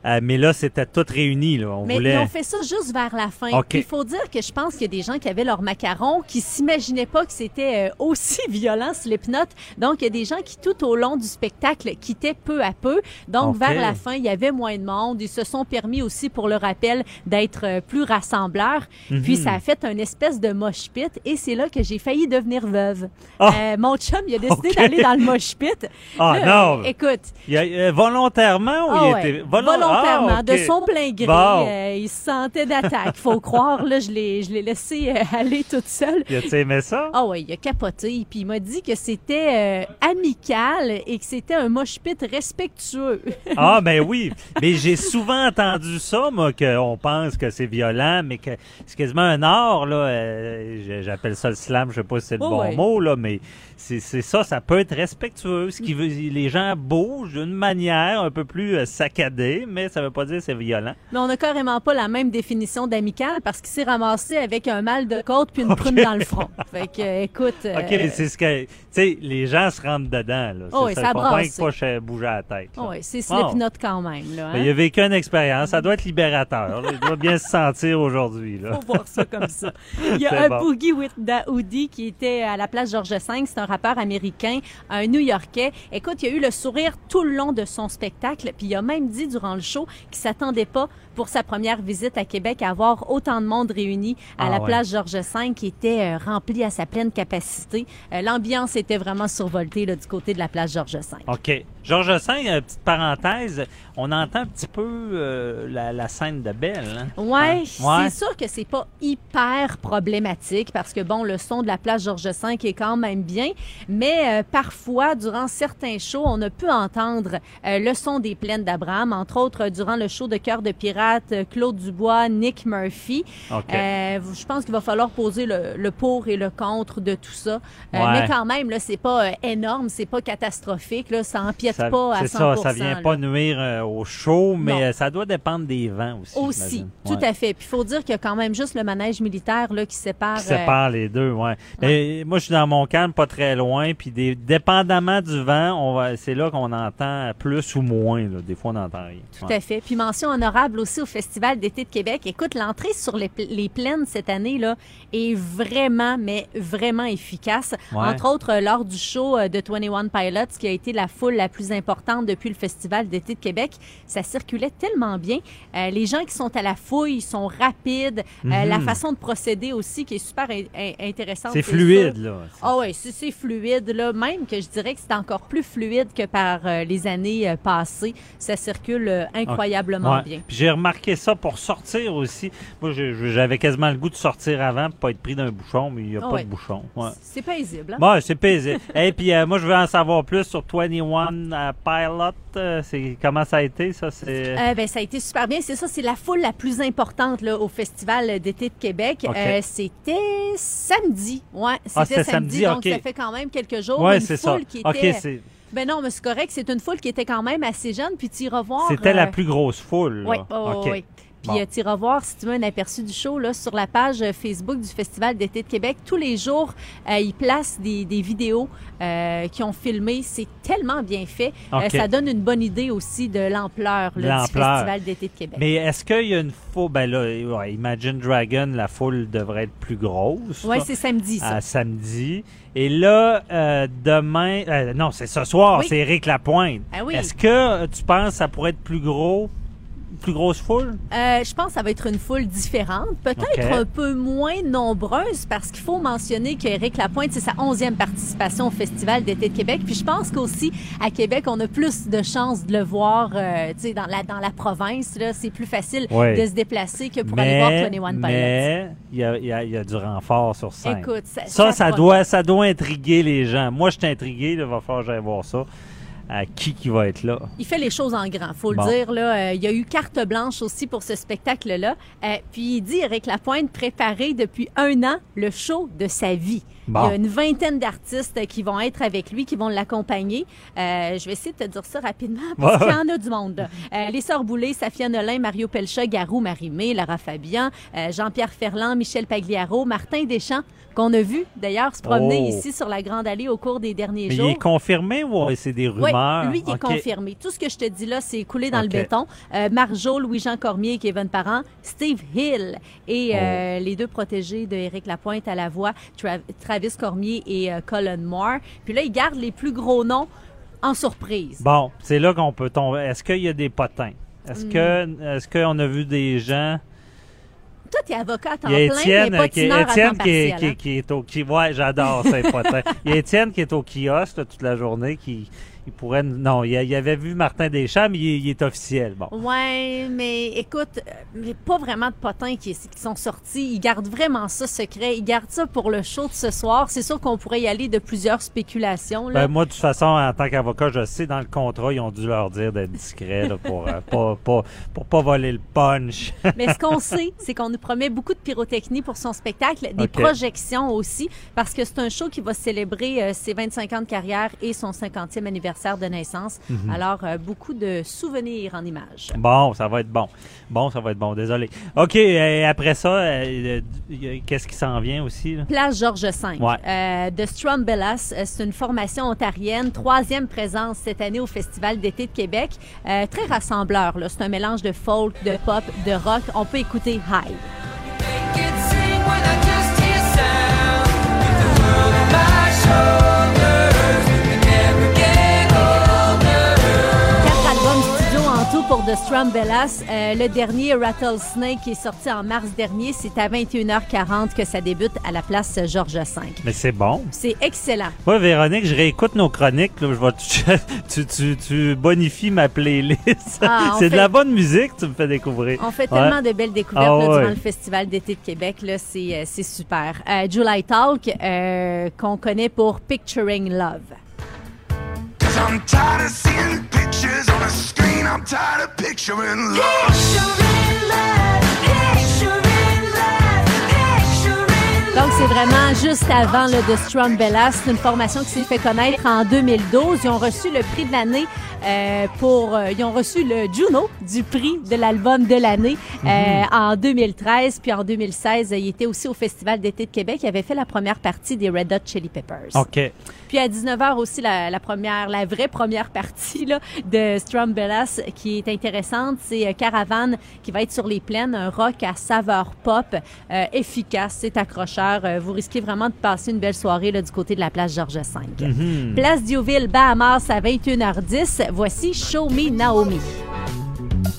Euh, mais là, c'était tout réuni. Là. On Mais voulait... ils ont fait ça juste vers la fin. OK. Puis Il faut dire que je pense qu'il y a des gens qui avaient leur macaron qui s'imaginaient pas que c'était euh, aussi violent Slipknot. Donc il y a des gens qui tout au long du spectacle quittaient peu à peu. Donc vers la fin, il y avait moins de monde. Ils se sont permis aussi pour le rappel d'être euh, plus rassembleurs. Mhm. Puis ça a fait une espèce de mosh pit et c'est là que j'ai failli devenir veuve. Ah. Euh, mon chum, il a décidé d'aller dans le mosh pit. Ah, Là, non. Écoute, Il y a- euh, volontairement ou ah il était... Volontairement, Ah, de son plein gré. Bon. euh, il se sentait d'attaque. Faut croire, là, je l'ai, je l'ai laissé euh, aller toute seule. Il a-tu aimé ça? Ah ouais, il a capoté. Puis il m'a dit que c'était euh, amical et que c'était un pit respectueux. Ah, ben oui. Mais j'ai souvent entendu ça, moi, qu'on pense que c'est violent, mais que c'est quasiment un art, là. J'appelle ça le slam, je sais pas si c'est le Oh, bon ouais. mot, là, mais c'est c'est ça, ça peut être respectueux. Ce qui veut, les gens bougent d'une manière un peu plus euh, saccadée, mais ça veut pas dire que c'est violent. Mais on n'a carrément pas la même définition d'amical parce qu'il s'est ramassé avec un mal de côte puis une prune dans le front. Fait que, euh, écoute. euh, OK, mais c'est ce que... Tu sais, les gens se rentrent dedans, là. Oh, oui, ça ça faut pas que bouger la tête. oh, ouais, c'est. Slipknot quand même. Là, Ben, hein? il a vécu une expérience. Ça doit être libérateur. là. Il doit bien se sentir aujourd'hui. là. Faut voir ça comme ça. Il y a un bon. Boogie with Daoudi qui était à la place George V. C'est un rappeur américain, un New-Yorkais. Écoute, il a eu le sourire tout le long de son spectacle. Puis il a même dit durant le show qu'il s'attendait pas pour sa première visite à Québec à avoir autant de monde réuni à Ah la ouais. place George V qui était euh, remplie à sa pleine capacité. Euh, L'ambiance était vraiment survoltée là, du côté de la place George V. OK. Georges V, euh, petite parenthèse, on entend un petit peu euh, la, la scène de Belle. Hein? Ouais, Hein? Ouais. c'est sûr que c'est pas hyper problématique parce que bon, le son de la place Georges V est quand même bien, mais euh, parfois durant certains shows, on ne peut entendre euh, le son des plaines d'Abraham, entre autres durant le show de Cœur de pirate, Claude Dubois, Nick Murphy. Euh, je pense qu'il va falloir poser le, le pour et le contre de tout ça, Euh, mais quand même là, c'est pas euh, énorme, c'est pas catastrophique là, ça empiète Ça- pas à 100%. C'est ça, ça vient là. pas nuire euh, au show, mais Non. ça doit dépendre des vents aussi. Aussi, tout Ouais. à fait. Puis il faut dire qu'il y a quand même juste le manège militaire là, qui sépare. Qui sépare les deux, ouais. Mais moi, je suis dans mon calme, pas très loin, puis des, dépendamment du vent, on va, c'est là qu'on entend plus ou moins. Là. Des fois, on n'entend rien. Tout Ouais. à fait. Puis mention honorable aussi au Festival d'été de Québec. Écoute, l'entrée sur les, pl- les plaines cette année là est vraiment, mais vraiment efficace. Ouais. Entre autres, euh, lors du show euh, de 21 Pilots, qui a été la foule la plus importante depuis le Festival d'été de Québec, ça circulait tellement bien. Euh, les gens qui sont à la fouille sont rapides. Euh, Mhm. la façon de procéder aussi qui est super in- in- intéressante. C'est fluide, sûr. là. Ah oui, c'est fluide, là. Même que je dirais que c'est encore plus fluide que par euh, les années passées. Ça circule incroyablement Ouais. bien. Puis remarqué ça pour sortir aussi. Moi, j'avais quasiment le goût de sortir avant pour pas être pris d'un bouchon, mais il n'y a pas ouais. de bouchon. Ouais. C'est paisible. hein? Bon, c'est paisible. Et puis, euh, moi, je veux en savoir plus sur 21 euh, Pilot. Euh, c'est comment ça a été, ça? C'est... Ben, ça a été super bien. C'est ça, c'est la foule la plus importante là, au Festival d'été de Québec. C'était samedi. Ouais, c'était Ah, c'était samedi, samedi, donc ça fait quand même quelques jours. Ouais, une c'est ça. foule qui était. c'est- Ben non, mais c'est correct. C'est une foule qui était quand même assez jeune. Puis tu iras voir. C'était la euh, plus grosse foule. là. Oui, oui. Puis Bon. euh, tu iras voir, si tu veux un aperçu du show, là, sur la page euh, Facebook du Festival d'été de Québec, tous les jours, euh, ils placent des, des vidéos euh, qui ont filmé. C'est tellement bien fait. Euh, ça donne une bonne idée aussi de l'ampleur du. Festival d'été de Québec. Mais est-ce qu'il y a une foule? Ben là, ouais, Imagine Dragon, la foule devrait être plus grosse. Oui, c'est samedi, ça. à samedi. Et là, demain, non, c'est ce soir, Oui. c'est Éric Lapointe. Ah oui. Est-ce que tu penses que ça pourrait être plus gros, plus grosse foule? Euh, je pense que ça va être une foule différente, peut-être un peu moins nombreuse, parce qu'il faut mentionner qu'Éric Lapointe, c'est sa onzième participation au Festival d'été de Québec. Puis je pense qu'aussi, à Québec, on a plus de chances de le voir euh, tu sais, dans la, dans la province. là. C'est plus facile de se déplacer que pour aller voir 21 Pilots. mais il y a, il y a- il y a du renfort sur scène. Écoute, ça- ça, ça doit, ça doit intriguer les gens. Moi, je suis intrigué. Il va falloir que j'aille voir ça. À qui qui va être là? Il fait les choses en grand, faut Bon. le dire. Là, Euh, il y a eu carte blanche aussi pour ce spectacle-là. Euh, puis il dit, Eric Lapointe, préparer depuis un an le show de sa vie. Bon. Il y a une vingtaine d'artistes qui vont être avec lui, qui vont l'accompagner. Euh, je vais essayer de te dire ça rapidement parce qu'il y en a du monde. Euh, les Sœurs Boulay, Safia Nolin, Mario Pelcha, Garou, Marie-Mé, Lara Fabian, euh, Jean-Pierre Ferland, Michel Pagliaro, Martin Deschamps, qu'on a vu d'ailleurs se promener Oh. ici sur la Grande Allée au cours des derniers Mais il jours. est confirmé ou c'est des Oui, rumeurs? lui, il est confirmé. Tout ce que je te dis là, c'est coulé dans OK. le béton. Euh, Marjo, Louis-Jean Cormier, Kevin Parent, Steve Hill et Oh. euh, les deux protégés de Éric Lapointe à la voix, Tra- Travis Cormier et euh, Colin Moore. Puis là, ils gardent les plus gros noms en surprise. Bon, c'est là qu'on peut tomber. Est-ce qu'il y a des potins? Est-ce Hmm. que est-ce qu'on a vu des gens? Toi, t'es avocat à temps a plein, Étienne, mais euh, qui, à Étienne qui, est, partiel. qui, qui est au qui, ouais, j'adore ces potins. Il y a Étienne qui est au kiosque là, toute la journée qui il pourrait non, il, avait vu Martin Deschamps, mais il, il est officiel. Bon. Ouais, mais écoute, euh, mais pas vraiment de potins qui, qui sont sortis. Ils gardent vraiment ça secret. Ils gardent ça pour le show de ce soir. C'est sûr qu'on pourrait y aller de plusieurs spéculations. Là. Ben, moi, de toute façon, en tant qu'avocat, je sais, dans le contrat, ils ont dû leur dire d'être discrets là, pour, euh, pas, pas, pour pas voler le punch. Mais ce qu'on sait, c'est qu'on nous promet beaucoup de pyrotechnie pour son spectacle, des projections aussi, parce que c'est un show qui va célébrer euh, ses 25 ans de carrière et son 50e anniversaire de naissance. Mhm. Alors, euh, beaucoup de souvenirs en images. Bon, ça va être bon. Bon, ça va être bon, désolé. OK, et après ça, euh, euh, qu'est-ce qui s'en vient aussi? là? Place Georges V. Ouais. Euh, de Strumbellas, euh, c'est une formation ontarienne, troisième présence cette année au Festival d'été de Québec. Euh, très rassembleur. C'est un mélange de folk, de pop, de rock. On peut écouter High. Pour The Strumbellas. Euh, le dernier, Rattlesnake, qui est sorti en mars dernier, c'est à 21h40 que ça débute à la place Georges V. Mais c'est bon. C'est excellent. Ouais, Véronique, je réécoute nos chroniques. Là, je vais tu, tu, tu bonifies ma playlist. Ah, c'est de la bonne musique que tu me fais découvrir. On fait Ouais. tellement de belles découvertes Ah là, ouais. durant le Festival d'été de Québec. Euh, c'est super. Euh, July Talk, euh, qu'on connaît pour Picturing Love. I'm tired of seeing pictures on a screen. I'm tired of picturing love. Donc, c'est vraiment juste avant là, de Strong Bellas. C'est une formation qui s'est fait connaître en 2012. Ils ont reçu le prix de l'année euh, pour... euh, ils ont reçu le Juno du prix de l'album de l'année euh, en 2013. Puis en 2016, ils étaient aussi au Festival d'été de Québec. Ils avaient fait la première partie des Red Hot Chili Peppers. OK. Puis à 19h aussi, la, la première, la vraie première partie là, de Strum Bellas qui est intéressante, c'est euh, Caravane qui va être sur les plaines, un rock à saveur pop euh, efficace, c'est accrocheur. Euh, vous risquez vraiment de passer une belle soirée là, du côté de la place Georges V. Mhm. Place Diouville, Bahamas à 21h10. Voici Show Me Naomi.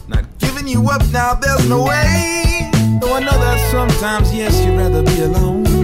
Not giving you up now, there's no way. Though I know that sometimes, yes, you'd rather be alone.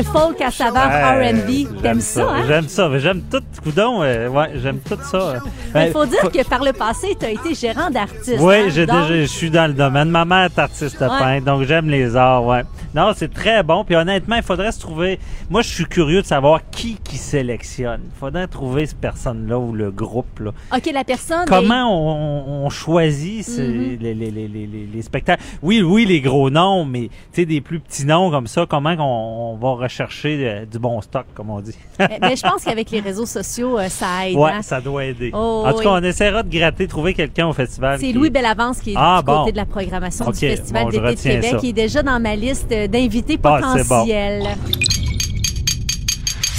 Un folk à saveur R&B. T'aimes ça, hein? J'aime ça. mais J'aime tout. Coudon, euh, ouais, j'aime tout ça. Il Ben, faut dire faut- que par le passé, tu as été gérant d'artiste. Oui, hein? j'ai Donc, déjà, je suis dans le domaine. Ma mère est artiste Ouais. peintre, donc j'aime les arts, ouais. Non, c'est très bon. Puis honnêtement, il faudrait se trouver. Moi, je suis curieux de savoir qui qui sélectionne. Il faudrait trouver cette personne-là ou le groupe là. OK, la personne. est- Comment on, on choisit Mhm. les, les, les, les, les spectacles? Oui, oui, les gros noms, mais tu sais, des plus petits noms comme ça, comment on, on va chercher euh, du bon stock, comme on dit. Mais je pense qu'avec les réseaux sociaux, euh, ça aide. ouais, hein? ça doit aider. Oh, en tout cas, oui. on essaiera de gratter, trouver quelqu'un au festival. C'est qui- Louis Bellavance qui est Ah, du bon. côté de la programmation du Festival bon, d'été de Québec. ça. Il est déjà dans ma liste d'invités Ah, bon. potentiels.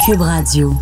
Cube Radio.